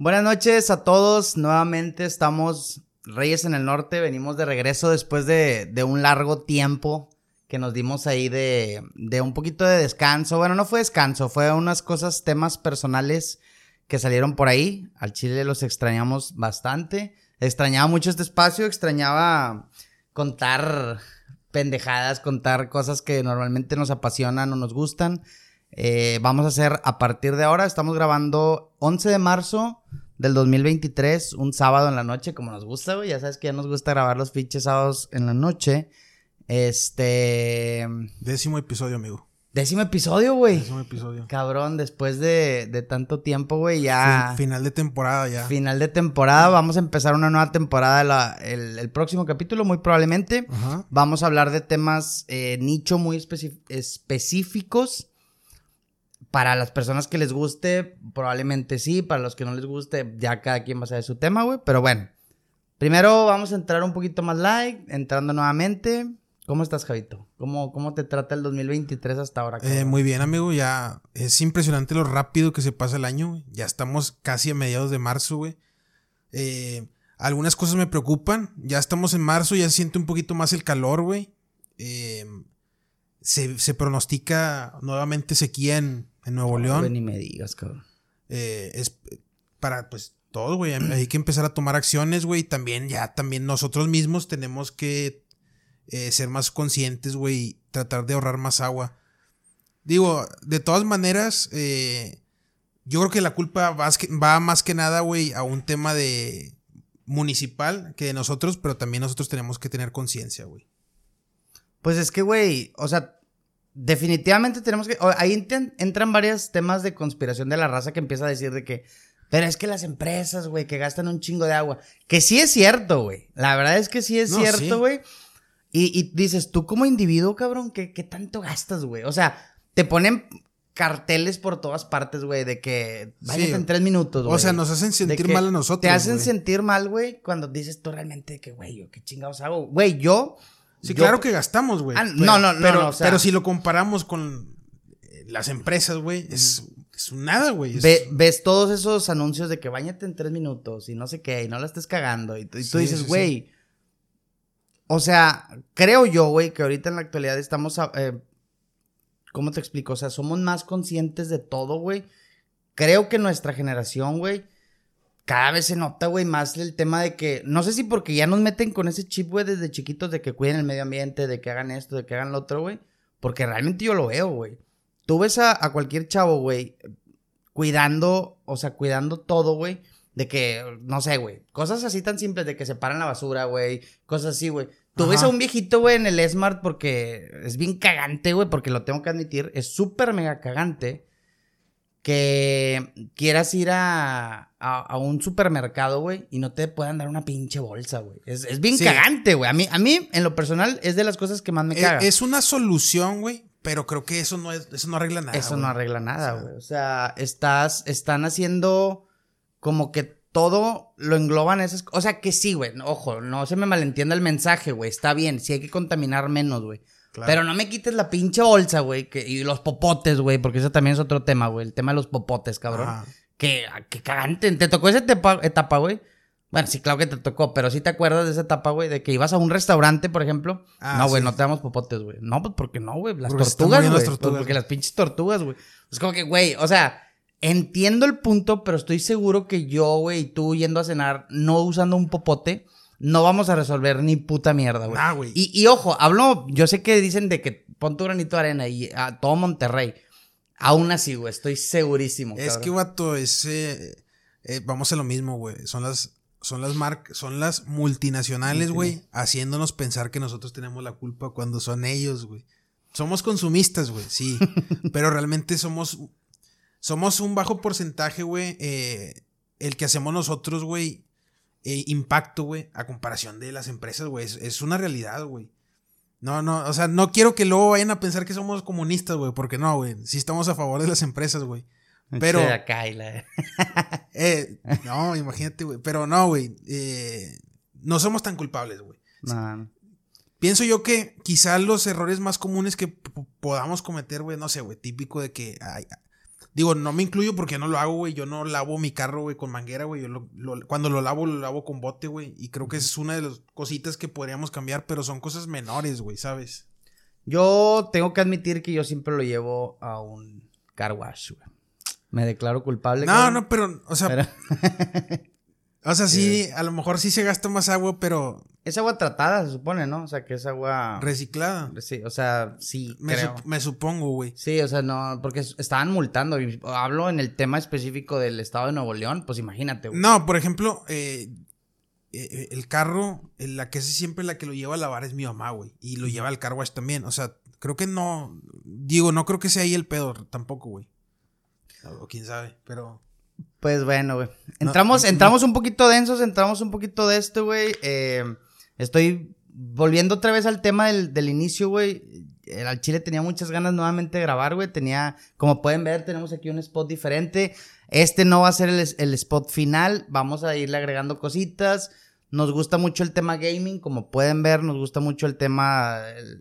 Buenas noches a todos. Nuevamente estamos Reyes en el Norte. Venimos de regreso después de, un largo tiempo que nos dimos ahí de, un poquito de descanso. Bueno, no fue descanso, fue unas cosas, temas personales que salieron por ahí. Al Chile los extrañamos bastante. Extrañaba mucho este espacio, extrañaba contar pendejadas, contar cosas que normalmente nos apasionan o nos gustan. Eh, vamos a hacer a partir de ahora, estamos grabando 11 de marzo del 2023, un sábado en la noche, como nos gusta, güey. Ya sabes que ya nos gusta grabar los fiches sábados en la noche. Este. Décimo episodio, amigo. Décimo episodio, güey. Décimo episodio. Cabrón, después de, de tanto tiempo, güey, ya. final de temporada ya. Final de temporada. Vamos a empezar una nueva temporada la, el, el, próximo capítulo, muy probablemente. Ajá. Vamos a hablar de temas eh, nicho muy específicos. Para las personas que les guste, probablemente sí. Para los que no les guste, ya cada quien va a saber su tema, güey. Pero bueno. Primero vamos a entrar un poquito más light, entrando nuevamente. ¿Cómo estás, Javito? ¿Cómo, ¿Cómo te trata el 2023 hasta ahora? Eh, muy bien, amigo. Ya es impresionante lo rápido que se pasa el año. Ya estamos casi a mediados de marzo, güey. Eh, algunas cosas me preocupan. Ya estamos en marzo, ya se siente un poquito más el calor, güey. Eh, se, se, pronostica nuevamente sequía en, en Nuevo no, León. Ni me digas, cabrón. Eh, es para, pues, todo, güey. Hay que empezar a tomar acciones, güey. También, ya, también nosotros mismos tenemos que eh, ser más conscientes, güey, tratar de ahorrar más agua. Digo, de todas maneras, eh, yo creo que la culpa va, va más que nada, güey, a un tema de municipal que de nosotros, pero también nosotros tenemos que tener conciencia, güey. Pues es que, güey, o sea, definitivamente tenemos que... Ahí entran varios temas de conspiración de la raza que empieza a decir de que... Pero es que las empresas, güey, que gastan un chingo de agua. Que sí es cierto, güey. La verdad es que sí es no, cierto, güey. Sí. Y, y, dices, tú como individuo, cabrón, ¿qué, qué tanto gastas, güey? O sea, te ponen carteles por todas partes, güey, de que vayan sí. en tres minutos, güey. O sea, nos hacen sentir mal a nosotros. Te hacen wey. sentir mal, güey, cuando dices tú realmente que, güey, yo qué chingados hago. Güey, yo. Sí, yo, claro que gastamos, güey. Ah, no, no, no. Pero, no, o sea, pero si lo comparamos con eh, las empresas, güey, es, es nada, güey. Es... Ve, ves todos esos anuncios de que bañate en tres minutos y no sé qué, y no la estés cagando. Y, y tú Sí, dices, güey. sí. O sea, creo yo, güey, que ahorita en la actualidad estamos. Eh, ¿Cómo te explico? O sea, somos más conscientes de todo, güey. Creo que nuestra generación, güey, cada vez se nota, güey, más el tema de que. No sé si porque ya nos meten con ese chip, güey, desde chiquitos de que cuiden el medio ambiente, de que hagan esto, de que hagan lo otro, güey. Porque realmente yo lo veo, güey. Tú ves a, a cualquier chavo, güey, cuidando, o sea, cuidando todo, güey. De que, no sé, güey. Cosas así tan simples de que separan la basura, güey. Cosas así, güey. Tú Ajá. ves a un viejito, güey, en el Smart porque es bien cagante, güey, porque lo tengo que admitir. Es súper mega cagante que quieras ir a, a, a un supermercado, güey, y no te puedan dar una pinche bolsa, güey. Es, es, bien Sí. cagante, güey. A mí, a mí, en lo personal, es de las cosas que más me Es, caga. Es una solución, güey, pero creo que eso no, es, eso no arregla nada. Eso güey. no arregla nada, güey. O sea, estás, están haciendo como que todo lo engloban esas... O sea, que sí, güey. Ojo, no se me malentienda el mensaje, güey. Está bien, sí hay que contaminar menos, güey. Claro. Pero no me quites la pinche bolsa, güey. Y los popotes, güey. Porque eso también es otro tema, güey. El tema de los popotes, cabrón. Que, que cagante. ¿Te tocó esa etapa, güey? Bueno, sí, claro que te tocó, pero sí te acuerdas de esa etapa, güey, de que ibas a un restaurante, por ejemplo. Ah, no, güey, sí. no te damos popotes, güey. No, pues porque no, güey. Las se están tortugas, güey. las Porque las pinches tortugas, güey. Es como que, güey, o sea, entiendo el punto, pero estoy seguro que yo, güey, y tú yendo a cenar, no usando un popote, no vamos a resolver ni puta mierda, güey. Nah, güey. Y, y ojo, hablo, yo sé que dicen de que pon tu granito de arena y a todo Monterrey. Aún así, güey, estoy segurísimo. Es cabrón. que, vato, es. eh, eh, vamos a lo mismo, güey. Son las. Son las marcas, son las multinacionales, güey, haciéndonos pensar que nosotros tenemos la culpa cuando son ellos, güey. Somos consumistas, güey, sí. pero realmente somos. Somos un bajo porcentaje, güey. eh, el que hacemos nosotros, güey. Eh, impacto, güey, a comparación de las empresas, güey. Es, es una realidad, güey. No, no, o sea, no quiero que luego vayan a pensar que somos comunistas, güey, porque no, güey. Sí estamos a favor de las empresas, güey. Pero, eh, no, imagínate, güey. Pero no, güey. eh, no somos tan culpables, güey. No, no. Pienso yo que quizás los errores más comunes que podamos cometer, güey, no sé, güey, típico de que ay, Digo, no me incluyo porque no lo hago, güey. Yo no lavo mi carro, güey, con manguera, güey. Yo lo- lo- cuando lo lavo, lo lavo con bote, güey. Y creo que esa es una de las cositas que podríamos cambiar, pero son cosas menores, güey, ¿sabes? Yo tengo que admitir que yo siempre lo llevo a un car wash, güey. Me declaro culpable. No, cabrón, no, pero, o sea, pero- o sea, sí, a lo mejor sí se gasta más agua, pero es agua tratada, se supone, ¿no? O sea, que es agua... reciclada. Sí, o sea, sí, Me, creo. sup- me supongo, güey. Sí, o sea, no, porque estaban multando. y Hablo en el tema específico del estado de Nuevo León, pues imagínate, güey. No, por ejemplo, eh, eh, el carro, eh, la que es siempre la que lo lleva a lavar es mi mamá, güey. Y lo lleva al car wash también. O sea, creo que no. Digo, no creo que sea ahí el pedo tampoco, güey. O quién sabe, pero. Pues bueno, güey. Entramos, no. entramos un poquito densos, entramos un poquito de esto, güey. Eh, estoy volviendo otra vez al tema del, del inicio, güey. Al Chile tenía muchas ganas nuevamente de grabar, güey. Tenía, como pueden ver, tenemos aquí un spot diferente. Este no va a ser el, el spot final. Vamos a irle agregando cositas. Nos gusta mucho el tema gaming, como pueden ver, nos gusta mucho el tema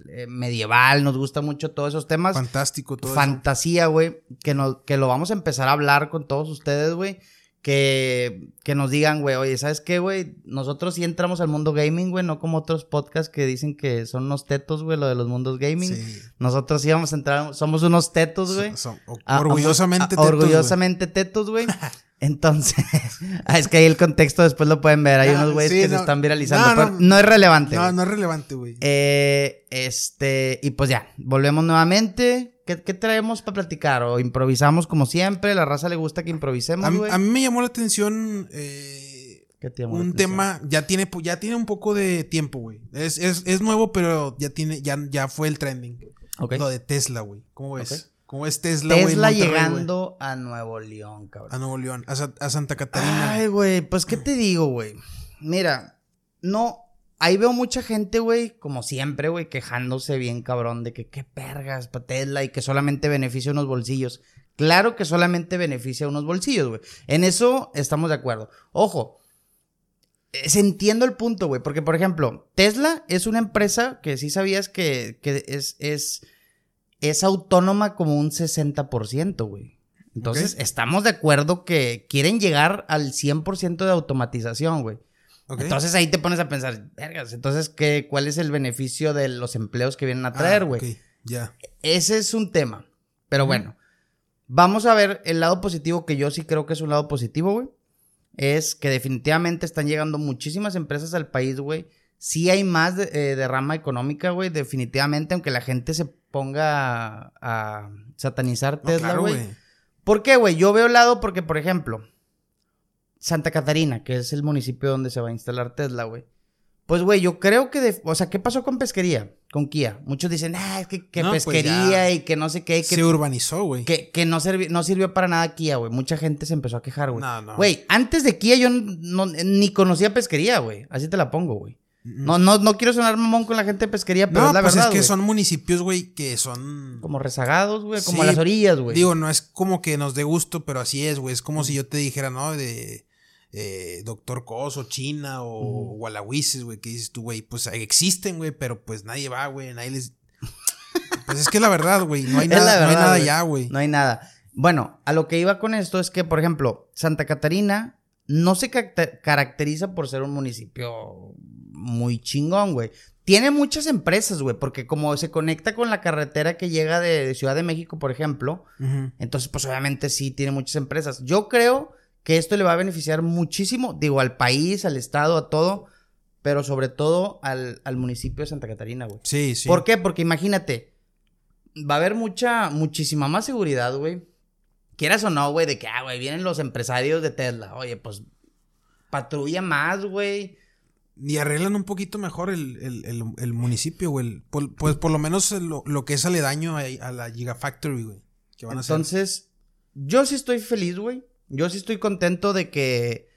eh, medieval, nos gusta mucho todos esos temas Fantástico todo fantasía, güey, que, nos, que lo vamos a empezar a hablar con todos ustedes, güey. Que, que nos digan, güey, oye, ¿sabes qué, güey? Nosotros sí entramos al mundo gaming, güey, no como otros podcasts que dicen que son unos tetos, güey, lo de los mundos gaming. Sí. Nosotros sí vamos a entrar, somos unos tetos, güey. So- so- o- Ah, orgullosamente ah, tetos, güey. Orgullosamente tetos, güey. Entonces, ah, es que ahí el contexto después lo pueden ver. Hay Ah, unos güeyes sí, que se están viralizando. No, pero no. no es relevante. No, no es relevante, güey. Eh, este, y pues ya, volvemos nuevamente. ¿Qué, qué traemos para platicar? ¿O improvisamos como siempre? ¿La raza le gusta que improvisemos, güey? a mí me llamó la atención eh, ¿Qué te llamó la un atención? tema, ya tiene, ya tiene un poco de tiempo, güey. Es, es, es nuevo, pero ya tiene, ya, ya fue el trending. Ok. Lo de Tesla, güey. ¿Cómo ves? ¿Cómo es Tesla, güey? Tesla Monterrey, llegando a Nuevo León, cabrón. A Nuevo León, a, Sa- a Santa Catarina. Ay, güey, pues qué te digo, güey. Mira, no, ahí veo mucha gente, güey, como siempre, güey, quejándose bien cabrón de que qué pergas pa' Tesla y que solamente beneficia unos bolsillos. Claro que solamente beneficia unos bolsillos, güey. En eso estamos de acuerdo. Ojo, eh, se entiendo el punto, güey, porque por ejemplo, Tesla es una empresa que sí sabías que, que es, es, es autónoma como un 60%, güey. Entonces, estamos de acuerdo que quieren llegar al 100% de automatización, güey. Entonces ahí te pones a pensar, vergas, entonces, ¿qué, ¿cuál es el beneficio de los empleos que vienen a Ah, traer, güey? ok, Ya. Ese es un tema. Pero bueno, vamos a ver el lado positivo, que yo sí creo que es un lado positivo, güey. Es que definitivamente están llegando muchísimas empresas al país, güey. Sí hay más de, eh, de rama económica, güey, definitivamente, aunque la gente se ponga a, satanizar No, Tesla, güey. ¿Por qué, güey? Yo veo el lado porque, por ejemplo, Santa Catarina, que es el municipio donde se va a instalar Tesla, güey. Pues, güey, yo creo que... de- o sea, ¿qué pasó con pesquería? Con Kia. Muchos dicen, ah, es que, que No, pues pesquería y que no sé qué. Que, Se urbanizó, güey. que, que no, servi- no sirvió para nada Kia, güey. Mucha gente se empezó a quejar, güey. No, no. Güey, antes de Kia yo no- ni conocía pesquería, güey. Así te la pongo, güey. No, no, no quiero sonar mamón con la gente de pesquería, pero no, es la pues verdad, es que son municipios, güey, que son... Como rezagados, güey. Como Sí, a las orillas, güey. Digo, no es como que nos dé gusto, pero así es, güey. Es como si yo te dijera, ¿no? De eh, Doctor Cos o China o Ujú. Gualahuises, güey, que dices tú, güey, pues existen, güey, pero pues nadie va, güey, nadie les... Pues es que la verdad, güey, no hay nada, no hay nada ya, güey. No hay nada. Bueno, a lo que iba con esto es que, por ejemplo, Santa Catarina no se caracter- caracteriza por ser un municipio muy chingón, güey. Tiene muchas empresas, güey, porque como se conecta con la carretera que llega de, de Ciudad de México, por ejemplo, entonces, pues obviamente sí tiene muchas empresas. Yo creo que esto le va a beneficiar muchísimo, digo, al país, al estado, a todo, pero sobre todo al, al municipio de Santa Catarina, güey. Sí, sí. ¿Por qué? Porque imagínate, va a haber mucha, muchísima más seguridad, güey. Quieras o no, güey, de que, ah, güey, vienen los empresarios de Tesla. Oye, pues, patrulla más, güey. Y arreglan un poquito mejor el, el, el, el municipio, güey. Pues por lo menos lo, lo que es aledaño a, a la Gigafactory, güey. Que van a. Entonces, yo sí estoy feliz, güey. Yo sí estoy contento de que,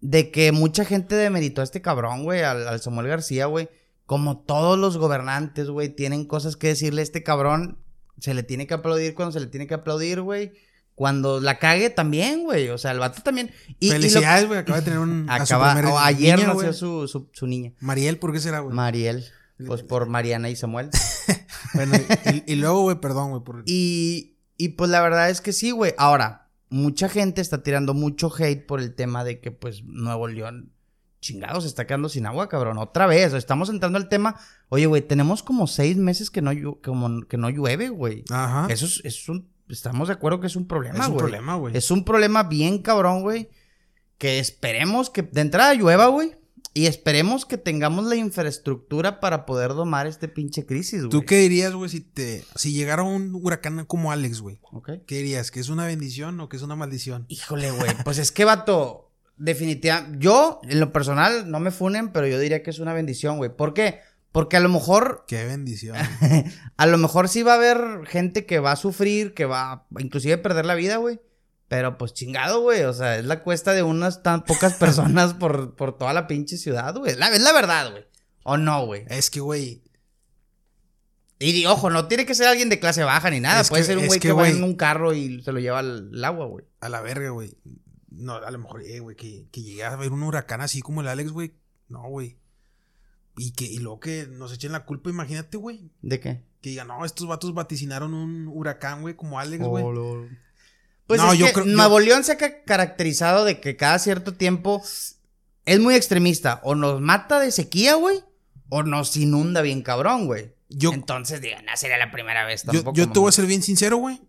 de que mucha gente demeritó a este cabrón, güey, al, al Samuel García, güey. Como todos los gobernantes, güey, tienen cosas que decirle a este cabrón. Se le tiene que aplaudir cuando se le tiene que aplaudir, güey. Cuando la cague también, güey. O sea, el vato también. Y, Felicidades, güey. Acaba de tener un. a su Acaba, o ayer niña, nació su, su, su niña. Mariel, ¿por qué será, güey? Mariel. Pues por Mariana y Samuel. Bueno, y, y luego, güey, perdón, güey. Por... Y, Y pues la verdad es que sí, güey. Ahora, mucha gente está tirando mucho hate por el tema de que, pues, Nuevo León, chingado, se está quedando sin agua, cabrón. Otra vez, estamos entrando al tema. Oye, güey, tenemos como seis meses que no, como, que no llueve, güey. Ajá. Eso es, es, un. Estamos de acuerdo que es un problema, güey. Es un problema, güey. Es un problema bien cabrón, güey. Que esperemos que de entrada llueva, güey. Y esperemos que tengamos la infraestructura para poder domar este pinche crisis, güey. ¿Tú qué dirías, güey, si te si llegara un huracán como Alex, güey? ¿Qué dirías? ¿Que es una bendición o que es una maldición? Híjole, güey. Pues es que, vato, definitivamente. Yo, en lo personal, no me funen, pero yo diría que es una bendición, güey. ¿Por qué? Porque a lo mejor. Qué bendición. a lo mejor sí va a haber gente que va a sufrir, que va inclusive a perder la vida, güey. Pero pues chingado, güey. O sea, es la cuesta de unas tan pocas personas por, por toda la pinche ciudad, güey. La, es la verdad, güey. ¿O no, güey? Es que, güey. Y ojo, no tiene que ser alguien de clase baja ni nada. Puede ser un güey que, va en un carro y se lo lleva al, agua, güey. A la verga, güey. No, a lo mejor, eh, güey, que, que llegue a ver un huracán así como el Alex, güey. No, güey. Y que, y luego que nos echen la culpa, imagínate, güey. ¿De qué? Que digan, no, estos vatos vaticinaron un huracán, güey, como Alex, güey. Oh, pues no, es yo que creo, Nuevo León se ha caracterizado de que cada cierto tiempo es muy extremista. O nos mata de sequía, güey, o nos inunda bien cabrón, güey. Entonces, digan, no sería la primera vez tampoco. Yo, te voy a ser bien sincero, güey.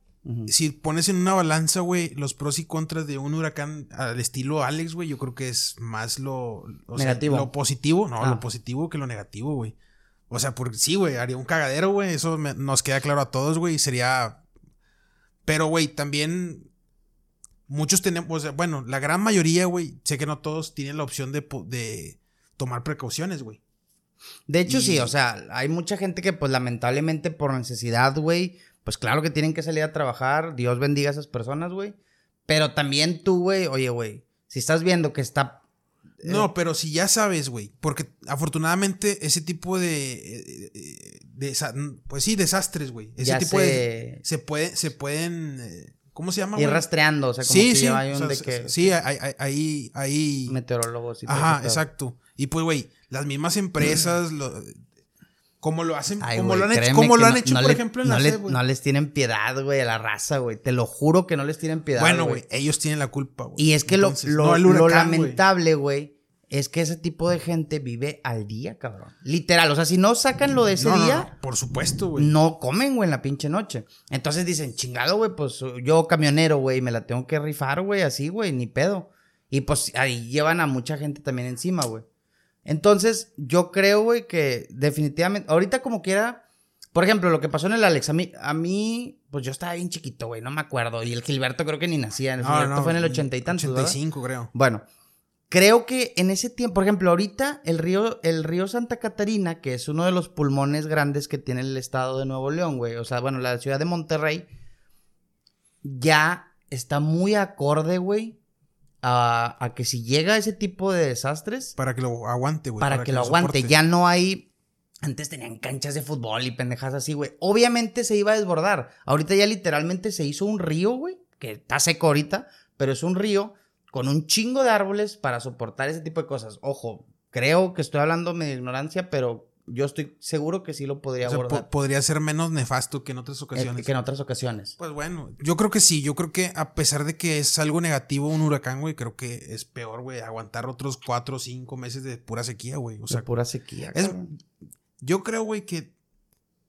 Si pones en una balanza, güey, los pros y contras de un huracán al estilo Alex, güey, yo creo que es más lo, negativo. lo positivo, no, lo ah. positivo que lo negativo, güey. O sea, porque sí, güey, haría un cagadero, güey, eso nos queda claro a todos, güey, sería pero, güey, también muchos tenemos, bueno, la gran mayoría, güey, sé que no todos tienen la opción de, de tomar precauciones, güey. De hecho, sí, o sea, hay mucha gente que, pues, lamentablemente por necesidad, güey, pues claro que tienen que salir a trabajar. Dios bendiga a esas personas, güey. Pero también tú, güey, oye, güey, si estás viendo que está no, pero si ya sabes, güey, porque afortunadamente ese tipo de, pues sí, desastres, güey. Ese tipo de se puede se pueden eh, ¿cómo se llama? Ir rastreando, o sea, como sí, que sí, hay un de que, sí, hay, hay, hay, meteorólogos y todo Ajá, exacto. Y pues, güey, las mismas empresas lo, como lo hacen, como lo han hecho, como lo han hecho, por ejemplo, en no la No les tienen piedad, güey, a la raza, güey. Te lo juro que no les tienen piedad. Bueno, güey, ellos tienen la culpa, güey. Y es que lo, lo, lamentable, güey, es que ese tipo de gente vive al día, cabrón. Literal, o sea, si no sacan lo de ese día. por supuesto, güey. No comen, güey, en la pinche noche. Entonces dicen, chingado, güey, pues yo camionero, güey, me la tengo que rifar, güey, así, güey, ni pedo. Y pues ahí llevan a mucha gente también encima, güey. Entonces, yo creo, güey, que definitivamente, ahorita como quiera, por ejemplo, lo que pasó en el Alex, a mí, a mí pues yo estaba bien chiquito, güey, no me acuerdo. Y el Gilberto creo que ni nacía. El Gilberto fue en el ochenta y tantos. 85, creo. Bueno, creo que en ese tiempo, por ejemplo, ahorita el río, el río Santa Catarina, que es uno de los pulmones grandes que tiene el estado de Nuevo León, güey, o sea, bueno, la ciudad de Monterrey, ya está muy acorde, güey, a, que si llega ese tipo de desastres. Para que lo aguante, güey. Para, que, lo, aguante. Ya no hay. Antes tenían canchas de fútbol y pendejas así, güey. Obviamente se iba a desbordar. Ahorita ya literalmente se hizo un río, güey. Que está seco ahorita, pero es un río con un chingo de árboles para soportar ese tipo de cosas. Ojo, creo que estoy hablando de ignorancia, pero yo estoy seguro que sí lo podría abordar. podría ser menos nefasto que en otras eh, ocasiones. que en otras ocasiones. Pues bueno, yo creo que sí. Yo creo que a pesar de que es algo negativo un huracán, güey, creo que es peor, güey, aguantar otros cuatro o cinco meses de pura sequía, güey. O sea, de pura sequía. yo creo, güey, que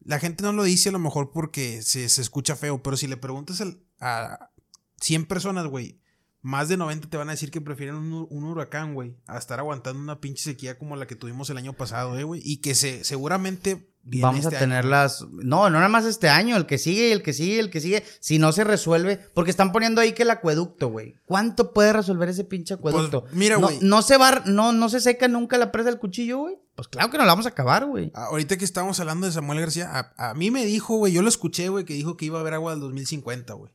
la gente no lo dice a lo mejor porque se, escucha feo, pero si le preguntas a 100 personas, güey, más de 90 te van a decir que prefieren un, huracán, güey, a estar aguantando una pinche sequía como la que tuvimos el año pasado, eh, güey. Y que se, seguramente Vamos a este tenerlas. No, no nada más este año, el que sigue, el que sigue, el que sigue. Si no se resuelve, porque están poniendo ahí que el acueducto, güey. ¿Cuánto puede resolver ese pinche pues, acueducto? mira, güey. No, se va, no, no se seca nunca la presa del cuchillo, güey. Pues claro que no la vamos a acabar, güey. Ahorita que estábamos hablando de Samuel García, a, mí me dijo, güey, yo lo escuché, güey, que dijo que iba a haber agua del 2050, güey.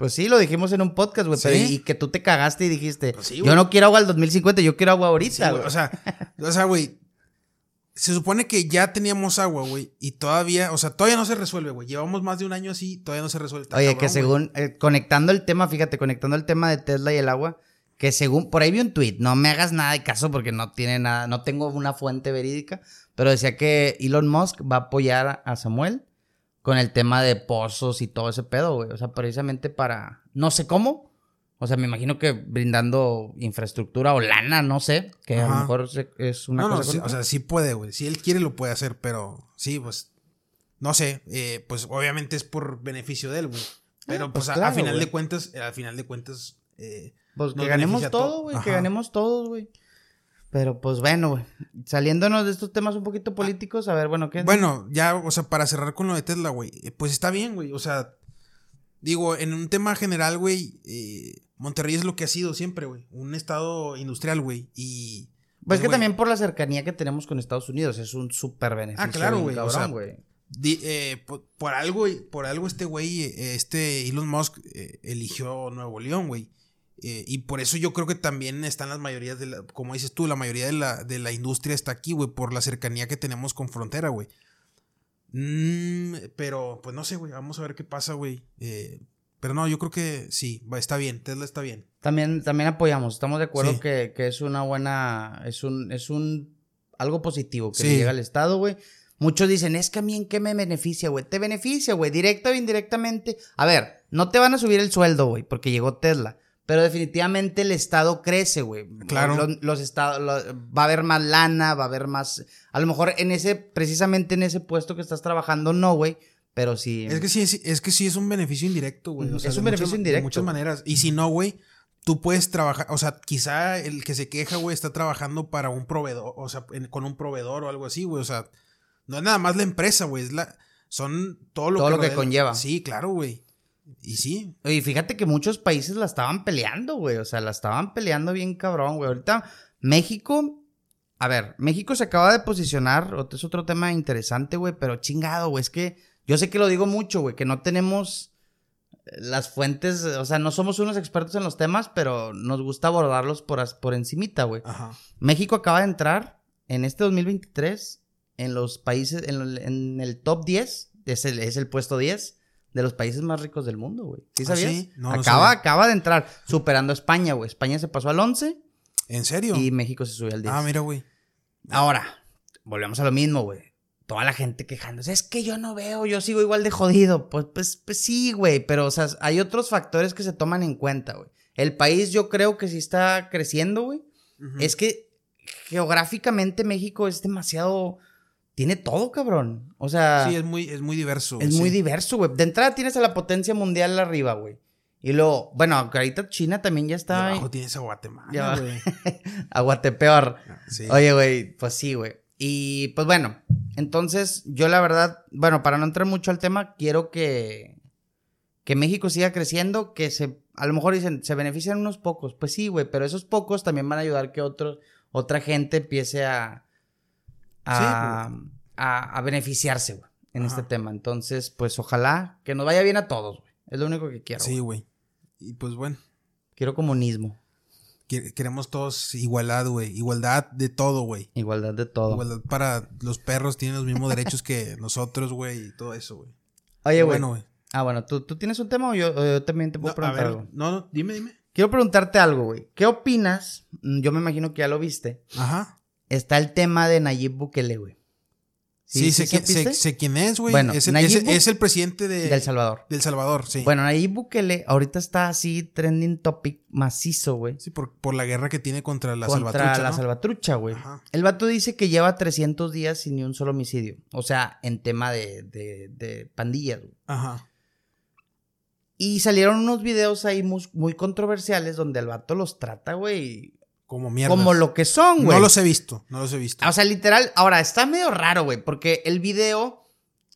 Pues sí, lo dijimos en un podcast, güey. Y que tú te cagaste y dijiste, pues yo no quiero agua al 2050, yo quiero agua ahorita, güey. o sea, o sea, güey. Se supone que ya teníamos agua, güey. Y todavía, o sea, todavía no se resuelve, güey. Llevamos más de un año así, todavía no se resuelve. Oye, que según, eh, conectando el tema, fíjate, conectando el tema de Tesla y el agua, que según, por ahí vi un tweet, no me hagas nada de caso porque no tiene nada, no tengo una fuente verídica, pero decía que Elon Musk va a apoyar a Samuel con el tema de pozos y todo ese pedo, güey. O sea, precisamente para, no sé cómo. O sea, me imagino que brindando infraestructura o lana, no sé, que a lo mejor es una no, no, cosa. sí, o sea, sí puede, güey. Si él quiere, lo puede hacer, pero sí, pues. No sé, eh, pues obviamente es por beneficio de él, güey. Pero pues pues, a- a, final de cuentas, al final de cuentas, eh, Pues que ganemos a todo, to- güey, que ganemos todos, güey. Pero pues bueno, güey. Saliéndonos de estos temas un poquito políticos, a ver, bueno, ¿qué? Bueno, ya, o sea, para cerrar con lo de Tesla, güey, eh, pues está bien, güey. O sea, digo, en un tema general, güey, eh, Monterrey es lo que ha sido siempre, güey. Un estado industrial, güey. Y. Pues que güey, también por la cercanía que tenemos con Estados Unidos es un súper beneficio. Ah, claro, güey, o sea, eh, por, por algo, por algo este güey, eh, este Elon Musk eh, eligió Nuevo León, güey. Eh, y por eso yo creo que también están las mayorías de la, como dices tú, la mayoría de la, de la industria está aquí, güey, por la cercanía que tenemos con frontera, güey. Mm, pero, pues no sé, güey, vamos a ver qué pasa, güey. Eh, pero no, yo creo que sí, está bien, Tesla está bien. También, también apoyamos, estamos de acuerdo Sí. que, que es una buena, es un, es un, algo positivo que Sí. le llega al Estado, güey. Muchos dicen, es que a mí en qué me beneficia, güey. Te beneficia, güey, directa o indirectamente. A ver, no te van a subir el sueldo, güey, porque llegó Tesla. Pero definitivamente el Estado crece, güey. Claro. Los, los estados, va a haber más lana, va a haber más. A lo mejor en ese, precisamente en ese puesto que estás trabajando, no, güey. Pero sí. Es que sí, es, es que sí es un beneficio indirecto, güey. o Ujú, sea, es de un muchas beneficio de indirecto. muchas maneras. Y si no, güey, tú puedes trabajar, o sea, quizá el que se queja, güey, está trabajando para un proveedor, o sea, en- con un proveedor o algo así, güey. O sea, no es nada más la empresa, güey, es la, son todo lo Todo que, lo que rodea- conlleva. Sí, claro, güey. Y sí, Y fíjate que muchos países la estaban peleando, güey. O sea, la estaban peleando bien cabrón, güey. Ahorita México, a ver, México se acaba de posicionar, es otro tema interesante, güey, pero chingado, güey. Es que yo sé que lo digo mucho, güey, que no tenemos eh, las fuentes, o sea, no somos unos expertos en los temas, pero nos gusta abordarlos por, por encimita, güey. ajá. México acaba de entrar en este 2023 en los países, en, el- en el top 10, es el, es el puesto 10 de los países más ricos del mundo, güey. ¿Sí ¿Ah, sabías? sí? No, no acaba, sabía. acaba de entrar, superando a España, güey. España se pasó al 11 ¿En serio? y México se subió al 10. Ah, mira, güey. Ahora, volvemos a lo mismo, güey. Toda la gente quejándose, es que yo no veo, yo sigo igual de jodido. Pues, pues, pues sí, güey, pero, o sea, hay otros factores que se toman en cuenta, güey. El país yo creo que sí está creciendo, güey. Es que geográficamente México es demasiado. Tiene todo, cabrón. O sea, Sí, es muy, es muy diverso. es muy diverso, güey. De entrada tienes a la potencia mundial arriba, güey. Y luego, bueno, ahorita China también ya Y está. ahí. abajo tienes a Guatemala, güey. Aguatepeor. Sí. Oye, güey, pues sí, güey. Y pues bueno, entonces yo la verdad, bueno, para no entrar mucho al tema, quiero que, que México siga creciendo, que se, a lo mejor dicen, se benefician unos pocos. Pues sí, güey, pero esos pocos también van a ayudar que otros, otra gente empiece a, a, a, a beneficiarse, güey, en Ajá. este tema. Entonces, pues ojalá que nos vaya bien a todos, güey. Es lo único que quiero. Sí, güey. Y pues bueno. Quiero comunismo, Que- Queremos todos igualdad, güey. Igualdad de todo, güey. igualdad de todo. Igualdad para los perros tienen los mismos derechos que nosotros, güey, y todo eso, güey. Oye, güey. Bueno, güey. Ah, bueno, ¿tú, ¿tú tienes un tema o yo, también te puedo No, a preguntar ver, algo? no, no, dime, dime. Quiero preguntarte algo, güey. ¿Qué opinas? Mm, Yo me imagino que ya lo viste. Ajá. Está el tema de Nayib Bukele, güey. Sí, sé, quién- sé- supiste? sé quién es, güey. Bueno, es, el, es- Bu- es el presidente de, Del Salvador. del Salvador, sí. Bueno, Nayib Bukele ahorita está así trending topic macizo, güey. Sí, por, por la guerra que tiene contra la contra salvatrucha, la ¿no? salvatrucha, güey. El vato dice que lleva 300 días sin ni un solo homicidio. O sea, en tema de, de, de pandillas, güey. Ajá. Y salieron unos videos ahí muy, muy controversiales donde el vato los trata, güey, Como mierda. como lo que son, güey. No los he visto, no los he visto. O sea, literal, ahora está medio raro, güey, porque el video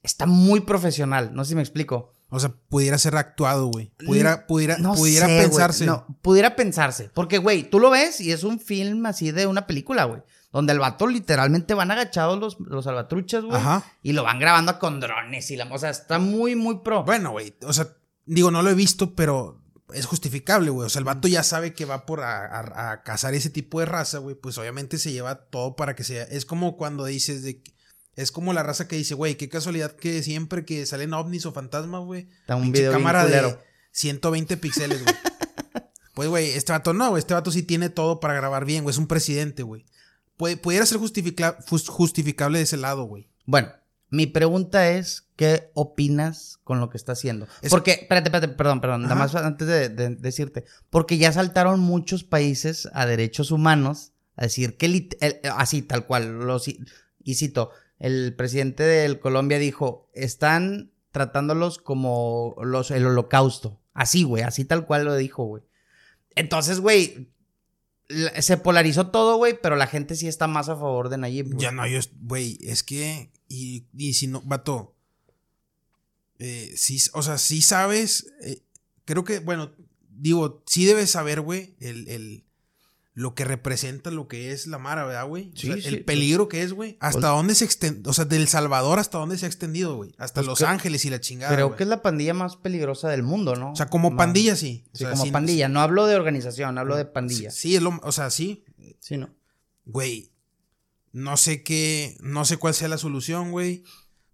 está muy profesional, no sé si me explico. O sea, pudiera ser actuado, güey. Pudiera, pudiera, No pudiera sé, pensarse. No, pudiera pensarse. Porque, güey, tú lo ves y es un film así de una película, güey. Donde el vato literalmente van agachados los, los salvatruchas, güey. Ajá. Y lo van grabando con drones y la... O sea, está muy, muy pro. Bueno, güey, o sea, digo, no lo he visto, pero es justificable, güey. O sea, el vato ya sabe que va por a, a- a cazar ese tipo de raza, güey. Pues obviamente se lleva todo para que sea. Es como cuando dices de. que- Es como la raza que dice, güey, qué casualidad que siempre que salen ovnis o fantasmas, güey. Está un video cámara de culero. 120 píxeles, güey. pues, güey, este vato no, güey. Este vato sí tiene todo para grabar bien, güey. Es un presidente, güey. Puede, pudiera ser justifica- justificable de ese lado, güey. Bueno, Mi pregunta es, ¿qué opinas con lo que está haciendo? Es- Porque, espérate, espérate, perdón, perdón, nada más antes de, de decirte, porque ya saltaron muchos países a derechos humanos a decir que, el- así, tal cual, y cito, el presidente de Colombia dijo, están tratándolos como los, el holocausto. Así, güey, así tal cual lo dijo, güey. Entonces, güey, se polarizó todo, güey, pero la gente sí está más a favor de Nayib. Ya no, yo, güey, es que, y, y si no, vato, eh, sí, o sea, sí sabes, eh, creo que, bueno, digo, sí debes saber, güey, el, el, lo que representa lo que es la Mara, ¿verdad, güey? O Sí, sea, sí, el pues- peligro que es, güey. Hasta pues- dónde se extendió, o sea, del Salvador hasta dónde se ha extendido, güey. Hasta Pues Los Ángeles y la chingada. Creo güey. que es la pandilla más peligrosa del mundo, ¿no? O sea, como pandilla, sí. O Sí, sea, como pandilla. No hablo de organización, hablo de pandilla. Sí, sí, es lo, o sea, sí. Sí, ¿no? Güey, no sé qué, no sé cuál sea la solución, güey.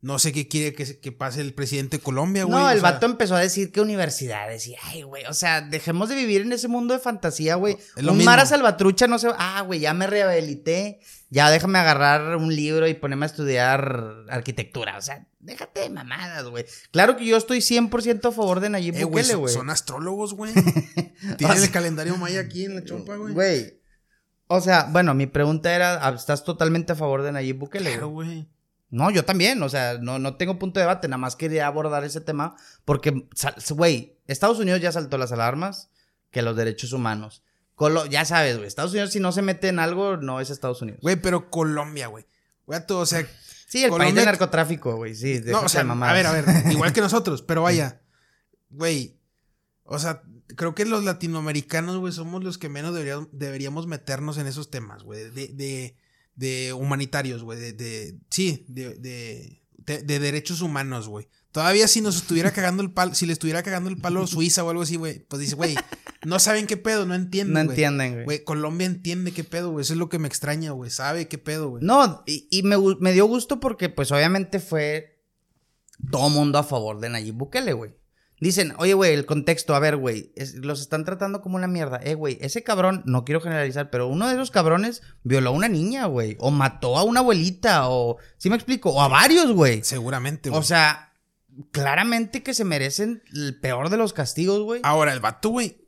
No sé qué quiere que, que pase el presidente de Colombia, güey. No, o el sea, vato empezó a decir que universidades y, ay, güey, o sea, dejemos de vivir en ese mundo de fantasía, güey. Un mismo. Mara Salvatrucha no se ah, güey, ya me rehabilité, ya déjame agarrar un libro y ponerme a estudiar arquitectura, o sea, déjate de mamadas, güey. Claro que yo estoy 100% a favor de Nayib eh, Bukele, güey. son astrólogos, güey. O Tienen sea- el calendario maya aquí en la chompa, güey. Güey. O sea, bueno, mi pregunta era, ¿estás totalmente a favor de Nayib Bukele? Claro, güey? No, yo también, o sea, no, no tengo punto de debate, nada más quería abordar ese tema porque, güey, Estados Unidos ya saltó las alarmas que los derechos humanos. Colo- ya sabes, güey, Estados Unidos si no se mete en algo, no es Estados Unidos. Güey, pero Colombia, güey. Güey, todo, o sea, sí, el país Colombia- del narcotráfico, güey, sí. no, o sea, de a ver, a ver, igual que nosotros, pero vaya, güey, o sea, creo que los latinoamericanos, güey, somos los que menos deberíamos, deberíamos meternos en esos temas, güey, de, de, de humanitarios, güey, de, de, sí, de, de, de- de derechos humanos, güey. Todavía si nos estuviera cagando el palo, si le estuviera cagando el palo Suiza o algo así, güey, pues dice, güey, no saben qué pedo, no entienden, No entienden, güey. Güey, Colombia entiende qué pedo, güey, eso es lo que me extraña, güey, sabe qué pedo, güey. No, y, y me, me dio gusto porque, pues, obviamente fue todo mundo a favor de Nayib Bukele, güey. Dicen, oye, güey, el contexto, a ver, güey, es- los están tratando como una mierda. Eh, güey, ese cabrón, no quiero generalizar, pero uno de esos cabrones violó a una niña, güey. O mató a una abuelita, o, ¿sí me explico? O a varios, güey. Seguramente, güey. O sea, claramente que se merecen el peor de los castigos, güey. Ahora, el vato, güey.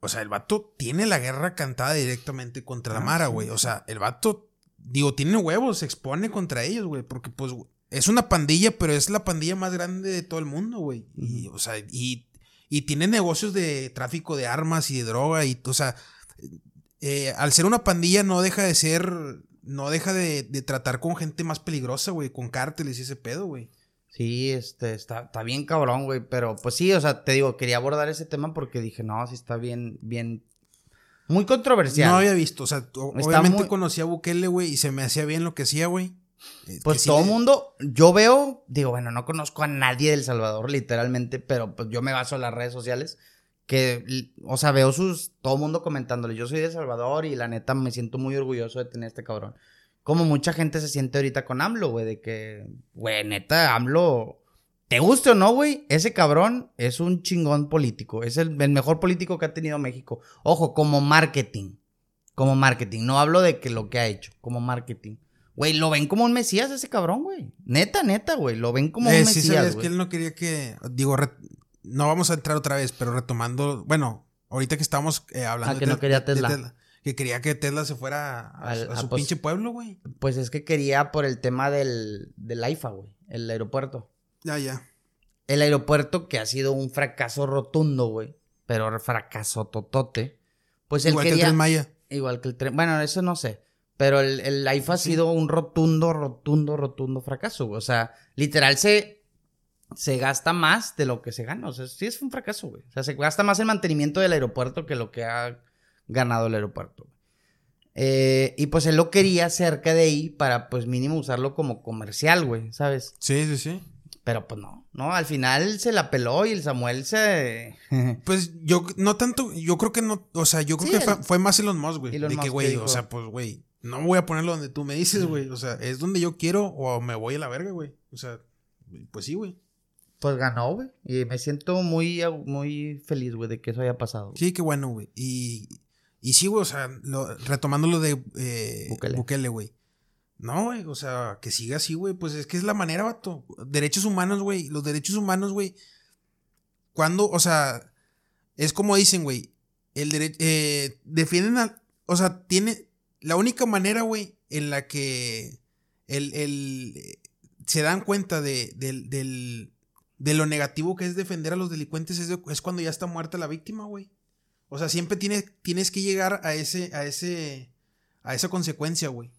O sea, el vato tiene la guerra cantada directamente contra la Ah, Mara, güey. O sea, el vato, digo, tiene huevos, se expone contra ellos, güey. Porque, pues, güey, es una pandilla, pero es la pandilla más grande de todo el mundo, güey. Y, o sea, y, y tiene negocios de tráfico de armas y de droga. Y, o sea, eh, al ser una pandilla no deja de ser. No deja de, de tratar con gente más peligrosa, güey. Con cárteles y ese pedo, güey. Sí, este, está, está bien cabrón, güey. Pero, pues sí, o sea, te digo, quería abordar ese tema porque dije, no, sí está bien, bien. Muy controversial. No había visto, o sea, obviamente muy- conocía a Bukele, güey, y se me hacía bien lo que hacía, güey. Pues sí todo el mundo, yo veo, digo, bueno, no conozco a nadie del Salvador, literalmente, pero pues yo me baso en las redes sociales, que, o sea, veo sus, todo el mundo comentándole, yo soy de El Salvador y la neta me siento muy orgulloso de tener este cabrón. Como mucha gente se siente ahorita con AMLO, güey, de que, güey, neta, AMLO, te guste o no, güey, ese cabrón es un chingón político, es el, el mejor político que ha tenido México. Ojo, como marketing, como marketing, no hablo de que lo que ha hecho, como marketing. Güey, lo ven como un mesías ese cabrón, güey. Neta, neta, güey. Lo ven como Eh, un sí mesías, güey. que él no quería que, digo, re- no vamos a entrar otra vez, pero retomando, bueno, ahorita que estamos eh, hablando Ah, que de no quería de Tesla. que quería que Tesla se fuera a, Al- a a su pos- pinche pueblo, güey. Pues es que quería por el tema del, del AIFA, güey. El aeropuerto. Ya, ya. El aeropuerto que ha sido un fracaso rotundo, güey. Pero fracaso totote. Pues él Igual que el. Tren Maya. Igual que el tren. Bueno, eso no sé. Pero el, el AIFA ha Sí. sido un rotundo, rotundo, rotundo fracaso. güey. O sea, literal se, se gasta más de lo que se gana. O sea, sí es un fracaso, güey. O sea, se gasta más el mantenimiento del aeropuerto que lo que ha ganado el aeropuerto. Eh, y pues él lo quería cerca de ahí para, pues mínimo usarlo como comercial, güey, ¿sabes? Sí, sí, sí. Pero pues no, no, al final se la peló y el Samuel se... Pues yo, no tanto, yo creo que no, o sea, yo creo Sí, que fue, el- fue más Elon Musk, güey. Elon De que, Musk güey, que o dijo- sea, pues, güey, no voy a ponerlo donde tú me dices, güey. O sea, es donde yo quiero o me voy a la verga, güey. O sea, pues sí, güey. Pues ganó, güey. Y me siento muy, muy feliz, güey, de que eso haya pasado. Sí, qué bueno, güey. Y, y sí, güey, o sea, lo- retomando lo de eh, Bukele. Bukele, güey. No, güey, o sea, que siga así, güey. Pues es que es la manera, vato. Derechos humanos, güey. Los derechos humanos, güey. Cuando, o sea, es como dicen, güey. El derecho. Eh, defienden al. O sea, tiene. La única manera, güey, en la que. El. el se dan cuenta de, del, del, de lo negativo que es defender a los delincuentes es, de- es cuando ya está muerta la víctima, güey. O sea, siempre tienes, tienes que llegar a ese, a ese, a esa consecuencia, güey.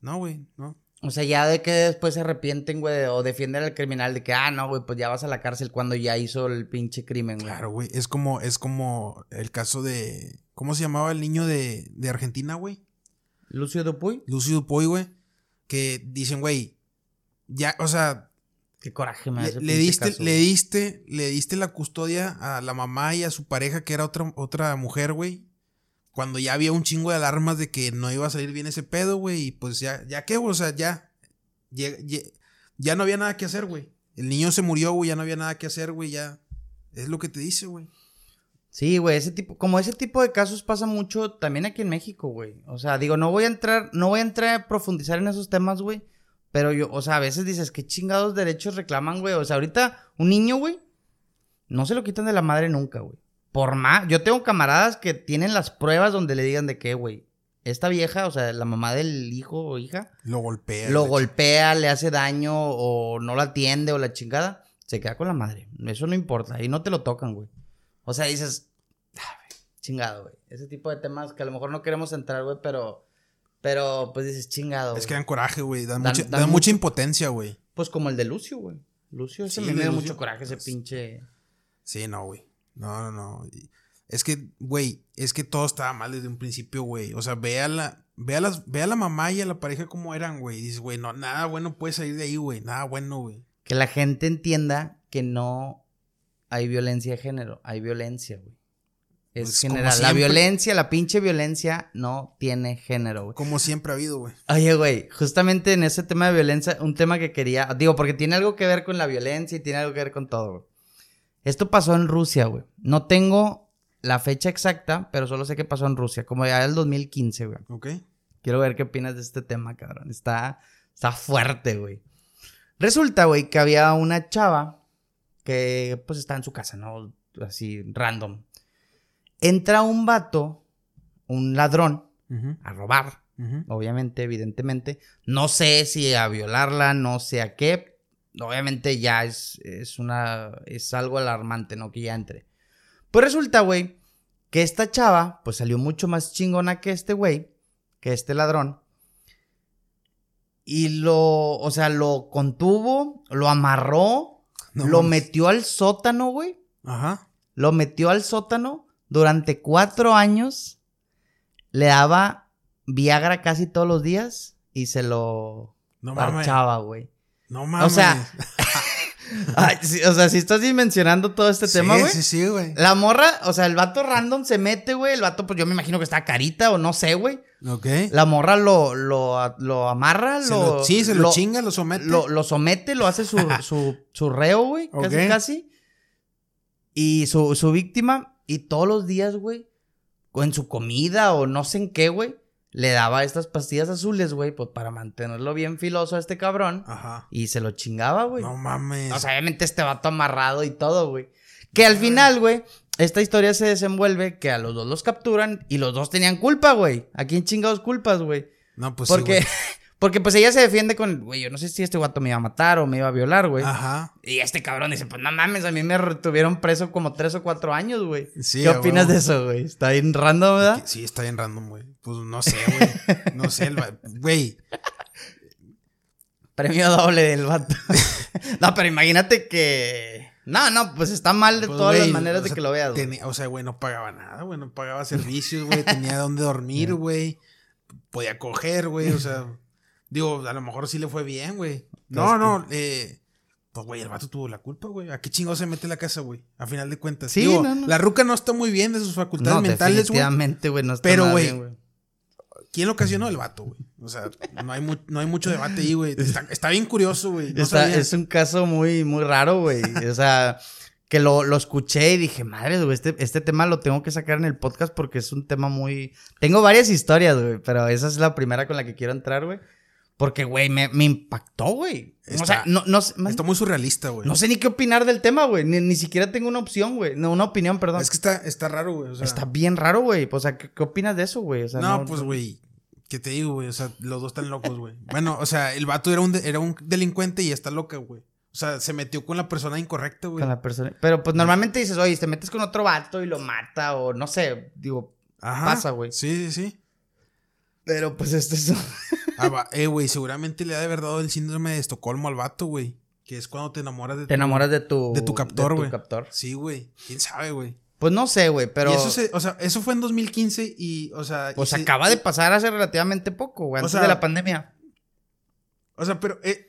No, güey, no. O sea, ya de que después se arrepienten, güey, o defienden al criminal de que, ah, no, güey, pues ya vas a la cárcel cuando ya hizo el pinche crimen, güey. Claro, güey. Es como, es como el caso de. ¿Cómo se llamaba el niño de, de Argentina, güey? Lucio Dupuy. Lucio Dupoy, güey. Que dicen, güey. Ya, o sea, Qué coraje me da le, diste, caso, le güey. diste, le diste la custodia a la mamá y a su pareja, que era otra, otra mujer, güey. Cuando ya había un chingo de alarmas de que no iba a salir bien ese pedo, güey. Y pues ya, ya qué, güey, o sea, ya. Ya, ya- ya no había nada que hacer, güey. El niño se murió, güey, ya no había nada que hacer, güey, ya. Es lo que te dice, güey. Sí, güey, ese tipo, como ese tipo de casos pasa mucho también aquí en México, güey. O sea, digo, no voy a entrar, no voy a entrar a profundizar en esos temas, güey. Pero yo, o sea, a veces dices, ¿qué chingados derechos reclaman, güey? O sea, ahorita un niño, güey, no se lo quitan de la madre nunca, güey. Por más, yo tengo camaradas que tienen las pruebas donde le digan de qué, güey. Esta vieja, o sea, la mamá del hijo o hija, Lo golpea. lo golpea, le hace daño o no la atiende o la chingada, se queda con la madre. Eso no importa, ahí no te lo tocan, güey. O sea, dices, "Ah, chingado, güey. Ese tipo de temas que a lo mejor no queremos entrar, güey, pero, pero pues dices, chingado. Es que dan coraje, güey. Dan, Dan- mucha, dan dan mucho- mucha impotencia, güey. Pues como el de Lucio, güey. Lucio, ese Sí, me dio mucho coraje, ese pinche. Sí, no, güey. No, no, no. Es que, güey, es que todo estaba mal desde un principio, güey. O sea, ve a la, ve a las, ve a la mamá y a la pareja como eran, güey. Dices, güey, no, nada bueno puede salir de ahí, güey. Nada bueno, güey. Que la gente entienda que no hay violencia de género, hay violencia, güey. Es Pues, general. La violencia, la pinche violencia no tiene género, güey. Como siempre ha habido, güey. Oye, güey, justamente en ese tema de violencia, un tema que quería, digo, porque tiene algo que ver con la violencia y tiene algo que ver con todo, güey. Esto pasó en Rusia, güey. No tengo la fecha exacta, pero solo sé que pasó en Rusia, como ya el 2015, güey. ¿Ok? Quiero ver qué opinas de este tema, cabrón. Está, está fuerte, güey. Resulta, güey, que había una chava que, pues, está en su casa, ¿no? Así, random. Entra un vato, un ladrón, a robar obviamente, evidentemente. No sé si a violarla, no sé a qué. Obviamente ya es, es una. es algo alarmante, ¿no? Que ya entre. Pues resulta, güey, que esta chava, pues salió mucho más chingona que este güey, que este ladrón. Y lo, o sea, lo contuvo, lo amarró, No lo metió al sótano, güey. Ajá. Lo metió al sótano durante cuatro años. Le daba Viagra casi todos los días y se lo No parchaba, güey. No mames. O sea, Ay, sí, o sea, si estás dimensionando todo este tema, Sí, güey. Sí, sí, güey. La morra, o sea, el vato random se mete, güey. El vato, pues yo me imagino que está carita o no sé, güey. Ok. La morra lo, lo, lo amarra, Se lo. lo- sí, se lo, chinga, lo somete. Lo, lo somete, lo hace su, su, su reo, güey. Casi, casi. Y su, su víctima, y todos los días, güey, en su comida o no sé en qué, güey, le daba estas pastillas azules, güey, pues para mantenerlo bien filoso a este cabrón. Ajá. Y se lo chingaba, güey. No mames. O sea, obviamente este vato amarrado y todo, güey. Que al final, güey, esta historia se desenvuelve que a los dos los capturan y los dos tenían culpa, güey. ¿A quién chingados culpas, güey? no, pues sí, Porque, pues ella se defiende con, güey, yo no sé si este vato me iba a matar o me iba a violar, güey. Ajá. Y este cabrón dice, pues no mames, a mí me retuvieron preso como tres o cuatro años, güey. Sí, ¿Qué opinas de eso, güey? Está bien random, ¿verdad? Sí, está bien random, güey. Pues no sé, güey. No sé, güey. Premio doble del vato. no, pero imagínate que... No, no, pues está mal de Pues, todas las maneras de sea, que lo veas, tenía- o sea, güey, no pagaba nada, güey. No pagaba servicios, güey. Tenía dónde dormir, güey. Podía coger, güey. O sea, digo, a lo mejor sí le fue bien, güey. No, no, eh. Pues, güey, el vato tuvo la culpa, güey. ¿A qué chingo se mete la casa, güey? A final de cuentas. Sí, Digo, no, no. la ruca no está muy bien de sus facultades No, mentales, güey. definitivamente, güey, no está Pero, güey. ¿Quién lo ocasionó? El vato, güey. O sea, no hay, mu- no hay mucho debate ahí, güey. Está, está bien curioso, güey. No es un caso muy, muy raro, güey. O sea, que lo, lo escuché y dije, madre, güey, este, este tema lo tengo que sacar en el podcast porque es un tema muy... Tengo varias historias, güey, pero esa es la primera con la que quiero entrar, güey. Porque, güey, me, me impactó, güey. O sea, no, no, man, Está muy surrealista, güey. no sé ni qué opinar del tema, güey. Ni, ni siquiera tengo una opción, güey. No, una opinión, perdón. Es que está, está raro, güey. O sea, Está bien raro, güey. O sea, ¿qué, qué opinas de eso, güey? O sea, no, pues, güey. ¿Qué te digo, güey? O sea, los dos están locos, güey. Bueno, o sea, el vato era un, de- era un delincuente y está loca, güey. O sea, se metió con la persona incorrecta, güey. Con la persona. Pero pues normalmente dices, oye, te metes con otro vato y lo mata o no sé. Digo, Ajá. pasa, güey. Sí, sí, sí. pero pues esto es. Ah, va- eh, güey, seguramente le ha de haber dado el síndrome de Estocolmo al vato, güey. Que es cuando te enamoras de Te enamoras de tu. De tu captor, güey. captor. Sí, güey. ¿Quién sabe, güey? Pues no sé, güey, pero. Y eso, se- o sea, eso fue en 2015 y, o sea... Pues se- acaba de pasar hace relativamente poco, güey. Antes sea, de la pandemia. O sea, pero eh,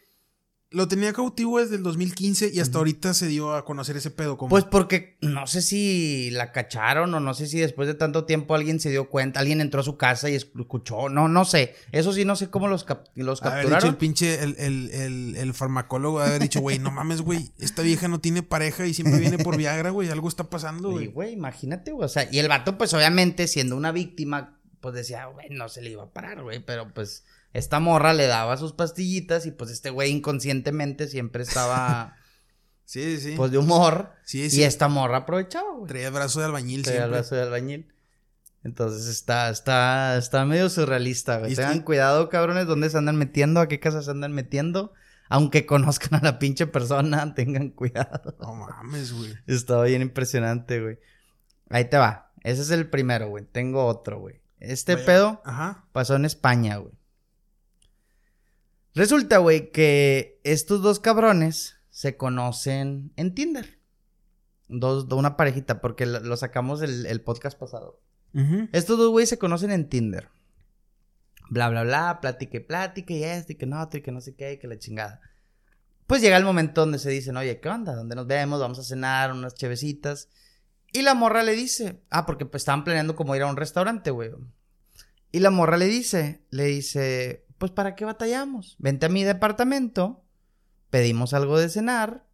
lo tenía cautivo desde el 2015 y hasta ahorita se dio a conocer ese pedo. Como, Pues porque no sé si la cacharon o no sé si después de tanto tiempo alguien se dio cuenta, alguien entró a su casa y escuchó, no, no sé. Eso sí, no sé cómo los, cap- los haber dicho el capturaron. pinche, el, el, el, el farmacólogo haber dicho, güey, no mames, güey, esta vieja no tiene pareja y siempre viene por Viagra, güey, algo está pasando, güey. güey, imagínate, güey. O sea, y el vato, pues obviamente, siendo una víctima, pues decía, güey, no se le iba a parar, güey. Pero pues esta morra le daba sus pastillitas y pues este güey inconscientemente siempre estaba, Sí, sí, sí. pues de humor. sí, sí. Y esta morra aprovechaba, güey. Traía el brazo de albañil Traía el siempre. brazo de albañil. Entonces está, está, está medio surrealista, güey. Tengan estoy- cuidado, cabrones, dónde se andan metiendo, a qué casa se andan metiendo. Aunque conozcan a la pinche persona, tengan cuidado. No mames, güey. Estaba bien impresionante, güey. Ahí te va. Ese es el primero, güey. Tengo otro, güey. Este Vaya- pedo Ajá. pasó en España, güey. Resulta, güey, que estos dos cabrones se conocen en Tinder. Dos, una parejita, porque lo, sacamos el, el podcast pasado. Ujú. Estos dos güeyes se conocen en Tinder. Bla, bla, bla, platique, platique, y esto, y que no, y que no sé qué, y que la chingada. Pues llega el momento donde se dicen, oye, ¿qué onda? ¿Dónde nos vemos? Vamos a cenar, unas chevecitas. Y la morra le dice, ah, porque pues estaban planeando como ir a un restaurante, güey. Y la morra le dice, le dice, pues ¿para qué batallamos? Vente a mi departamento, pedimos algo de cenar,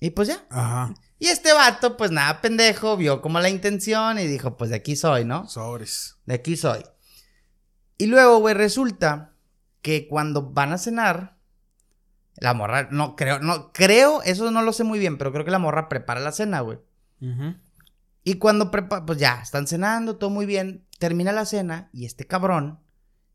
y pues ya. Ajá. Y este vato, pues nada, pendejo, vio como la intención y dijo, pues de aquí soy, ¿no? Sobres. De aquí soy. Y luego, güey, resulta que cuando van a cenar, la morra, no creo, no, creo, eso no lo sé muy bien, pero creo que la morra prepara la cena, güey. Ujú. Y cuando prepara, pues ya, están cenando, todo muy bien, termina la cena y este cabrón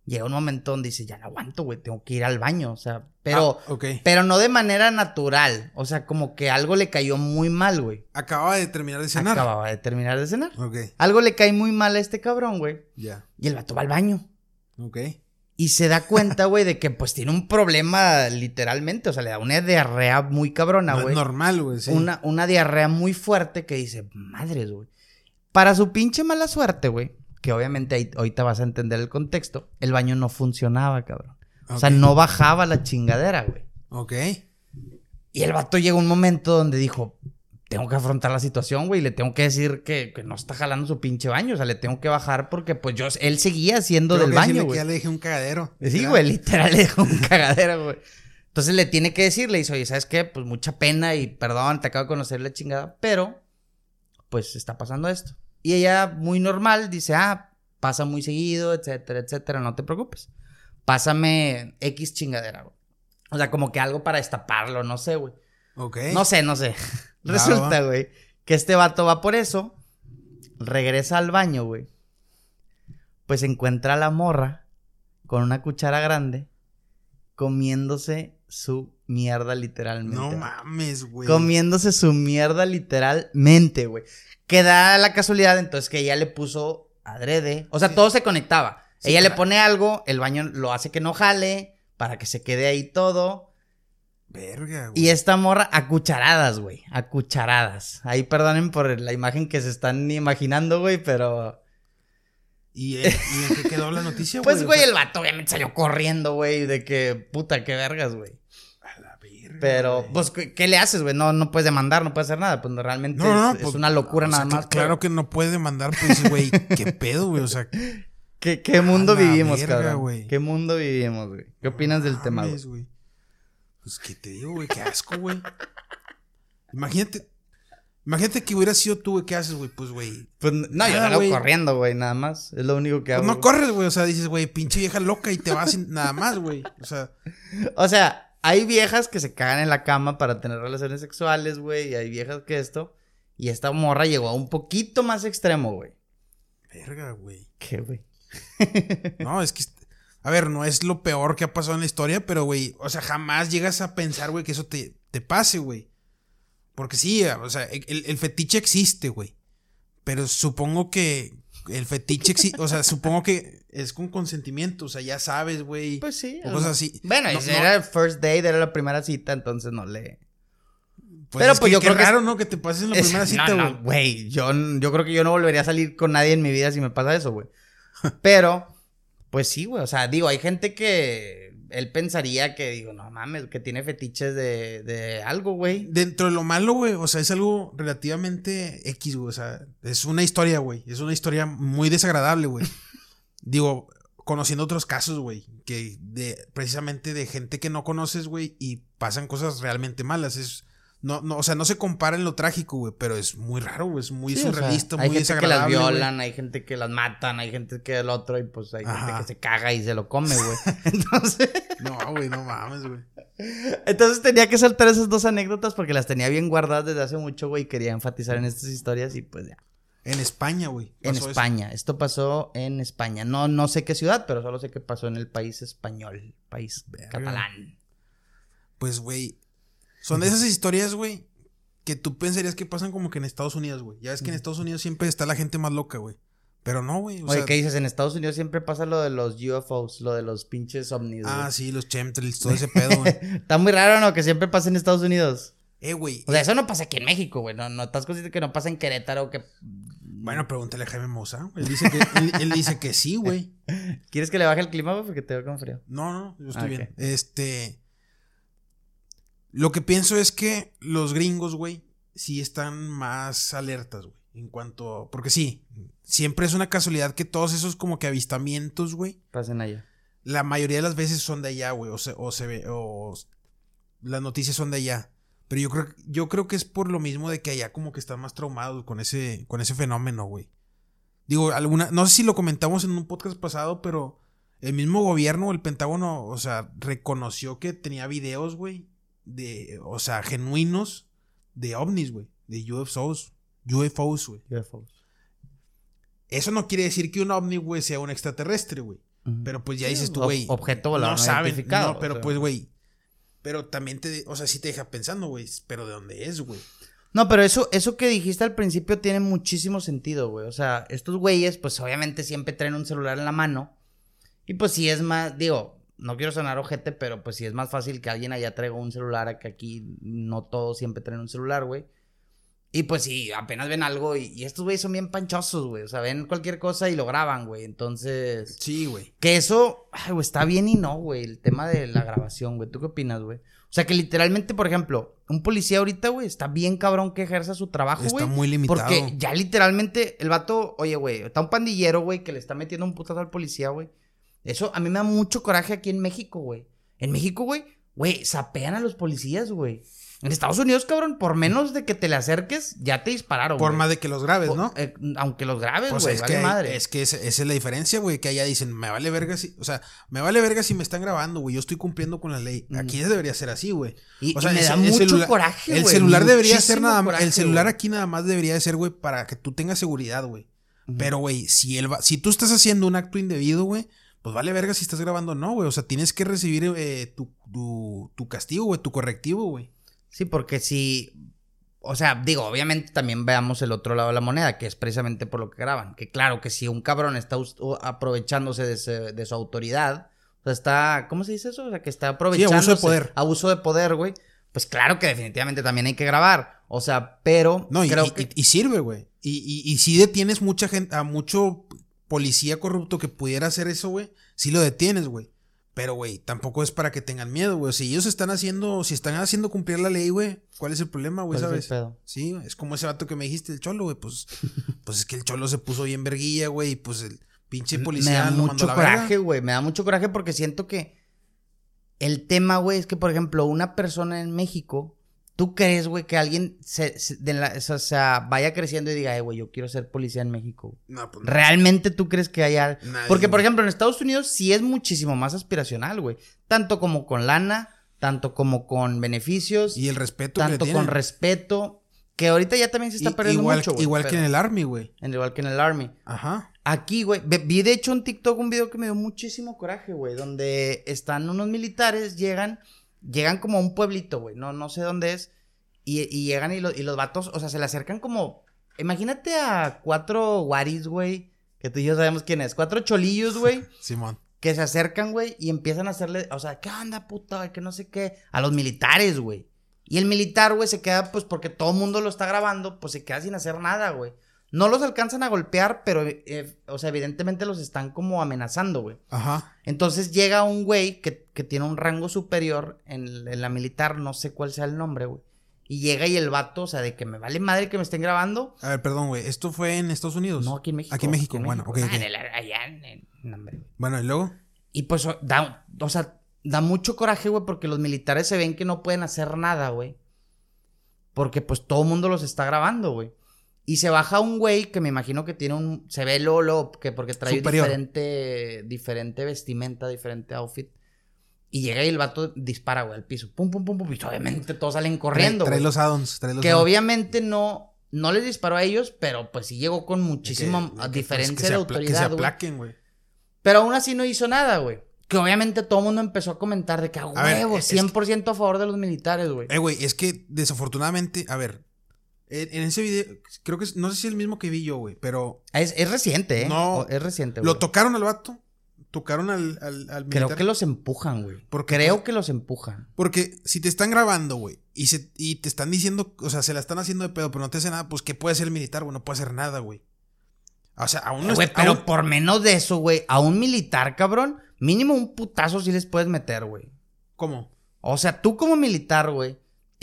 llega un momento donde dice, ya no aguanto, güey, tengo que ir al baño, o sea, pero, Ah, ok. pero no de manera natural, o sea, como que algo le cayó muy mal, güey. Acababa de terminar de cenar. Acababa de terminar de cenar. Ok. Algo le cae muy mal a este cabrón, güey. Ya. Y el vato va al baño. Ok. Y se da cuenta, güey, de que pues tiene un problema literalmente. O sea, le da una diarrea muy cabrona, No es güey. normal, güey. Sí. Una, una diarrea muy fuerte que dice, madres, güey. Para su pinche mala suerte, güey, que obviamente ahí- ahorita vas a entender el contexto, el baño no funcionaba, cabrón. O sea, no bajaba la chingadera, güey. Ok. Y el vato llegó un momento donde dijo, tengo que afrontar la situación, güey, le tengo que decir que, que no está jalando su pinche baño, o sea, le tengo que bajar porque pues yo, él seguía siendo Creo del que baño, güey. Ya le dejé un cagadero. Sí, Literal. güey, literal le dejó un cagadero, güey. Entonces le tiene que decir, le dice, oye, ¿sabes qué? Pues mucha pena y perdón, te acabo de conocer la chingada, pero pues está pasando esto. Y ella, muy normal, dice, ah, pasa muy seguido, etcétera, etcétera, no te preocupes. Pásame X chingadera, güey. O sea, como que algo para destaparlo, no sé, güey. Ok. No sé, no sé. Resulta, güey, que este vato va por eso, regresa al baño, güey. Pues encuentra a la morra con una cuchara grande comiéndose su mierda literalmente. No mames, güey. Comiéndose su mierda literalmente, güey. Que da la casualidad entonces que ella le puso adrede. O sea, Sí. todo se conectaba. Sí, ella le pone algo, el baño lo hace que no jale, para que se quede ahí todo. Verga, güey. Y esta morra a cucharadas, güey. A cucharadas. Ahí perdonen por la imagen que se están imaginando, güey, pero. ¿Y, en- y en qué quedó la noticia, güey? Pues, O güey, sea, el vato obviamente salió corriendo, güey. De que, puta, qué vergas, güey. Pero, pues, ¿qué, le haces, güey? No, no puedes demandar, no puedes hacer nada. Pues realmente No, no, es, es pues, una locura sea, nada que- más. Claro que no puede demandar, pues, güey, qué pedo, güey. O sea, ¿Qué, qué mundo vivimos, verga, cabrón? ¿Qué mundo vivimos, güey? ¿Qué opinas del tema, güey? mames, güey? Pues, ¿qué te digo, güey? Qué asco, güey. Imagínate. Imagínate que hubiera sido tú, güey, ¿qué haces, güey? Pues, güey. Pues no, yo Nada, salgo güey. corriendo, güey, nada más. Es lo único que Pues hago. no corres, güey. O sea, dices, güey, pinche vieja loca y te vas sin nada más, güey. O sea, O sea, hay viejas que se cagan en la cama para tener relaciones sexuales, güey. Y hay viejas que esto. Y esta morra llegó a un poquito más extremo, güey. verga, güey. ¿Qué, güey? No, es que. A ver, no es lo peor que ha pasado en la historia, pero, güey, o sea, jamás llegas a pensar, güey, que eso te, te pase, güey. Porque sí, o sea, el, el fetiche existe, güey. Pero supongo que el fetiche existe, o sea, supongo que es con consentimiento, o sea, ya sabes, güey. Pues sí. o cosas así. Bueno, No, era el first date, era la primera cita, entonces no le. pues pero es pues que yo qué creo que raro, es- ¿no? Que te pases en la Es- primera cita, no, güey. no, güey. Yo, yo creo que yo no volvería a salir con nadie en mi vida si me pasa eso, güey. Pero, pues sí, güey. O sea, digo, hay gente que él pensaría que, digo, no mames, que tiene fetiches de, de algo, güey. Dentro de lo malo, güey, o sea, es algo relativamente X, güey. O sea, es una historia, güey. Es una historia muy desagradable, güey. Digo, conociendo otros casos, güey, que de precisamente de gente que no conoces, güey, y pasan cosas realmente malas. Es no, no, o sea, no se compara en lo trágico, güey, pero es muy raro, güey, es muy Sí, o sea, surrealista, hay muy gente que las violan, hay gente que las matan, hay gente que el otro, y pues hay gente que se caga y se lo come, güey. Entonces, No, güey, no mames, güey. entonces tenía que soltar esas dos anécdotas porque las tenía bien guardadas desde hace mucho, güey. y Quería enfatizar en estas historias y pues ya. En España, güey. En eso. España. Esto pasó en España. No, no sé qué ciudad, pero solo sé que pasó en el país español, país Verga. catalán. Pues, güey, son de esas historias, güey, que tú pensarías que pasan como que en Estados Unidos, güey. Ya ves que en Estados Unidos siempre está la gente más loca, güey. Pero no, güey. Oye, sea, ¿qué dices? En Estados Unidos siempre pasa lo de los UFOs, lo de los pinches ovnis. Ah, sí, los chemtrails, todo ese pedo, güey. Está muy raro, ¿no? Que siempre pasa en Estados Unidos. Eh, güey. O sea, eso no pasa aquí en México, güey. No, no estás consciente que no pasa en Querétaro, que... Bueno, pregúntale a Jaime Moza. Él dice que, él, él dice que sí, güey. ¿Quieres que le baje el clima, güey? Porque te veo con frío. No, no, yo estoy Ah, bien. Este. Lo que pienso es que los gringos, güey, sí están más alertas, güey. En cuanto. Porque sí, siempre es una casualidad que todos esos como que avistamientos, güey. Pasen allá. La mayoría de las veces son de allá, güey. O se, o se ve. O las noticias son de allá. Pero yo creo, yo creo que es por lo mismo de que allá como que están más traumados con ese, con ese fenómeno, güey. Digo, alguna, no sé si lo comentamos en un podcast pasado, pero el mismo gobierno, el Pentágono, o sea, reconoció que tenía videos, güey, de, o sea, genuinos de ovnis, güey, de UFOs, UFOs, güey. UFOs. Eso no quiere decir que un ovni, güey, sea un extraterrestre, güey. Pero pues ya Sí, dices tú, ob- güey. objeto volador no no saben, no, pero o sea. pues, güey. Pero también te, o sea, sí te deja pensando, güey, pero ¿de dónde es, güey? No, pero eso, eso que dijiste al principio tiene muchísimo sentido, güey. O sea, estos güeyes, pues obviamente siempre traen un celular en la mano. Y pues sí es más, digo, no quiero sonar ojete, pero pues sí es más fácil que alguien allá traiga un celular a que aquí no todos siempre traen un celular, güey. Y pues sí, apenas ven algo y, y estos güeyes son bien panchosos, güey. O sea, ven cualquier cosa y lo graban, güey. Entonces... Sí, güey. Que eso, ay, güey, está bien y no, güey, el tema de la grabación, güey. ¿Tú qué opinas, güey? O sea, que literalmente, por ejemplo, un policía ahorita, güey, está bien cabrón que ejerza su trabajo, Está güey. muy limitado. Porque ya literalmente el vato, oye, güey, está un pandillero, güey, que le está metiendo un putazo al policía, güey. Eso a mí me da mucho coraje aquí en México, güey. En México, güey, güey, sapean a los policías, güey. En Estados Unidos, cabrón, por menos de que te le acerques, ya te dispararon. Por güey. más de que los grabes, ¿no? eh, aunque los grabes, Pues güey, es, vale que, madre. es que esa, esa es la diferencia, güey, que allá dicen, me vale verga si, o sea, me vale verga si me están grabando, güey, yo estoy cumpliendo con la ley. Aquí debería ser así, güey. Y, O sea, y me el da el mucho coraje, El güey, celular debería ser nada más, el celular güey. aquí nada más debería de ser, güey, para que tú tengas seguridad, güey. Pero, güey, si él va, si tú estás haciendo un acto indebido, güey, pues vale verga si estás grabando o no, güey. O sea, tienes que recibir eh, tu, tu, tu castigo, güey, tu correctivo, güey. Sí, porque si. O sea, digo, obviamente también veamos el otro lado de la moneda, que es precisamente por lo que graban. Que claro, que si un cabrón está aprovechándose de, de su autoridad, o sea, está. ¿Cómo se dice eso? O sea, que está aprovechándose. poder. Abuso de poder, güey. Pues claro que definitivamente también hay que grabar. O sea, pero. No, y, creo y- que. y- y sirve, güey. Y, y, y si detienes mucha gente, a mucho policía corrupto que pudiera hacer eso, güey, sí lo detienes, güey. Pero, güey, tampoco es para que tengan miedo, güey. Si ellos están haciendo, si están haciendo cumplir la ley, güey, ¿cuál es el problema, güey, ¿cuál es sabes? pedo? Sí, es como ese vato que me dijiste, el cholo, güey, pues, pues es que el cholo se puso bien verguilla, güey, y pues el pinche me policía da lo mandó mucho coraje, güey. Me da mucho coraje porque siento que el tema, güey, es que, por ejemplo, una persona en México ¿Tú crees, güey, que alguien se, se- de la- o sea, vaya creciendo y diga, eh, güey, yo quiero ser policía en México? No, pues no. ¿Realmente tú crees que haya...? Nadie, Porque, por ejemplo, en Estados Unidos sí es muchísimo más aspiracional, güey. Tanto como con lana, tanto como con beneficios, Y el respeto que tanto le con respeto, que ahorita ya también se está perdiendo igual, mucho, güey. Igual que en el Army, güey. en- Igual que en el Army. Ajá. Aquí, güey, vi de hecho en TikTok un video que me dio muchísimo coraje, güey, donde están unos militares, llegan, llegan como a un pueblito, güey, no, no sé dónde es, y, y llegan y, lo- y los vatos, o sea, se le acercan como, imagínate a cuatro guaris, güey, que tú y yo sabemos quién es, cuatro cholillos, güey, Simón. que se acercan, güey, y empiezan a hacerle, o sea, ¿qué onda, puta, güey? Que no sé qué, a los militares, güey. Y el militar, güey, se queda, pues, porque todo el mundo lo está grabando, pues se queda sin hacer nada, güey. No los alcanzan a golpear, pero, eh, o sea, evidentemente los están como amenazando, güey. Ajá. Entonces llega un güey que, que tiene un rango superior en, en la militar, no sé cuál sea el nombre, güey. Y llega y el vato, o sea, de que me vale madre que me estén grabando. A ver, perdón, güey. ¿Esto fue en Estados Unidos? No, aquí en México. Aquí en México, bueno, ok, Ah, ok. en el- allá en hombre, güey. Bueno, y luego. Y pues o- da, o sea, da mucho coraje, güey, porque los militares se ven que no pueden hacer nada, güey. Porque pues todo el mundo los está grabando, güey. Y se baja un güey que me imagino que tiene un, se ve Lolo, que porque trae Superior. diferente, diferente vestimenta, diferente outfit. Y llega y el vato dispara, güey, al piso. Pum, pum, pum, pum. Y obviamente todos salen corriendo, Trae, los addons. Trae los Que addons. obviamente no, no les disparó a ellos, pero pues sí llegó con muchísima Que- que, pues, diferencia que de apla- Que se autoridad, aplaquen, güey. Pero aún así no hizo nada, güey. Que obviamente todo el mundo empezó a comentar de que a huevo, es- 100% a favor de los militares, güey. Eh, güey, es que desafortunadamente, a ver. En, ese video, creo que es- no sé si es el mismo que vi yo, güey, pero Es, es reciente, ¿eh? No. Es reciente, güey. lo tocaron al vato, tocaron al, al, al Creo militar. que los empujan, güey. Porque, Creo pues, que los empujan. Porque si te están grabando, güey, y, se, y te están diciendo, o sea, se la están haciendo de pedo, pero no te hace nada, pues ¿qué puede hacer el militar, güey? No puede hacer nada, güey. O sea, aún no Güey, está- pero aún- por menos de eso, güey, a un militar, cabrón, mínimo un putazo sí les puedes meter, güey. ¿Cómo? O sea, tú como militar, güey,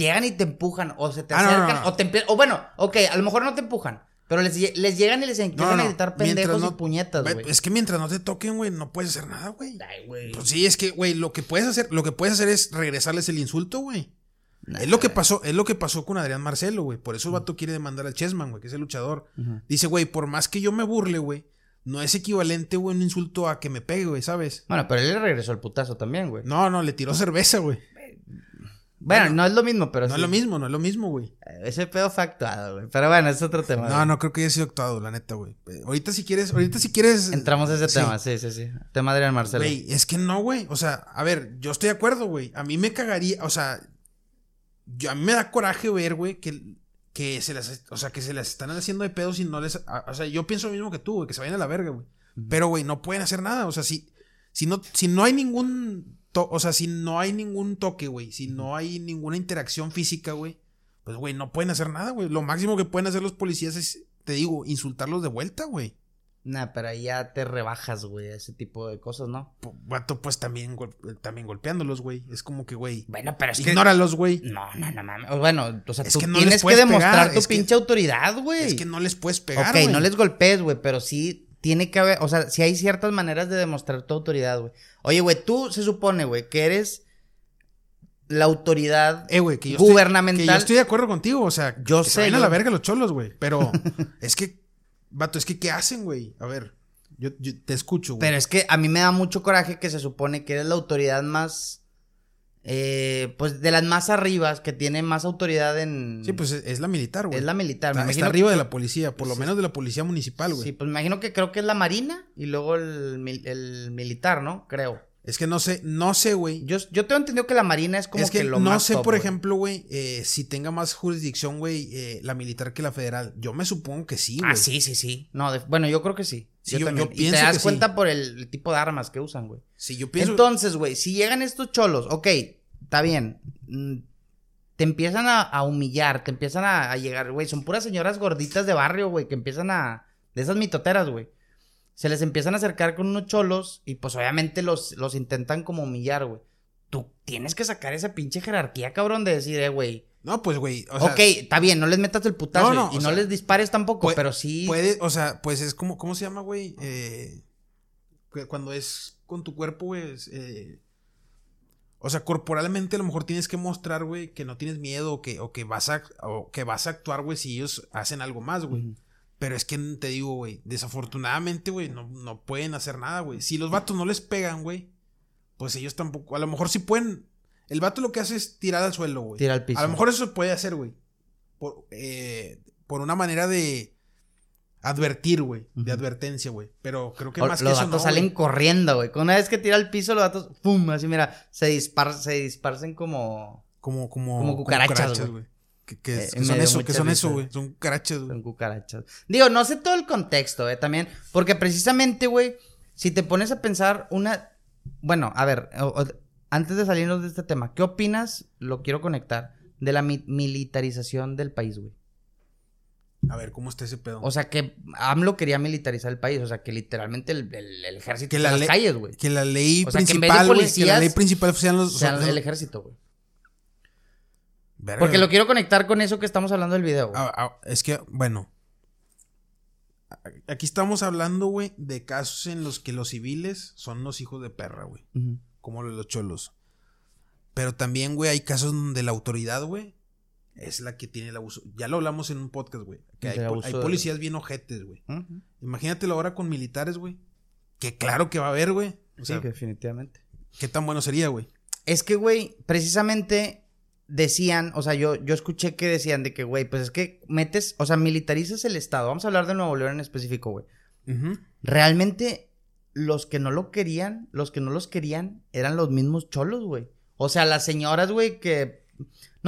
llegan y te empujan, o se te Ah, no, no, acercan, no. o te O bueno, ok, a lo mejor no te empujan, pero les, les llegan y les empiezan a gritar pendejos y puñetas, güey. Es que mientras no te toquen, güey, no puedes hacer nada, güey. Ay, güey. Pues sí, es que, güey, lo que puedes hacer, lo que puedes hacer es regresarles el insulto, güey. Nah, Es lo que pasó, es lo que pasó con Adrián Marcelo, güey. Por eso el vato quiere demandar al Chessman, güey, que es el luchador. Dice, güey, por más que yo me burle, güey, no es equivalente, güey, un insulto a que me pegue, güey, ¿sabes? Bueno, pero él le regresó el putazo también, güey. No, no, le tiró cerveza, güey. Bueno, Bueno, no es lo mismo, pero No sí. es lo mismo, no es lo mismo, güey. Ese pedo fue actuado, güey. Pero bueno, es otro tema. No, güey. no creo que haya sido actuado, la neta, güey. Eh, Ahorita si quieres, ahorita si quieres. Entramos a ese Sí. tema, sí, sí, sí. Tema de Adrián Marcelo. Güey, es que no, güey. O sea, a ver, yo estoy de acuerdo, güey. A mí me cagaría, o sea, yo, a mí me da coraje ver, güey, que, que se las, o sea, que se las están haciendo de pedos y no les, a- o sea, yo pienso lo mismo que tú, güey, que se vayan a la verga, güey. Pero, güey, no pueden hacer nada, o sea, si, si no, si no hay ningún, to- o sea, si no hay ningún toque, güey, si no hay ninguna interacción física, güey, pues, güey, no pueden hacer nada, güey. Lo máximo que pueden hacer los policías es, te digo, insultarlos de vuelta, güey. Nah, pero ahí ya te rebajas, güey, ese tipo de cosas, ¿no? Po- Vato, pues también, gol- también golpeándolos, güey. Es como que, güey. Bueno, pero es. Ignóralos, güey. No, no, no mames. Bueno, o sea, Es tú que no les tienes que demostrar pegar, tu es que- pinche autoridad, güey. Es que no les puedes pegar, ok, güey. no les golpees, güey, pero sí tiene que haber, o sea, sí hay ciertas maneras de demostrar tu autoridad, güey. Oye, güey, tú se supone, güey, que eres la autoridad Eh, güey, que yo gubernamental. Estoy, que yo estoy de acuerdo contigo, o sea, Yo que sé, se a la verga los cholos, güey. Pero es que, vato, es que, ¿qué hacen, güey? A ver, yo, yo te escucho, güey. Pero es que a mí me da mucho coraje que se supone que eres la autoridad más. Eh, pues de las más arribas, que tiene más autoridad en. Sí, pues es, es la militar, güey. es la militar. Está, me está arriba que- de la policía, por lo menos de la policía municipal, güey. Sí, pues me imagino que creo que es la marina y luego el, el militar, ¿no? Creo. Es que no sé, no sé, güey. Yo, yo tengo entendido que la marina es como es que, lo no más sé, top, por ejemplo, güey, eh, si tenga más jurisdicción, güey, eh, la militar que la federal. Yo me supongo que sí, güey. Ah, sí, sí, sí. No, de- bueno, yo creo que sí. Sí, yo- yo también. y pienso te das que cuenta sí. por el, el tipo de armas que usan, güey. Sí, yo pienso. Entonces, güey, si llegan estos cholos, ok, está bien. mm, Te empiezan a, a humillar, te empiezan a, a llegar, güey. Son puras señoras gorditas de barrio, güey, que empiezan a. De esas mitoteras, güey. Se les empiezan a acercar con unos cholos y pues obviamente los, los intentan como humillar, güey. Tú tienes que sacar esa pinche jerarquía, cabrón, de decir, eh, güey. no, pues, güey. O sea, ok, está bien, no les metas el putazo No, no, y no sea, les dispares tampoco, puede- pero sí. Puede, o sea, pues es como, ¿cómo se llama, güey? Eh, cuando es con tu cuerpo, güey, eh, O sea, corporalmente a lo mejor tienes que mostrar, güey, que no tienes miedo o que, o que, vas, a, o que vas a actuar, güey, si ellos hacen algo más, güey. Pero es que te digo, güey, desafortunadamente, güey, no, no pueden hacer nada, güey. Si los vatos no les pegan, güey, pues ellos tampoco, a lo mejor sí pueden. El vato lo que hace es tirar al suelo, güey. Tira al piso. A lo mejor eso se puede hacer, güey. Por, eh, por una manera de advertir, güey. De advertencia, güey. Pero creo que O- más que los eso vatos no, salen corriendo, güey. Una vez que tira al piso, los vatos, ¡pum! Así, mira, se, dispar se disparcen como. Como, como, como cucarachas, güey. Que, que- Eh, que son eso, que son eso, güey. Son cucarachas, güey. Son cucarachas. Digo, no sé todo el contexto, eh, también. Porque precisamente, güey, si te pones a pensar una. Bueno, a ver, o- o- antes de salirnos de este tema, ¿qué opinas? Lo quiero conectar. De la mi- militarización del país, güey. A ver, ¿cómo está ese pedo? O sea, que AMLO quería militarizar el país. O sea, que literalmente el, el- el ejército Que en la las calles, güey. que la ley O sea, que en vez de principal, güey. Que la ley principal sean los. O sea, son- el ejército, güey. Porque lo quiero conectar con eso que estamos hablando del video. Ah, ah, es que, bueno. Aquí estamos hablando, güey, de casos en los que los civiles son los hijos de perra, güey. Como los cholos. Pero también, güey, hay casos donde la autoridad, güey, es la que tiene el abuso. Ya lo hablamos en un podcast, güey. Que hay, de- policías bien ojetes, güey. Imagínatelo ahora con militares, güey. Que claro que va a haber, güey. O sea, sí, definitivamente. ¿qué tan bueno sería, güey? Es que, güey, precisamente decían, o sea, yo, yo escuché que decían de que, güey, pues es que metes, o sea, militarizas el Estado. Vamos a hablar de Nuevo León en específico, güey. Realmente, los que no lo querían, los que no los querían, eran los mismos cholos, güey. O sea, las señoras, güey, que...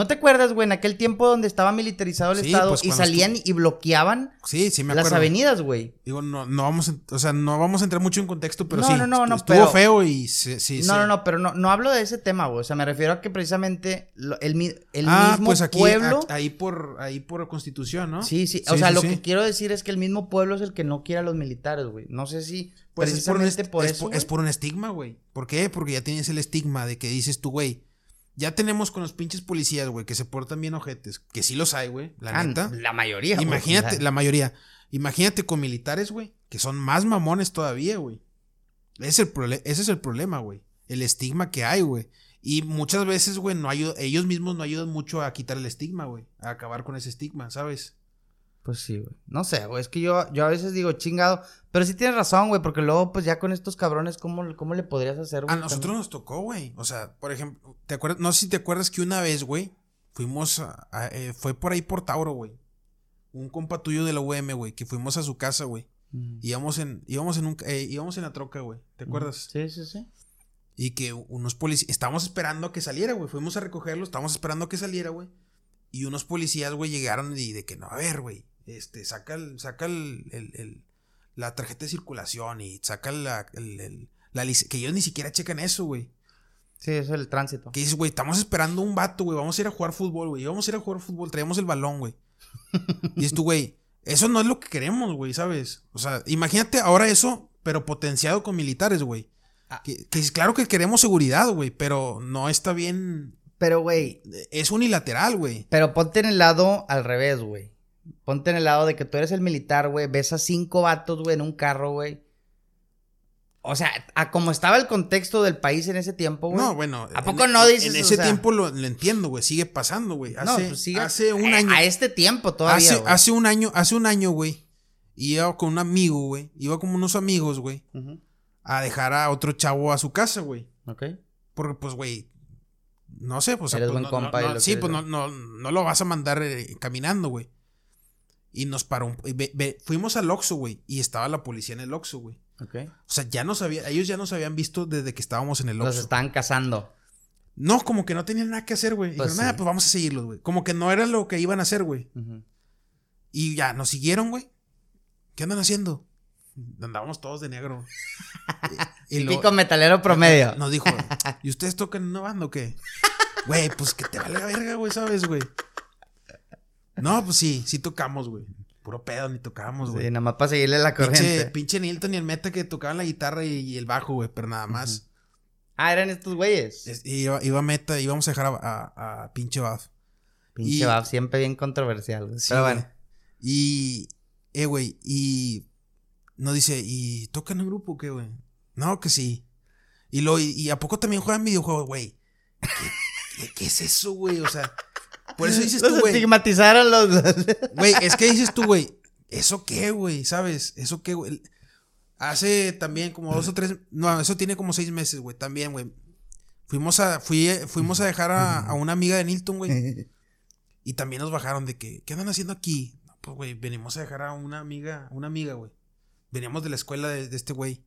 ¿No te acuerdas, güey, en aquel tiempo donde estaba militarizado el Sí, Estado pues, y salían y bloqueaban Sí, sí me las avenidas, güey? Digo, no, no vamos, a, o sea, no vamos a entrar mucho en contexto, pero No, sí. no, no, no, estuvo pero- feo y sí, sí, no, no, no, pero no, no hablo de ese tema, güey. O sea, me refiero a que precisamente el, el ah, mismo pues aquí, pueblo... a- ahí por, ahí por constitución, ¿no? Sí, sí. O sea, lo que quiero decir es que el mismo pueblo es el que no quiere a los militares, güey. No sé si Pues es por, un precisamente por, es eso. es por un estigma, güey. ¿Por qué? Porque ya tienes el estigma de que dices tú, güey. Ya tenemos con los pinches policías, güey, que se portan bien ojetes. Que sí los hay, güey. La Ah, neta. La mayoría, güey, Imagínate, la mayoría. Imagínate con militares, güey, que son más mamones todavía, güey. Ese es el, prole- ese es el problema, güey. El estigma que hay, güey. Y muchas veces, güey, no ellos mismos no ayudan mucho a quitar el estigma, güey. A acabar con ese estigma, ¿sabes? Pues sí, güey. No sé, güey. Es que yo, yo a veces digo chingado. Pero sí tienes razón, güey. Porque luego, pues ya con estos cabrones, ¿cómo, cómo le podrías hacer, güey? A nosotros nos tocó, güey. O sea, por ejemplo, ¿te acuerdas? No sé si te acuerdas que una vez, güey, fuimos a- a- eh, fue por ahí por Tauro, güey. Un compa tuyo de la UM, güey, que fuimos a su casa, güey. Ujú. Íbamos en, íbamos en un, eh, íbamos en la troca, güey. ¿Te acuerdas? Sí, sí, sí. Y que unos policías, estábamos esperando a que saliera, güey. Fuimos a recogerlo, estábamos esperando a que saliera, güey. Y unos policías, güey, llegaron y de que no, a ver, güey, este, saca el, saca el, el- el- la tarjeta de circulación y saca la, el- el- la que ellos ni siquiera checan eso, güey. Sí, eso es el tránsito. Que dices, güey, estamos esperando un vato, güey, vamos a ir a jugar fútbol, güey, vamos a ir a jugar fútbol, traemos el balón, güey. y dices tú, güey, eso no es lo que queremos, güey, ¿sabes? O sea, imagínate ahora eso, pero potenciado con militares, güey. Ah. Que, que es claro que queremos seguridad, güey, pero no está bien. Pero, güey. Es unilateral, güey. Pero ponte en el lado al revés, güey. Ponte en el lado de que tú eres el militar, güey. Ves a cinco vatos, güey, en un carro, güey. O sea, a como estaba el contexto del país en ese tiempo, güey. No, bueno. ¿A poco en- no dices, En o ese sea? tiempo lo, lo entiendo, güey. Sigue pasando, güey. No, Hace, pues sigue- hace un eh, año. A este tiempo todavía, hace, un año, hace un año, güey. Iba con un amigo, güey. Iba con unos amigos, güey. A dejar a otro chavo a su casa, güey. Ok. Porque, pues, güey. No sé, pues. Eres pues, buen no- compa no- y no- lo sí, pues no, no, no lo vas a mandar eh, caminando, güey. Y nos paró. un- y ve- ve- fuimos al Oxxo, güey. Y estaba la policía en el Oxxo, güey. Ok. O sea, ya nos había, ellos ya nos habían visto desde que estábamos en el Los Oxxo. estaban cazando. No, como que no tenían nada que hacer, güey. Pues Dijeron, "Ah, sí. pues vamos a seguirlos, güey. Como que no era lo que iban a hacer, güey. Y ya, nos siguieron, güey. ¿Qué andan haciendo? Andábamos todos de negro. y, y metalero promedio. Nos dijo, ¿y ustedes tocan en una banda o qué? Güey, pues que te vale la verga, güey, ¿sabes, güey? No, pues sí, sí tocamos, güey. Puro pedo, ni tocábamos, güey. Sí, nada más para seguirle la pinche, corriente. pinche Nilton y el Meta que tocaban la guitarra y, y el bajo, güey, pero nada más. Ah, eran estos güeyes. Es- iba, iba Meta, íbamos a dejar a, a- a pinche Baf. Pinche y- siempre bien controversial, güey. Sí, Pero bueno. Y, eh, güey, y nos dice, ¿y tocan en grupo o qué, güey? No, que sí. Y, lo, y, y a poco también juegan videojuegos, güey. ¿qué, qué es eso, güey? O sea, por eso dices Los tú, güey. estigmatizaron los. Güey, es que dices tú, güey, ¿eso qué, güey? ¿Sabes? ¿Eso qué, güey? Hace también como dos o tres, no, eso tiene como seis meses, güey, también, güey. Fuimos a, fui, fuimos a dejar a, a una amiga de Nilton, güey. Y también nos bajaron de que, ¿qué andan haciendo aquí? No, pues, güey, venimos a dejar a una amiga, una amiga, güey. Veníamos de la escuela de, de este güey.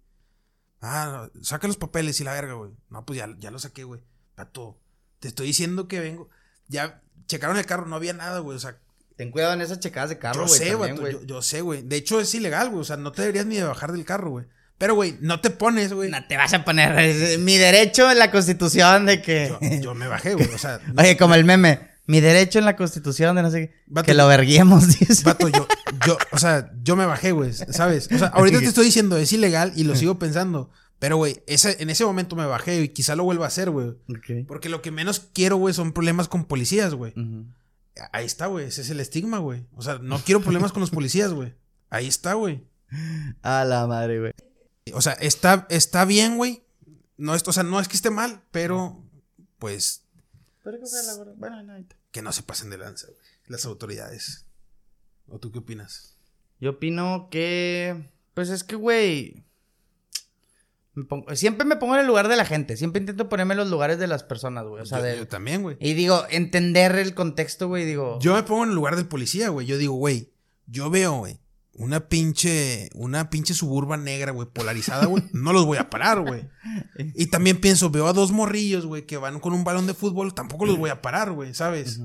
Ah, no, saca los papeles y la verga, güey. No, pues ya, ya lo saqué, güey. Pato, te estoy diciendo que vengo. Ya checaron el carro, no había nada, güey. O sea, Ten cuidado en esas checadas de carro, yo güey. sé, también, vato, yo, yo sé, güey. De hecho, es ilegal, güey. O sea, no te deberías ni de bajar del carro, güey. Pero, güey, no te pones, güey. No te vas a poner es mi derecho en la constitución de que. Yo, yo me bajé, güey. O sea, Oye, como el meme. Mi derecho en la constitución de no sé qué. Que lo verguemos, dice. Vato, yo, yo, o sea, yo me bajé, güey, ¿sabes? O sea, ahorita te estoy diciendo, es ilegal y lo sigo pensando. Pero, güey, en ese momento me bajé y quizá lo vuelva a hacer, güey. Porque lo que menos quiero, güey, son problemas con policías, güey. Ahí está, güey. Ese es el estigma, güey. O sea, no quiero problemas con los policías, güey. Ahí está, güey. A la madre, güey. O sea, está, está bien, güey. No o sea, no es que esté mal, pero pues Bueno, no, que no se pasen de lanza, güey. Las autoridades. ¿O tú qué opinas? Yo opino que. Pues es que, güey. Me pongo- Siempre me pongo en el lugar de la gente. Siempre intento ponerme en los lugares de las personas, güey. O sea, yo, de- yo también, güey. Y digo, entender el contexto, güey. Digo. Yo me pongo en el lugar del policía, güey. Yo digo, güey, yo veo, güey, una pinche, una pinche suburban negra, güey, polarizada, güey. no los voy a parar, güey. Y también pienso, veo a dos morrillos, güey, que van con un balón de fútbol, tampoco los voy a parar, güey, ¿sabes?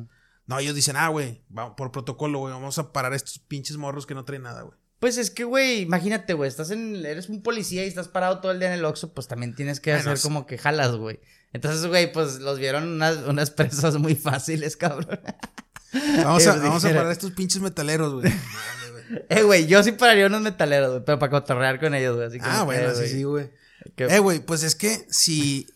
No, ellos dicen, ah, güey, por protocolo, güey, vamos a parar a estos pinches morros que no traen nada, güey. Pues es que, güey, imagínate, güey, estás en, eres un policía y estás parado todo el día en el Oxxo, pues también tienes que hacer como que jalas, güey. Entonces, güey, pues los vieron unas, unas presas muy fáciles, cabrón. Vamos a, vamos a parar a estos pinches metaleros, güey. Eh, güey, yo sí pararía unos metaleros, güey, pero para cotorrear con ellos, güey. Ah, bueno, sí, sí, güey. Eh, güey, pues es que si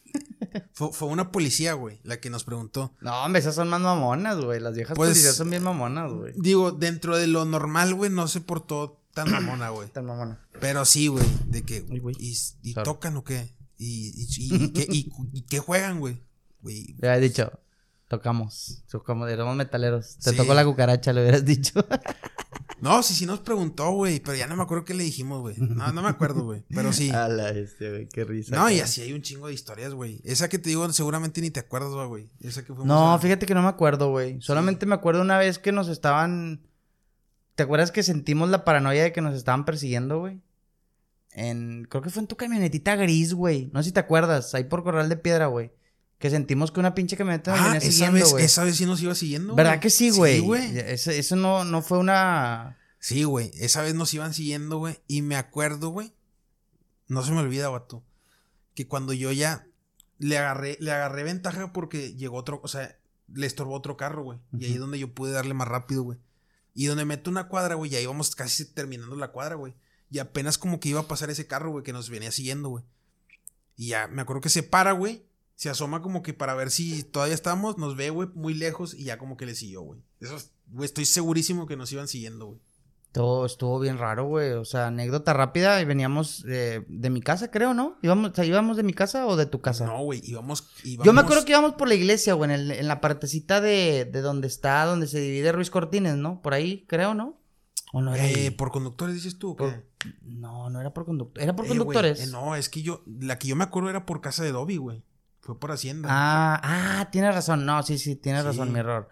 fue, fue una policía, güey, la que nos preguntó. No, hombre, esas son más mamonas, güey. Las viejas Pues- policías son bien mamonas, güey. Digo, dentro de lo normal, güey, no se portó tan mamona, güey. Tan mamona. Pero sí, güey, de que. Ay, güey. ¿Y, y tocan o qué? ¿Y, y, y- y qué, y- y qué juegan, güey? Güey. Le había dicho, tocamos, tocamos, éramos metaleros. Te Sí. tocó la cucaracha, le hubieras dicho. No, sí, sí nos preguntó, güey, pero ya no me acuerdo qué le dijimos, güey. No, no me acuerdo, güey. Pero sí. A la este, güey, qué risa. No, y así hay un chingo de historias, güey. Esa que te digo, seguramente ni te acuerdas, güey. Esa que fuimos No, a- fíjate que no me acuerdo, güey. Solamente me acuerdo una vez que nos estaban. ¿Te acuerdas que sentimos la paranoia de que nos estaban persiguiendo, güey? En. Creo que fue en tu camionetita gris, güey. No sé si te acuerdas. Ahí por Corral de Piedra, güey. Que sentimos que una pinche camioneta Ah, venía esa siguiendo, güey. esa vez sí nos iba siguiendo. ¿Verdad que sí, güey? Sí, güey. Eso, eso no, no fue una. Sí, güey. Esa vez nos iban siguiendo, güey. Y me acuerdo, güey. No se me olvida, vato. Que cuando yo ya le agarré, le agarré ventaja porque llegó otro, o sea, le estorbó otro carro, güey. Y ahí es donde yo pude darle más rápido, güey. Y donde meto una cuadra, güey, ya íbamos casi terminando la cuadra, güey. Y apenas como que iba a pasar ese carro, güey, que nos venía siguiendo, güey. Y ya, me acuerdo que se para, güey. Se asoma como que para ver si todavía estamos, nos ve, güey, muy lejos y ya como que le siguió, güey. Eso, güey, estoy segurísimo que nos iban siguiendo, güey. Todo estuvo bien raro, güey. O sea, anécdota rápida. Y veníamos eh, de mi casa, creo, ¿no? ¿Íbamos, o sea, ¿Íbamos de mi casa o de tu casa? No, güey, íbamos, íbamos. Yo me acuerdo que íbamos por la iglesia, güey, en, el- en la partecita de, de donde está, donde se divide Ruiz Cortines, ¿no? Por ahí, creo, ¿no? ¿O no era? Eh, por conductores dices tú, ¿o qué? Por- No, no era por conductor. Era por Eh, conductores. eh, no, es que yo, la que yo me acuerdo era por casa de Dobby, güey. Fue por Hacienda. Ah, ah, tienes razón. No, sí, sí, tienes Sí. razón, mi error.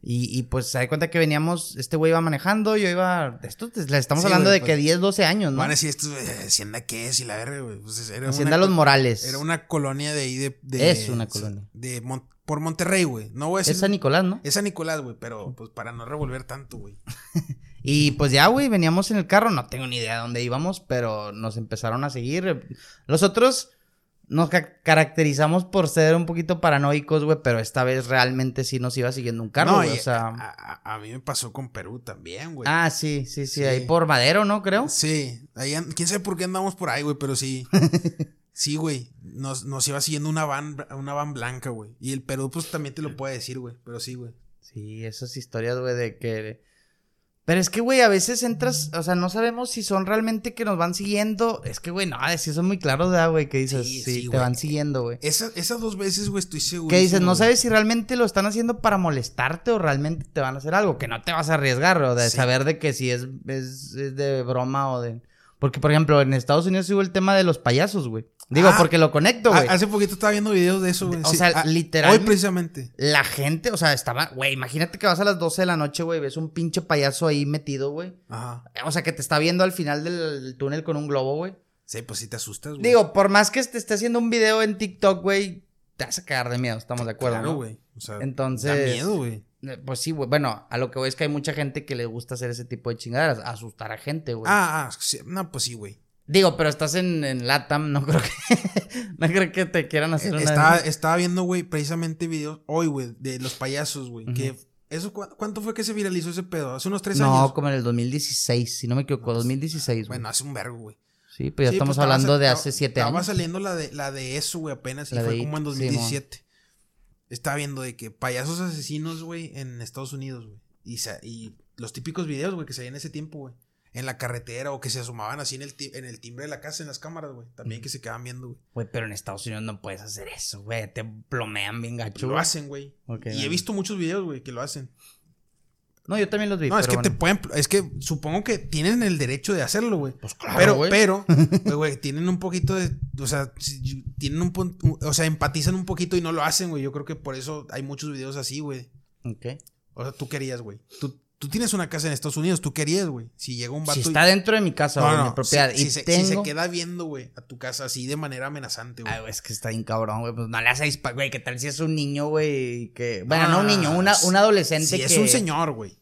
Y, y pues se da cuenta que veníamos, este güey iba manejando, yo iba. Esto te- le estamos Sí, hablando güey, de que pues, 10, 12 años, ¿no? Van a decir, esto, eh, Hacienda qué es y la verga, güey. Pues era Hacienda una Los Morales. Era una colonia de ahí de. de- Es una colonia. De Mon- por Monterrey, güey. No voy a decir. Es San Nicolás, ¿no? Es San Nicolás, güey, pero pues para no revolver tanto, güey. Y pues ya, güey, veníamos en el carro, no tengo ni idea de dónde íbamos, pero nos empezaron a seguir. Los otros nos ca- caracterizamos por ser un poquito paranoicos, güey, pero esta vez realmente sí nos iba siguiendo un carro, No, güey, o sea... a, a- a mí me pasó con Perú también, güey. Ah, sí, sí, sí, Sí. ahí por Madero, ¿no? Creo. Sí, ahí quién sabe por qué andamos por ahí, güey, pero sí. Sí, güey. Nos, nos iba siguiendo una van, una van blanca, güey. Y el Perú, pues también te lo puede decir, güey. Pero sí, güey. Sí, esas historias, güey, de que... Pero es que, güey, a veces entras, o sea, no sabemos si son realmente que nos van siguiendo. Es que, güey, no, si eso es muy claro, ¿verdad, güey? Que dices, Sí, sí, sí, te van siguiendo, güey. Esa- esas dos veces, güey, estoy seguro. Que dices, no sabes si realmente lo están haciendo para molestarte o realmente te van a hacer algo, que no te vas a arriesgar, o de Sí. saber de que si es, es, es de broma o de... Porque, por ejemplo, en Estados Unidos hubo el tema de los payasos, güey. Digo, Ah, porque lo conecto, güey. Hace poquito estaba viendo videos de eso, güey. O Sí, sea, ah, literalmente- Hoy precisamente. La gente, o sea, estaba... Güey, imagínate que vas a las 12 de la noche, güey, ves un pinche payaso ahí metido, güey. Ajá. O sea, que te está viendo al final del, túnel con un globo, güey. Sí, pues sí te asustas, güey. Digo, por más que te esté haciendo un video en TikTok, güey, te vas a cagar de miedo, estamos de acuerdo, Claro, ¿no? güey. O sea, Entonces- Da miedo, güey. Eh, Pues sí, güey. Bueno, a lo que voy es que hay mucha gente que le gusta hacer ese tipo de chingaderas, asustar a gente, güey. Ah, ah, sí, no, pues sí, güey. Digo, pero estás en, en LATAM, no creo que no creo que te quieran hacer una Estaba, estaba viendo, güey, precisamente videos hoy, güey, de los payasos, güey. Que eso, ¿cu- ¿cuánto fue que se viralizó ese pedo? Hace unos tres No, años. como en el 2016, si no me equivoco, 2016, güey. Bueno, hace un vergo, güey. sí, pues ya Sí, estamos pues, estaba hablando de estaba- hace siete Estaba años. saliendo la de, la de eso, güey, apenas. Y La fue de como en It, 2017. Estaba viendo de que payasos asesinos, güey, en Estados Unidos, güey. Y, y los típicos videos, güey, que se veían en ese tiempo, güey. En la carretera o que se asomaban así en el, en el timbre de la casa, en las cámaras, güey. También que se quedaban viendo, güey. Güey, pero en Estados Unidos no puedes hacer eso, güey. Te plomean bien gacho. Lo hacen, güey. Y he visto muchos videos, güey, que lo hacen. No, yo también los vi. No, es que pero te bueno. pueden. Es que supongo que tienen el derecho de hacerlo, güey. Pues claro, pero, güey. pero, güey, güey, tienen un poquito de. O sea, tienen un punto. O sea, empatizan un poquito y no lo hacen, güey. Yo creo que por eso hay muchos videos así, güey. Ok. O sea, tú querías, güey. Tú, tú tienes una casa en Estados Unidos, tú querías, güey. Si llega un vato. Si y- está dentro de mi casa, No, güey, no, mi propiedad, Si, y si se, si se queda viendo, güey, a tu casa así de manera amenazante, güey. Ay, güey, es que está bien cabrón, güey. Pues no le haces, güey, ¿qué tal si es un niño, güey? Que... Bueno, no un niño, una, un adolescente Si que... es un señor, güey.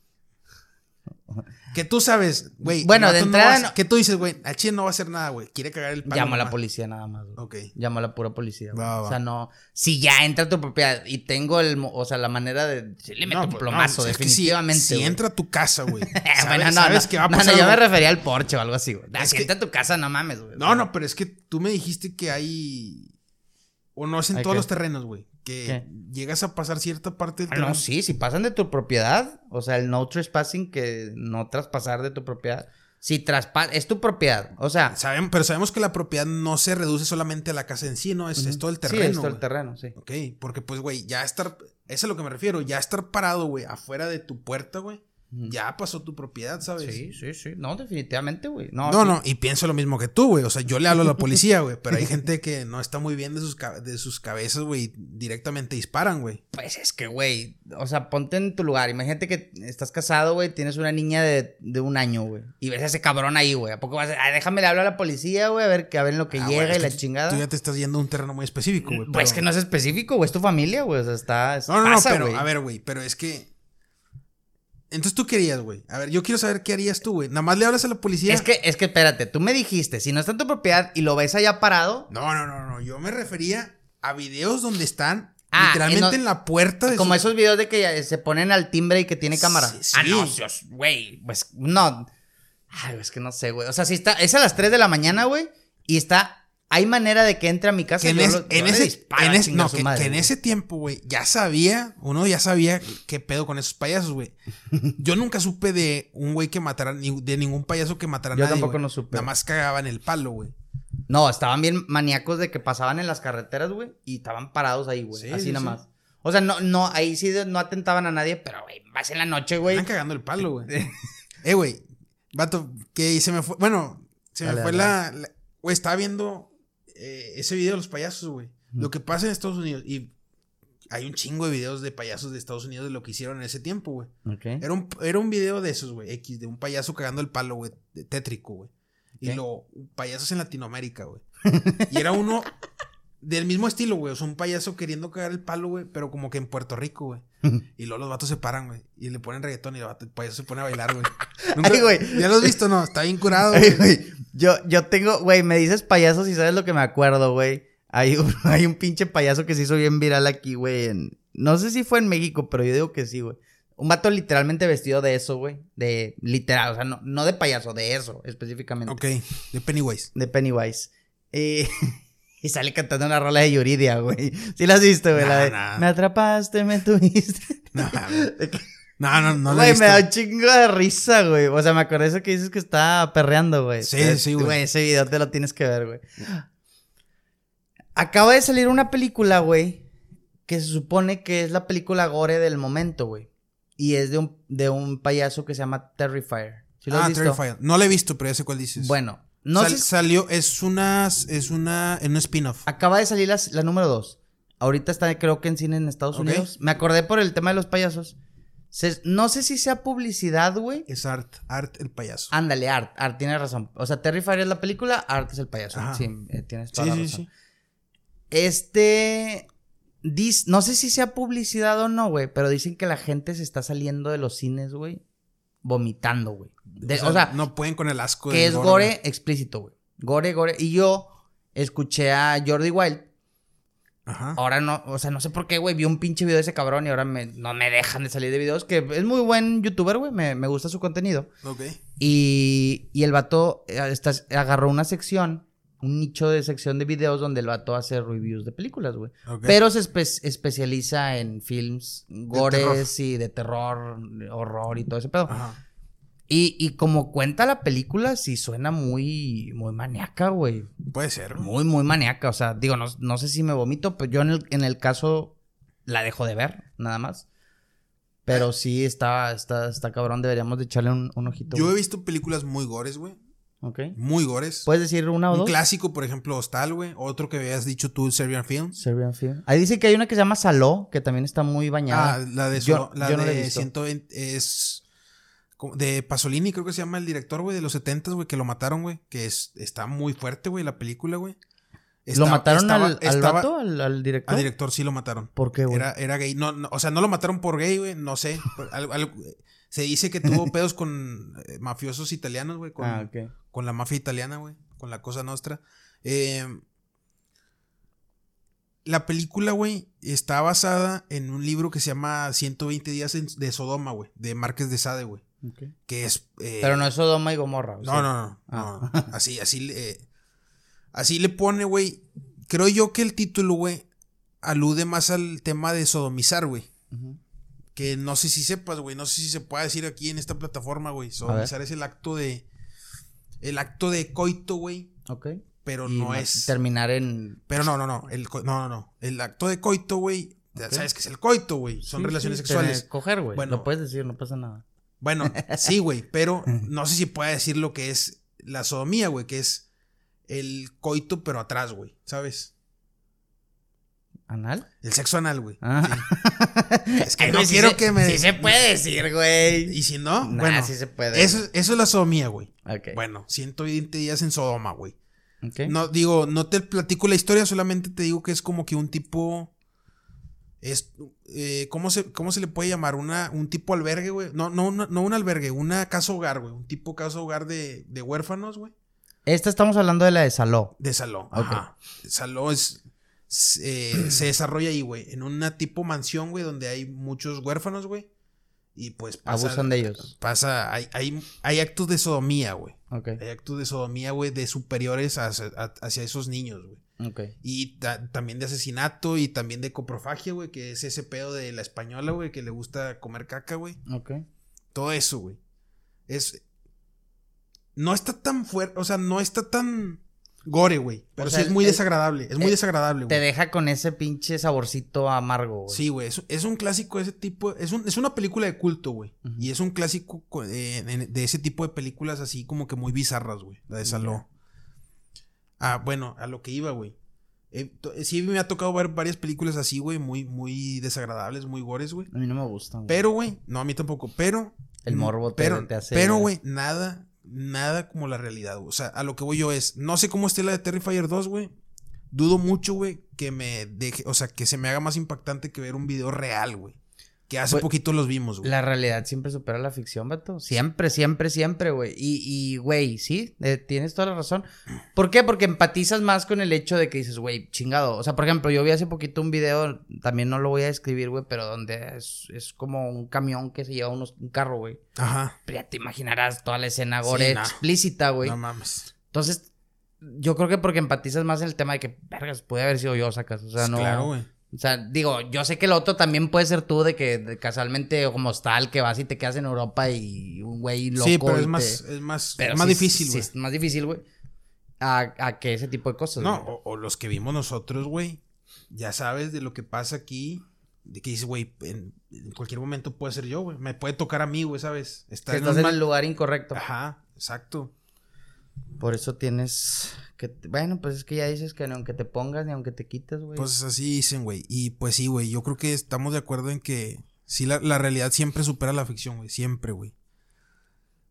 Que tú sabes, güey. Bueno, de no entrada no- Que tú dices, güey, al chile no va a hacer nada, güey. Quiere cagar el palo. Llamo a la policía nada más, güey. Ok. Llamo a la pura policía, güey. Va, va. O sea, no... Si ya entra tu propiedad y tengo el... O sea, la manera de... Sí, le meto No, un plomazo, que si- definitivamente, Si, entra a tu casa, güey. bueno, no, sabes no, que va a pasar no, yo me refería al porche o algo así, güey. Es Si que- entra a tu casa, no mames, güey. No, no, pero es que tú me dijiste que hay. O no es en ¿Hay todos qué? los terrenos, güey. Que ¿Qué? llegas a pasar cierta parte del Ah, no, sí, si pasan de tu propiedad, o sea, el no trespassing, que no traspasar de tu propiedad. Si traspas, es tu propiedad, o sea, Sabemos, pero sabemos que la propiedad no se reduce solamente a la casa en sí, ¿no? Es, es todo el terreno. Sí, es todo el terreno, sí. Ok, porque pues, güey, ya estar. Eso es a lo que me refiero. Ya estar parado, güey, afuera de tu puerta, güey. Ya pasó tu propiedad, ¿sabes? Sí, sí, sí. No, definitivamente, güey. No, No, sí. no, y pienso lo mismo que tú, güey. O sea, yo le hablo a la policía, güey. Pero hay gente que no está muy bien de sus, de sus cabezas, güey. Directamente disparan, güey. Pues es que, güey, o sea, ponte en tu lugar. Imagínate que estás casado, güey, tienes una niña de, de un año, güey. Y ves a ese cabrón ahí, güey. ¿A poco vas a... ah, déjame le hablo a la policía, güey, a ver, que a ver en lo que Ah, llega y la chingada? Tú ya te estás yendo a un terreno muy específico, güey. Pues pero- que no es específico, güey, es tu familia, güey. O sea, está... es- No, no, no, pasa, pero güey. a ver, güey, pero es que. Entonces tú querías, güey. A ver, yo quiero saber qué harías tú, güey. Nada más le hablas a la policía. Es que, es que espérate, tú me dijiste, si no está en tu propiedad y lo ves allá parado, No, no, no, no. Yo me refería a videos donde están Ah, literalmente en la puerta de como su- esos videos de que se ponen al timbre y que tiene cámara. Sí, sí. Ah, no, Dios, güey, pues no. Ay, es que no sé, güey. O sea, si está, es a las 3 de la mañana, güey, y está, hay manera de que entre a mi casa en, yo es- lo- en ese, disparo en no, que, madre, que en ese tiempo, güey, ya sabía, uno ya sabía qué pedo con esos payasos, güey. Yo nunca supe de un güey que matara, ni de ningún payaso que matara a Yo nadie, tampoco no supe. Nada más cagaban el palo, güey. No, estaban bien maníacos de que pasaban en las carreteras, güey, y estaban parados ahí, güey. Sí, así sí, nada sí. más. O sea, no, no, ahí sí no atentaban a nadie, pero, güey, vas en la noche, güey. Están cagando el palo, güey. eh, güey. Vato, que se me fue. Bueno, se me fue dale. la- Güey, estaba viendo eh, ese video de los payasos, güey. Lo que pasa en Estados Unidos. Y hay un chingo de videos de payasos de Estados Unidos de lo que hicieron en ese tiempo, güey. Era un, era un video de esos, güey. X, de un payaso cagando el palo, güey. de- Tétrico, güey. Y lo. Payasos en Latinoamérica, güey. y era uno. Del mismo estilo, güey. O sea, un payaso queriendo cagar el palo, güey. Pero como que en Puerto Rico, güey. Y luego los vatos se paran, güey. Y le ponen reggaetón y el, vato- el payaso se pone a bailar, güey. Nunca- Ay, güey. ¿Ya lo has visto? No, está bien curado, Ay, güey. güey, Yo, yo tengo, güey, me dices payasos y sabes lo que me acuerdo, güey. Hay un, hay un pinche payaso que se hizo bien viral aquí, güey. en- No sé si fue en México, pero yo digo que sí, güey. Un vato literalmente vestido de eso, güey. De literal, o sea, no, no de payaso, de eso específicamente. Ok, de Pennywise. De Pennywise. Eh, y sale cantando una rola de Yuridia, güey. Sí la has visto, güey. la Nah, de, nah. Me atrapaste, me tuviste. Que- No, no, no Güey, me da un chingo de risa, güey. O sea, me acordé eso que dices que está perreando, güey. Sí, sí, güey. Ese video te lo tienes que ver, güey. Acaba de salir una película, güey, que se supone que es la película gore del momento, güey. Y es de un, de un payaso que se llama Terrifier. ¿Sí lo has ah, visto? Terrifier. No la he visto, pero ya sé cuál dices. Bueno, no Sal- sé si- Salió, es una, es una, en un spin-off. Acaba de salir la, la número 2. Ahorita está, creo que en cine en Estados. Unidos. Me acordé por el tema de los payasos. Se- no sé si sea publicidad, güey. Es Art, Art el payaso. Ándale, Art, Art tiene razón. O sea, Terrifier es la película, Art es el payaso. Ajá. Sí, eh, tienes toda sí, la sí, razón. sí. Este. dis- no sé si sea publicidad o no, güey, pero dicen que la gente se está saliendo de los cines, güey, vomitando, güey. De- O sea, no pueden con el asco que es gore. gore explícito, güey. Gore, gore. Y yo escuché a Jordi Wild. Ajá. Ahora no, o sea, no sé por qué, güey. Vi un pinche video de ese cabrón y ahora me, no me dejan de salir de videos. Que es muy buen youtuber, güey. Me, me gusta su contenido. Ok. Y, y el vato eh, está- agarró una sección, un nicho de sección de videos donde el vato hace reviews de películas, güey. ok. Pero se espe- especializa en films gores y de terror, horror y todo ese pedo. Ajá. Y, y como cuenta la película, sí suena muy, muy maníaca, güey. Puede ser. Muy, muy maníaca. O sea, digo, no, no sé si me vomito, pero yo en el, en el caso la dejo de ver, nada más. Pero sí está, está, está cabrón, deberíamos de echarle un, un ojito. Yo he visto películas muy gores, güey. Ok. Muy gores. ¿Puedes decir una o Un dos? clásico, por ejemplo, Hostal, güey. Otro que habías dicho tú, Serbian Films. Serbian Film. Ahí dice que hay una que se llama Saló, que también está muy Ah, bañada. la de, Yo- la yo no la he de visto. 120 es de Pasolini, creo que se llama el director, güey, de los 70 güey, que lo mataron, güey, que es, está muy fuerte, güey, la película, güey. ¿Lo mataron estaba- al, al estaba- vato, al, al director? Al director sí lo mataron. ¿Por qué, güey? Era, era gay. No, no, o sea, no lo mataron por gay, güey, no sé. Se dice que tuvo pedos con eh, mafiosos italianos, güey, con, Ah, con la mafia italiana, güey, con la cosa nostra. Eh, la película, güey, está basada en un libro que se llama 120 días de Sodoma, güey, de Márquez de Sade, güey, que es... eh, Pero no es Sodoma y Gomorra. ¿o no, sí? no, no, Ah. no, así, así, le- eh, así le pone, güey. Creo yo que el título, güey, alude más al tema de sodomizar, güey. Que no sé si sepas, güey. No sé si se puede decir aquí en esta plataforma, güey. Sodomizar es el acto de. El acto de coito, güey. Ok. Pero Y no es. Terminar en... Pero no, no, no. El, no, no, no. El acto de coito, güey. Ya Ok. sabes que es el coito, güey. Son Sí, relaciones sí, sexuales. Coger, güey. Bueno. Lo puedes decir, no pasa nada. Bueno, sí, güey. Pero no sé si puede decir lo que es la sodomía, güey. Que es el coito, pero atrás, güey. ¿Sabes? ¿Anal? El sexo anal, güey. Ah. Sí. Es que Ay, no quiero se- que me. Sí se puede decir, güey. Y si no, Nah, bueno. sí se puede. Eso, eso es la sodomía, güey. Ok. Bueno, 120 días en Sodoma, güey. Ok. No, digo, no te platico la historia, solamente te digo que es como que un tipo. Es. eh, ¿cómo, se, ¿Cómo se le puede llamar? Una, un tipo albergue, güey. No, no, una- no un albergue, una casa hogar, güey. Un tipo casa hogar de, de huérfanos, güey. Esta estamos hablando de la de Saló. De Saló. Ok. Ajá. Saló es. eh, se desarrolla ahí, güey. En una tipo mansión, güey, donde hay muchos huérfanos, güey. Y pues pasa. Abusan de ellos. Pasa. Hay, hay, hay actos de sodomía, güey. Hay actos de sodomía, güey, de superiores hacia, hacia esos niños, güey. Ok. Y ta- también de asesinato y también de coprofagia, güey, que es ese pedo de la española, güey, que le gusta comer caca, güey. Ok. Todo eso, güey. Es. No está tan fuerte, o sea, no está tan gore, güey. Pero O sea, sí es muy el- desagradable. Es muy eh, desagradable, Te güey. deja con ese pinche saborcito amargo, güey. Sí, güey. Es, es un clásico de ese tipo. Es, un- es una película de culto, güey. Y es un clásico co- eh, de ese tipo de películas así como que muy bizarras, güey. La de Saló. Ah, bueno, a lo que iba, güey. Eh, eh, sí me ha tocado ver varias películas así, güey, muy, muy desagradables, muy gores, güey. A mí no me gustan. güey. Pero, güey, no, a mí tampoco. Pero. El morbo te- pero, te hace- Pero, güey, nada, nada como la realidad, güey. O sea, a lo que voy yo es. No sé cómo esté la de Terrifier 2, güey. Dudo mucho, güey, que me deje. O sea, que se me haga más impactante que ver un video real, güey. Que hace Güey, poquito los vimos, güey. La realidad siempre supera la ficción, vato. Siempre, siempre, siempre, güey. Y, y, güey, sí, eh, tienes toda la razón. ¿Por qué? Porque empatizas más con el hecho de que dices, güey, chingado. O sea, por ejemplo, yo vi hace poquito un video, también no lo voy a describir, güey, pero donde es, es como un camión que se lleva unos, un carro, güey. Ajá. Pero ya te imaginarás toda la escena gore Sí, nah. explícita, güey. No mames. Entonces, yo creo que porque empatizas más en el tema de que, vergas, puede haber sido yo, sacas. O sea, Pues no. Claro, güey. O sea, digo, yo sé que el otro también puede ser tú de que de casualmente como tal que vas y te quedas en Europa y un güey loco. Sí, pero es te- más, es más, pero es más sí- difícil, sí, es más difícil, güey. A, a que ese tipo de cosas. No, o, o los que vimos nosotros, güey. Ya sabes de lo que pasa aquí. De que dices, güey, en, en cualquier momento puede ser yo, güey. Me puede tocar a mí, güey, ¿sabes? Estar Que en estás un en mal- el lugar incorrecto. Ajá, exacto. Por eso tienes que... Bueno, pues es que ya dices que ni aunque te pongas ni aunque te quites, güey. Pues así dicen, güey. Y pues sí, güey. Yo creo que estamos de acuerdo en que sí, la, la realidad siempre supera la ficción, güey. Siempre, güey.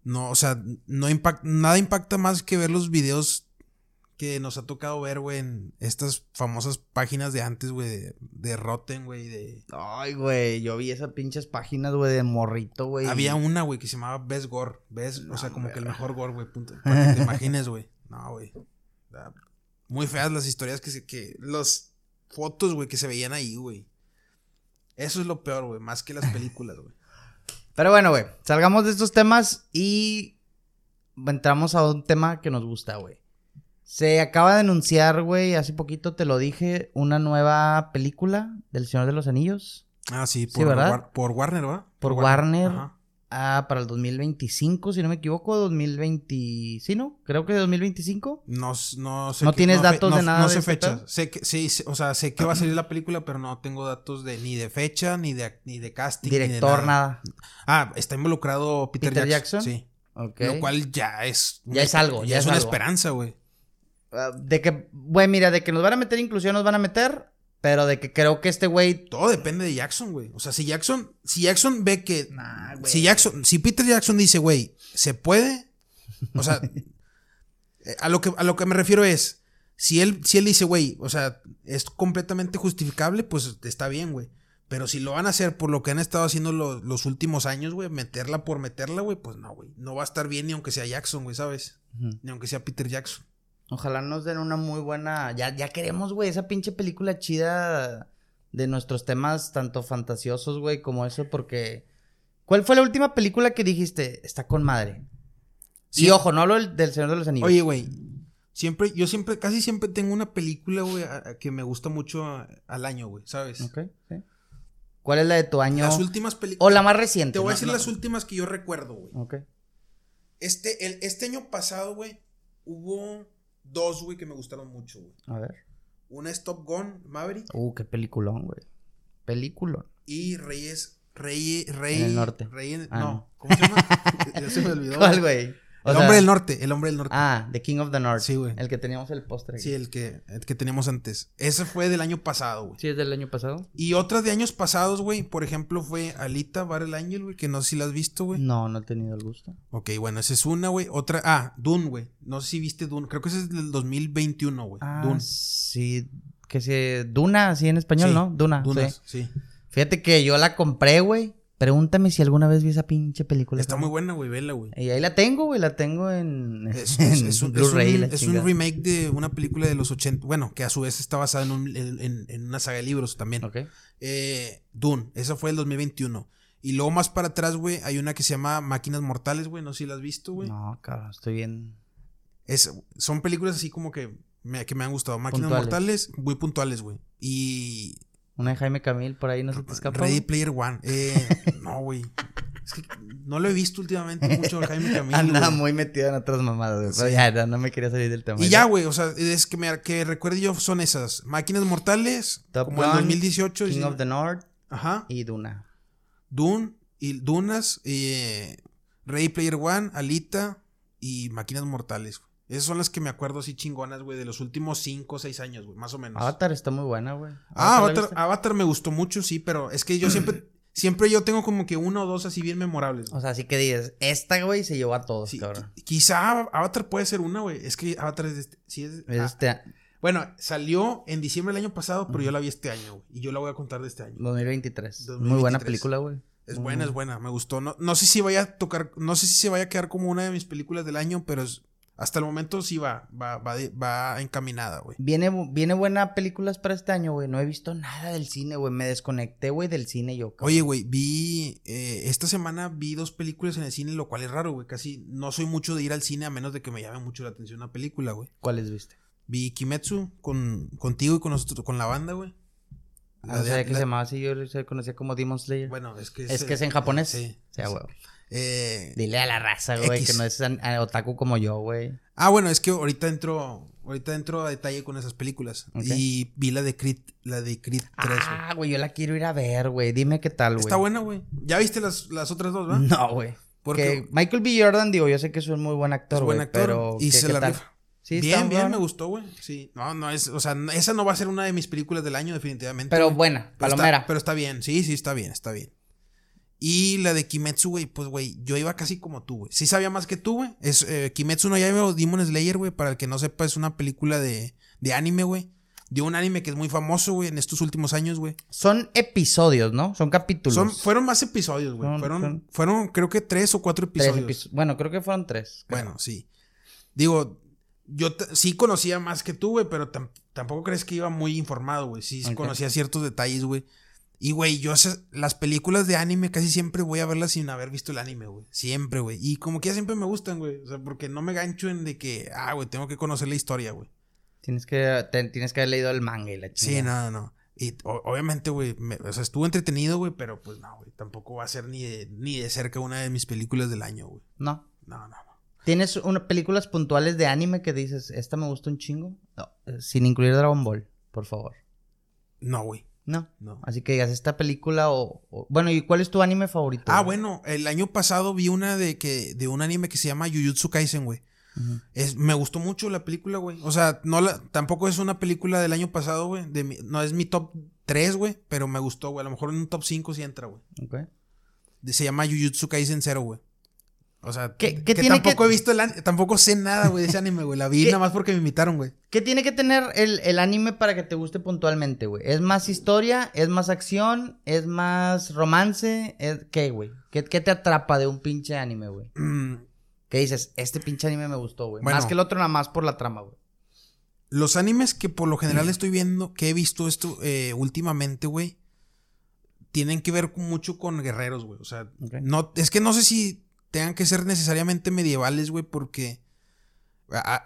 No, o sea, no impact, nada impacta más que ver los videos que nos ha tocado ver, güey, en estas famosas páginas de antes, güey, de, de Rotten, güey, de... Ay, güey, yo vi esas pinches páginas, güey, de morrito, güey. Había una, güey, que se llamaba Best Gore. Best, o sea, como que el mejor gore, güey. punto. Para que te imagines, güey. No, güey. Da- Muy feas las historias que se, que, las fotos, güey, que se veían ahí, güey. Eso es lo peor, güey, más que las películas, güey. Pero bueno, güey, salgamos de estos temas y entramos a un tema que nos gusta, güey. Se acaba de anunciar, güey, hace poquito te lo dije, una nueva película del Señor de los Anillos. Ah, sí, Sí, por, ¿verdad? War- por Warner, ¿va? Por Warner. Ajá. Ah, para el 2025, si no me equivoco, 2020, sí, ¿no? Creo que 2025. No, no sé. ¿No tienes fe- datos no- de nada No de sé este fecha. pedo? Sé que, sí, sé- o sea, sé que va a salir la película, pero no tengo datos de ni de fecha, ni de, ni de casting. ni de Director, nada. Ah, está involucrado Peter, ¿Peter Jackson. Jackson? Sí. Lo cual ya es. Ya es algo, ya es una algo. esperanza, güey. Ah, de que, güey, mira, de que nos van a meter inclusión, nos van a meter, pero de que creo que este güey... Todo depende de Jackson, güey. O sea, si Jackson, si Jackson ve que. Nah, si Jackson, si Peter Jackson dice, güey, se puede. O sea, eh, a lo que, a lo que me refiero es. Si él, si él dice, güey, o sea, es completamente justificable, pues está bien, güey. Pero si lo van a hacer por lo que han estado haciendo lo- los últimos años, güey, meterla por meterla, güey, pues no, güey. No va a estar bien ni aunque sea Jackson, güey, ¿sabes? Ni aunque sea Peter Jackson. Ojalá nos den una muy buena. Ya, ya queremos, güey, esa pinche película chida de nuestros temas, tanto fantasiosos, güey, como eso, porque. ¿Cuál fue la última película que dijiste? Está con madre. Sí. Y ojo, no hablo del, del Señor de los Anillos. Oye, güey. Siempre, yo siempre, casi siempre tengo una película, güey, a- a- que me gusta mucho a- al año, güey, ¿sabes? Ok, sí. ¿Cuál es la de tu año? Las últimas películas. O la más reciente. Te voy a decir no- las últimas que yo recuerdo, güey. Ok. Este, el, este año pasado, güey, hubo dos, güey, que me gustaron mucho, güey. A ver. Una es Top Gun, Maverick, Uh, qué peliculón, güey. Peliculón. y Reyes, Rey, Rey. En el norte. Rey en- Ah, no. ¿Cómo se llama? ya se me olvidó. ¿Cuál, güey? O El sea- hombre del norte, el hombre del norte. Ah, The King of the North. Sí, güey. El que teníamos el postre. Sí, el que, el que teníamos antes. Ese fue del año pasado, güey. Sí, es del año pasado. Y otras de años pasados, güey. Por ejemplo, fue Alita Battle Angel, güey. Que no sé si la has visto, güey. No, no he tenido el gusto. Ok, bueno, esa es una, güey. Otra. Ah, Dune, güey. No sé si viste Dune. Creo que ese es del 2021, güey. Ah, Dune. sí. Que se. Duna, así en español, Sí, ¿no? Duna. Dunas, sí. sí. Fíjate que yo la compré, güey. Pregúntame si alguna vez vi esa pinche película. Está muy buena, güey. Vela, güey. Y ahí la tengo, güey. La tengo en. Es, en es- es un, Blu-ray. es remake de una película de los 80. Bueno, que a su vez está basada en, un- en- en- en una saga de libros también. Ok. Eh, Dune, esa fue el 2021. Y luego más para atrás, güey, hay una que se llama Máquinas Mortales, güey. No sé si la has visto, güey. No, cabrón, estoy bien. Es, son películas así como que me, que me han gustado. Máquinas Puntuales. Mortales, muy puntuales, güey. Y Una de Jaime Camil por ahí no se te escapa. Ready? Player One. Eh, no, güey. Es que no lo he visto últimamente mucho a Jaime Camil. Andaba muy metido en otras mamadas, güey. Pero Sí. ya, ya, no me quería salir del tema. Y ya, güey, o sea, es que, me, que recuerde yo son esas. Máquinas Mortales, Top como el Gun, 2018. King y- of the North Ajá. y Duna. Dune, y Dunas, eh, Ready Player One, Alita y Máquinas Mortales. Esas son las que me acuerdo así chingonas, güey, de los últimos 5 o 6 años, güey, más o menos. Avatar está muy buena, güey. Ah, ¿la Avatar, me gustó mucho, sí, pero es que yo siempre, siempre yo tengo como que uno o dos así bien memorables. güey. O sea, así que dices, esta, güey, se llevó a todos, Sí, cabrón. quizá Avatar puede ser una, güey. Es que Avatar es de este- sí es- Es ah, este Bueno, salió en diciembre del año pasado, pero yo la vi este año, güey. Y yo la voy a contar de este año. 2023. Muy 2023. buena película, güey. Es Muy buena, es buena, me gustó. No, no sé si vaya a tocar, no sé si se vaya a quedar como una de mis películas del año, pero es- hasta el momento sí va, va, va, de- va encaminada, güey. Viene, viene buena películas para este año, güey. No he visto nada del cine, güey. Me desconecté, güey, del cine yo. cabrón. Oye, güey, vi, eh, esta semana vi dos películas en el cine, lo cual es raro, güey. Casi no soy mucho de ir al cine a menos de que me llame mucho la atención una película, güey. ¿Cuáles viste? Vi Kimetsu con, contigo y con nosotros, con la banda, güey. Ah, o sea, que se llamaba así, yo se conocía como Demon Slayer. Bueno, es que es... que es en japonés. Sí. O sea, güey. Eh, Dile a la raza, güey, que no es otaku como yo, güey. Ah, bueno, es que ahorita entro, ahorita entro a detalle con esas películas. Y vi la de Creed, la de Creed 3. Ah, güey, yo la quiero ir a ver, güey. Dime qué tal, güey. Está buena, güey. ¿Ya viste las, las otras dos, va? No, güey. Porque Michael B. Jordan, digo, yo sé que es un muy buen actor, güey. buen actor. Pero, y se la tal? Sí, bien, bien, me gustó, güey. Sí, no, no es, o sea, esa no va a ser una de mis películas del año, definitivamente. Pero buena, palomera. pero está bien, sí, sí, está bien, está bien. Y la de Kimetsu, güey, pues, güey, yo iba casi como tú, güey. Sí sabía más que tú, güey. Es, eh, Kimetsu no Yaiba o Demon Slayer, güey, para el que no sepa, es una película de, de anime, güey. De un anime que es muy famoso, güey, en estos últimos años, güey. Son episodios, ¿no? Son capítulos. Son, fueron más episodios, güey. Fueron, fueron, creo que tres o cuatro episodios. bueno, creo que fueron tres. Bueno, sí. Digo, yo sí conocía más que tú, güey, pero tampoco crees que iba muy informado, güey. Sí conocía ciertos detalles, güey. Y, güey, yo las películas de anime casi siempre voy a verlas sin haber visto el anime, güey. Siempre, güey. Y como que ya siempre me gustan, güey. O sea, porque no me gancho en de que, ah, güey, tengo que conocer la historia, güey. Tienes que, tienes que haber leído el manga y la chica. Sí, no, no. Y obviamente, güey, o sea, estuvo entretenido, güey, pero pues no, güey. Tampoco va a ser ni de, ni de cerca una de mis películas del año, güey. No. No, no, no. ¿Tienes una, películas puntuales de anime que dices, esta me gusta un chingo? No, eh, sin incluir Dragon Ball, por favor. No, güey. No. No. Así que digas esta película o, Bueno, ¿y cuál es tu anime favorito? Ah, bueno, el año pasado vi una de que de un anime que se llama Jujutsu Kaisen, güey. es, me gustó mucho la película, güey. O sea, no la, tampoco es una película del año pasado, güey. No es mi top 3, güey, pero me gustó, güey. A lo mejor en un top 5 sí entra, güey. Ok. Se llama Jujutsu Kaisen 0, güey. O sea, que tampoco he visto el tampoco sé nada, güey, de ese anime, güey. La vi nada más porque me invitaron, güey. ¿Qué tiene que tener el, anime para que te guste puntualmente, güey? ¿Es más historia? ¿Es más acción? ¿Es más romance? ¿Qué, güey? ¿Qué, te atrapa de un pinche anime, güey? Mm. ¿Qué dices? Este pinche anime me gustó, güey. más que el otro, nada más por la trama, güey. Los animes que por lo general estoy viendo, que he visto esto eh, últimamente, güey, tienen que ver mucho con guerreros, güey. O sea, no, es que no sé si tengan que ser necesariamente medievales, güey, porque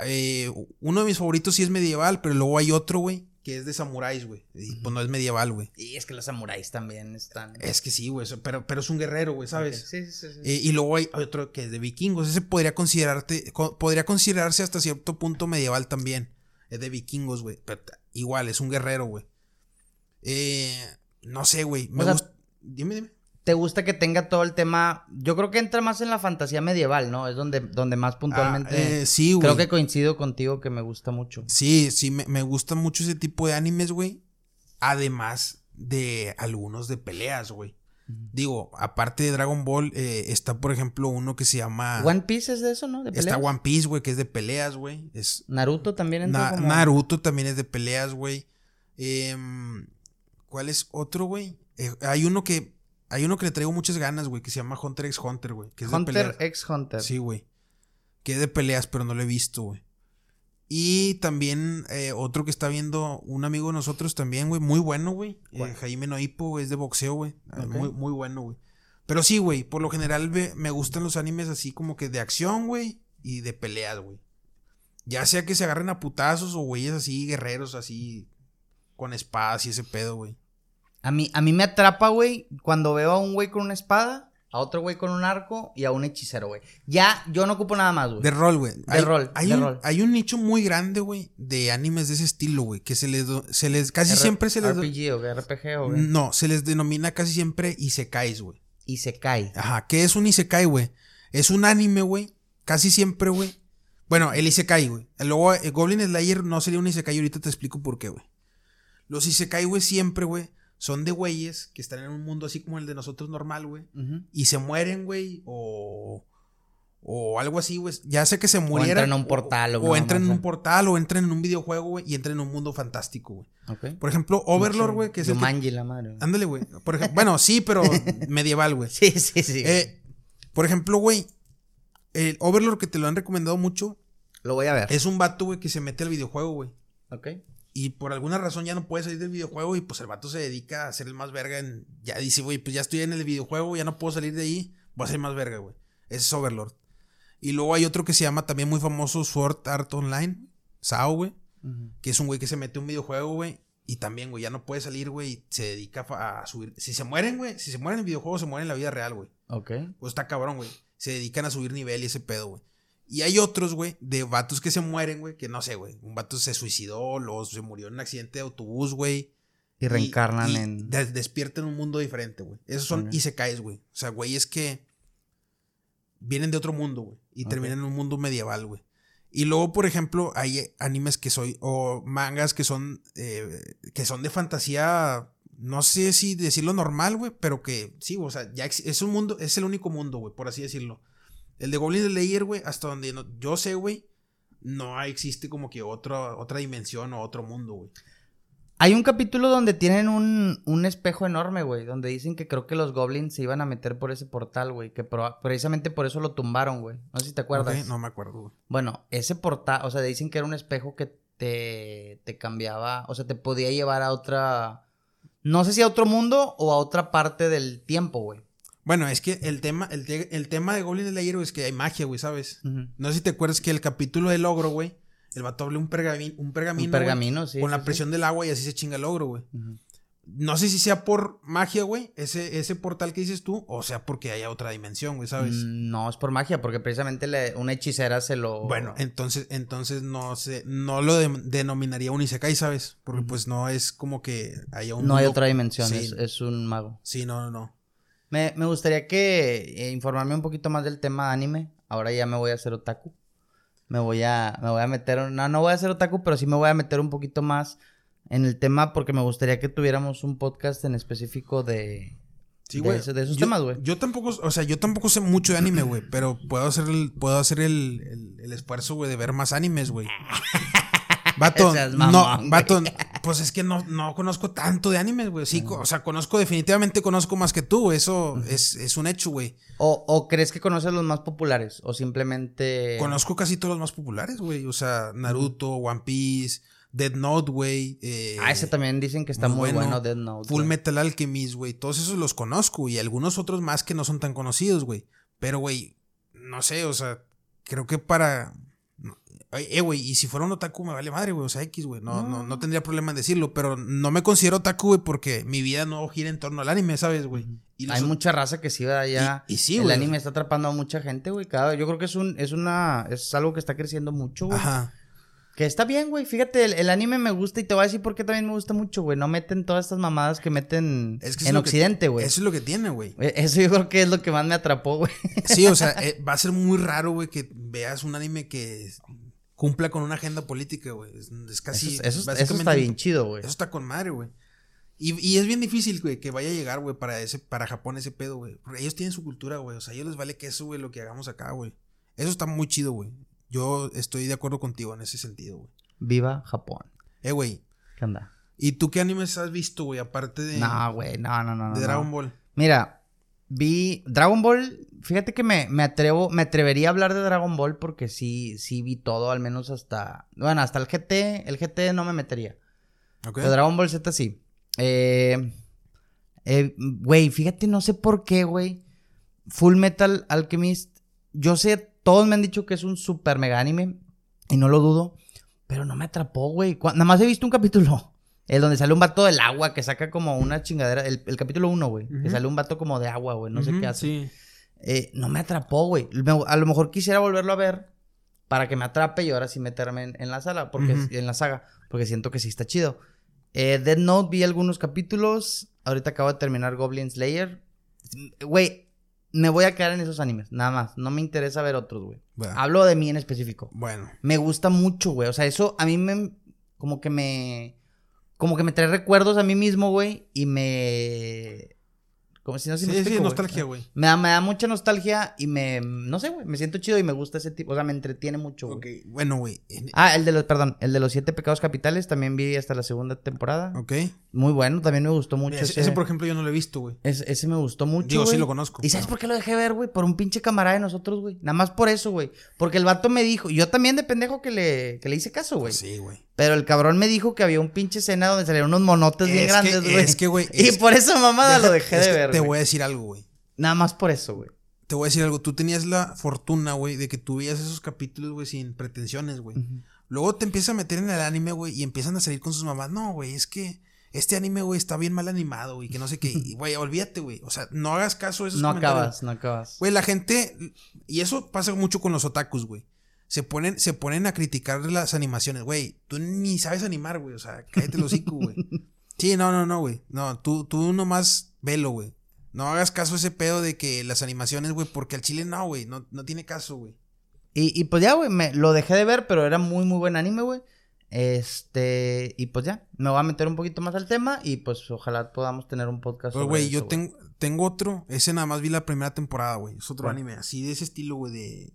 eh, uno de mis favoritos sí es medieval, pero luego hay otro, güey, que es de samuráis, güey. Y pues no es medieval, güey. Y es que los samuráis también están. Es que sí, güey, pero, pero es un guerrero, güey, ¿sabes? Sí, sí, sí. Eh, y luego hay otro que es de vikingos. Ese podría considerarte, podría considerarse hasta cierto punto medieval también. Es de vikingos, güey. Pero igual, es un guerrero, güey. Eh, no sé, güey. Me gusta. Dime, dime te gusta que tenga todo el tema. Yo creo que entra más en la fantasía medieval, ¿no? Es donde, donde más puntualmente. Ah, eh, sí, güey. Creo que coincido contigo que me gusta mucho. Sí, sí, me, me gusta mucho ese tipo de animes, güey. Además de algunos de peleas, güey. Digo, aparte de Dragon Ball, eh, está, por ejemplo, uno que se llama. One Piece es de eso, ¿no? ¿De peleas? Está One Piece, güey, que es de peleas, güey. Es... Naruto también entra Naruto también es de peleas, güey. Em, ¿Cuál es otro, güey? Eh, hay uno que hay uno que le traigo muchas ganas, güey, que se llama Hunter x Hunter, güey. Hunter x Hunter. Sí, güey. Que es de peleas, pero no lo he visto, güey. Y también eh, otro que está viendo un amigo de nosotros también, güey, muy bueno, güey. Eh, Jaime Noipo es de boxeo, güey. Ah, muy, muy bueno, güey. Pero sí, güey, por lo general me gustan los animes así como que de acción, güey, y de peleas, güey. Ya sea que se agarren a putazos o güeyes así, guerreros así, con espadas y ese pedo, güey. A mí, a mí me atrapa, güey, cuando veo a un güey con una espada, a otro güey con un arco y a un hechicero, güey. Ya, yo no ocupo nada más, güey. De rol, güey. De rol, hay un, Hay un nicho muy grande, güey, de animes de ese estilo, güey, que se les, se les, casi siempre se les... RPG o RPG o, güey. No, se les denomina casi siempre Isekais, güey. Isekai. Ajá, ¿qué es un Isekai, güey? Es un anime, güey, casi siempre, güey. Bueno, el Isekai, güey. Luego, el eh, Goblin Slayer no sería un Isekai, ahorita te explico por qué, güey. Los Isekai, güey, siempre, güey, son de güeyes que están en un mundo así como el de nosotros normal, güey. Y se mueren, güey, o... O algo así, güey. Ya sé que se murieran. O entran en un portal. O, o entran en un portal, o entran en un videojuego, güey, y entran en un mundo fantástico, güey. Por ejemplo, Overlord, güey, que es el la madre. Ándale, güey. bueno, sí, pero medieval, güey. Sí, sí, sí. Eh, por ejemplo, güey, el Overlord que te lo han recomendado mucho. Lo voy a ver. Es un vato, güey, que se mete al videojuego, güey. Ok. Y por alguna razón ya no puede salir del videojuego y pues el vato se dedica a ser el más verga en... Ya dice, güey, pues ya estoy en el videojuego, ya no puedo salir de ahí, voy a ser más verga, güey. Ese es Overlord. Y luego hay otro que se llama también muy famoso Sword Art Online, Sao, güey. Que es un güey que se mete a un videojuego, güey. Y también, güey, ya no puede salir, güey, y se dedica a, subir. Si se mueren, güey, si se mueren en videojuegos, se mueren en la vida real, güey. Ok. Pues está cabrón, güey. Se dedican a subir nivel y ese pedo, güey. Y hay otros, güey, de vatos que se mueren, güey, que no sé, güey. Un vato se suicidó, o se murió en un accidente de autobús, güey. Y reencarnan y en. de- un mundo diferente, güey. Esos son y se caes, güey. O sea, güey, es que vienen de otro mundo, güey. Y terminan en un mundo medieval, güey. Y luego, por ejemplo, hay animes que soy, o mangas que son, eh, que son de fantasía, no sé si decirlo normal, güey, pero que sí, o sea, ya es un mundo, es el único mundo, güey, por así decirlo. El de Goblin Slayer, güey, hasta donde no- yo sé, güey, no existe como que otra, otra dimensión o otro mundo, güey. Hay un capítulo donde tienen un, un espejo enorme, güey. Donde dicen que creo que los goblins se iban a meter por ese portal, güey. Que precisamente por eso lo tumbaron, güey. No sé si te acuerdas. No me acuerdo, güey. Bueno, ese portal, o sea, dicen que era un espejo que te, te cambiaba, o sea, te podía llevar a otra, no sé si a otro mundo o a otra parte del tiempo, güey. Bueno, es que el tema, el, te- el tema de Goblin Slayer güey, es que hay magia, güey, ¿sabes? No sé si te acuerdas que el capítulo del ogro, güey, el vato abre un, pergamino, un pergamino, Un güey, pergamino, sí. con sí, la sí. presión del agua y así se chinga el ogro, güey. No sé si sea por magia, güey, ese, ese portal que dices tú, o sea porque haya otra dimensión, güey, ¿sabes? Mm, No, es por magia, porque precisamente le- una hechicera se lo... Bueno, entonces, entonces no sé, no lo de- denominaría un isekai, ¿sabes? Porque pues no es como que haya un no hay otra dimensión, Sí. es, es un mago. Sí, no, no, no. Me, me gustaría que eh, informarme un poquito más del tema anime. Ahora ya me voy a hacer otaku. Me voy a, me voy a meter, no, no voy a hacer otaku, pero sí me voy a meter un poquito más en el tema porque me gustaría que tuviéramos un podcast en específico de, Sí, de, güey. ese- de esos Yo- temas, güey. Yo tampoco, o sea, yo tampoco sé mucho de anime, güey, pero puedo hacer el, puedo hacer el, el, el esfuerzo, güey, de ver más animes, güey. Vato, no, mamón, vato, pues es que no, no conozco tanto de animes, güey. Sí, o sea, conozco, definitivamente conozco más que tú, eso es, es un hecho, güey. O, o crees que conoces los más populares o simplemente... Conozco casi todos los más populares, güey. O sea, Naruto, One Piece, Dead Note, güey. eh, Ah, ese también dicen que está muy, bueno, bueno. Death Note. Full. Metal Alchemist, güey. Todos esos los conozco y algunos otros más que no son tan conocidos, güey. Pero, güey, no sé, o sea, creo que para... Eh, güey, y si fuera un otaku me vale madre, güey. O sea, X, güey. No, no. No, tendría problema en decirlo, pero no me considero otaku, güey, porque mi vida no gira en torno al anime, ¿sabes, güey? Hay mucha raza que sí, ¿verdad? ya. Y- y sí, el anime está atrapando a mucha gente, güey. Cada, yo creo que es un, es una, es algo que está creciendo mucho, güey. Ajá. Que está bien, güey. Fíjate, el, el anime me gusta y te voy a decir por qué también me gusta mucho, güey. No meten todas estas mamadas que meten Es que es en Occidente, güey. Eso es lo que tiene, güey. Eh, Eso yo creo que es lo que más me atrapó, güey. Sí, o sea, eh, va a ser muy raro, güey, que veas un anime que cumpla con una agenda política, güey. Es, es casi. eso, eso- eso básicamente está bien chido, güey. Eso está con madre, güey. Y, y es bien difícil, güey, que vaya a llegar, güey, para ese, para Japón ese pedo, güey. Porque ellos tienen su cultura, güey. O sea, a ellos les vale que eso, güey, lo que hagamos acá, güey. Eso está muy chido, güey. Yo estoy de acuerdo contigo en ese sentido, güey. Viva Japón. Eh, güey. ¿Qué onda? ¿Y tú qué animes has visto, güey? Aparte de, No, güey, no, no, no. de no. Dragon Ball. Mira, vi Dragon Ball. Fíjate que me, me atrevo, me atrevería a hablar de Dragon Ball porque sí, sí vi todo, al menos hasta. Bueno, hasta el GT. El GT no me metería. ¿Ok? Pero Dragon Ball Z sí. Eh, eh, Güey, fíjate, no sé por qué, güey. Full Metal Alchemist. Yo sé, todos me han dicho que es un super mega anime. Y no lo dudo. Pero no me atrapó, güey. Nada más he visto un capítulo. El donde sale un vato del agua que saca como una chingadera. El, el capítulo 1, güey. Que sale un vato como de agua, güey. No sé qué hace. Sí. Eh, no me atrapó, güey. A lo mejor quisiera volverlo a ver para que me atrape y ahora sí meterme en, en la sala, porque en la saga, porque siento que sí está chido. Eh, Dead Note vi algunos capítulos. Ahorita acabo de terminar Goblin Slayer. Güey, me voy a quedar en esos animes, nada más. No me interesa ver otros, güey. Bueno. Hablo de mí en específico. Bueno. Me gusta mucho, güey. O sea, eso a mí me. Como que me. Como que me trae recuerdos a mí mismo, güey. Y me. Como si no si Sí, me explico, nostalgia, güey. Me da, me da mucha nostalgia y me. No sé, güey. Me siento chido y me gusta ese tipo. O sea, me entretiene mucho, güey. Ok, bueno, güey. Ah, el de los, perdón, el de los siete pecados capitales también vi hasta la segunda temporada. Ok. Muy bueno, también me gustó mucho ese, ese. ese, por ejemplo, yo no lo he visto, güey. ese, ese me gustó mucho. Digo, sí lo conozco. ¿Y sabes por qué lo dejé ver, güey? Por un pinche camarada de nosotros, güey. Nada más por eso, güey. Porque el vato me dijo, yo también de pendejo que le, que le hice caso, güey. Sí, güey. Pero el cabrón me dijo que había un pinche escena donde salieron unos monotes bien que- grandes, güey. es que, güey, Y por esa mamada lo dejé de ver. Te güey. voy a decir algo, güey. Nada más por eso, güey. Te voy a decir algo. Tú tenías la fortuna, güey, de que tú veías esos capítulos, güey, sin pretensiones, güey. Luego te empiezas a meter en el anime, güey, y empiezan a salir con sus mamás. No, güey, es que este anime, güey, está bien mal animado, güey, que no sé qué. Y, Güey, olvídate, güey. O sea, no hagas caso a esos No comentarios. acabas, no acabas. Güey, la gente. Y eso pasa mucho con los otakus, güey. Se ponen, se ponen a criticar las animaciones, güey. Tú ni sabes animar, güey. O sea, cállate el hocico, güey. Sí, no, no, no, güey. No, tú, tú nomás velo, güey. No hagas caso a ese pedo de que las animaciones, güey, porque al chile no, güey. No, no tiene caso, güey. Y, y pues ya, güey, me lo dejé de ver, pero era muy, muy buen anime, güey. Este, y pues ya, me voy a meter un poquito más al tema y pues ojalá podamos tener un podcast. Pero, güey, yo tengo, tengo otro. Ese nada más vi la primera temporada, güey. Es otro anime. Así de ese estilo, güey, de,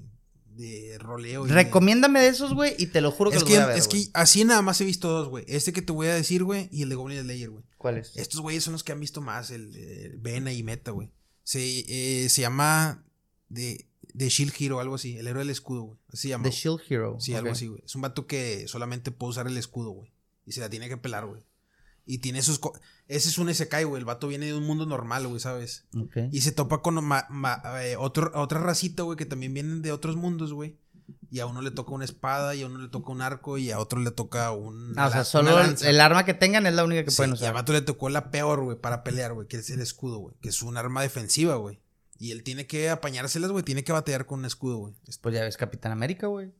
de roleo. de- Recomiéndame de esos, güey, y te lo juro que Es los que, voy a ver, es que así nada más he visto dos, güey. Este que te voy a decir, güey, y el de Goblin Slayer, güey. ¿Cuál es? Estos güeyes son los que han visto más, el, el Vena y Meta, güey. Se, eh, se llama de, de Shield Hero, algo así. El héroe del escudo, güey. Así llama. The Shield Hero. Sí, algo así, güey. Es un vato que solamente puede usar el escudo, güey. Y se la tiene que pelar, güey. Y tiene sus... co- Ese es un SK, güey. El vato viene de un mundo normal, güey, ¿sabes? Ok. Y se topa con ma- ma- eh, otro, otra racita, güey, que también vienen de otros mundos, güey. Y a uno le toca una espada, y a uno le toca un arco, y a otro le toca un... Ah, o sea, solo el arma que tengan es la única que Sí, pueden y al usar. vato le tocó la peor, güey, para pelear, güey, que es el escudo, güey. Que es un arma defensiva, güey. Y él tiene que apañárselas, güey. Tiene que batallar con un escudo, güey. Pues ya ves Capitán América, güey.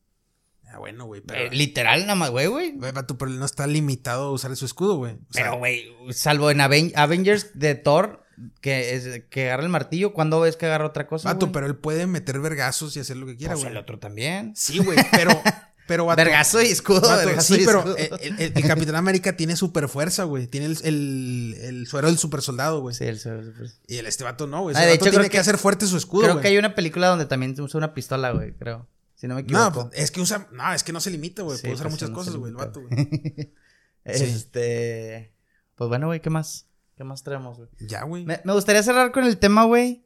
Ah, bueno, güey, pero... Eh, literal, nada más, güey, güey. Pero él no está limitado a usar su escudo, güey. O sea, Pero, güey, salvo en Aven- Avengers de Thor, que, es, que agarra el martillo, ¿cuándo ves que agarra otra cosa? Vato, pero él puede meter vergazos y hacer lo que quiera, Pues güey. el otro también. Sí, güey, pero... Pero, vato, Vergazo y escudo, vato, vergazo sí, y pero escudo. el, el- el Capitán América tiene super fuerza, güey. Tiene el, el, suero del super soldado, güey. Sí, el- el- el- Y el este vato no, güey. Ah, de vato hecho, tiene que, que- hacer fuerte su escudo, Creo güey. que hay una película donde también usa una pistola, güey, creo. Si no me No, equivoco. pues, es que usa... No, es que no se limita, güey. Sí, Puede usar pues, muchas no cosas, güey, el vato, güey. Este. Pues bueno, güey, ¿qué más? ¿Qué más traemos, güey? Ya, güey. Me, me gustaría cerrar con el tema, güey.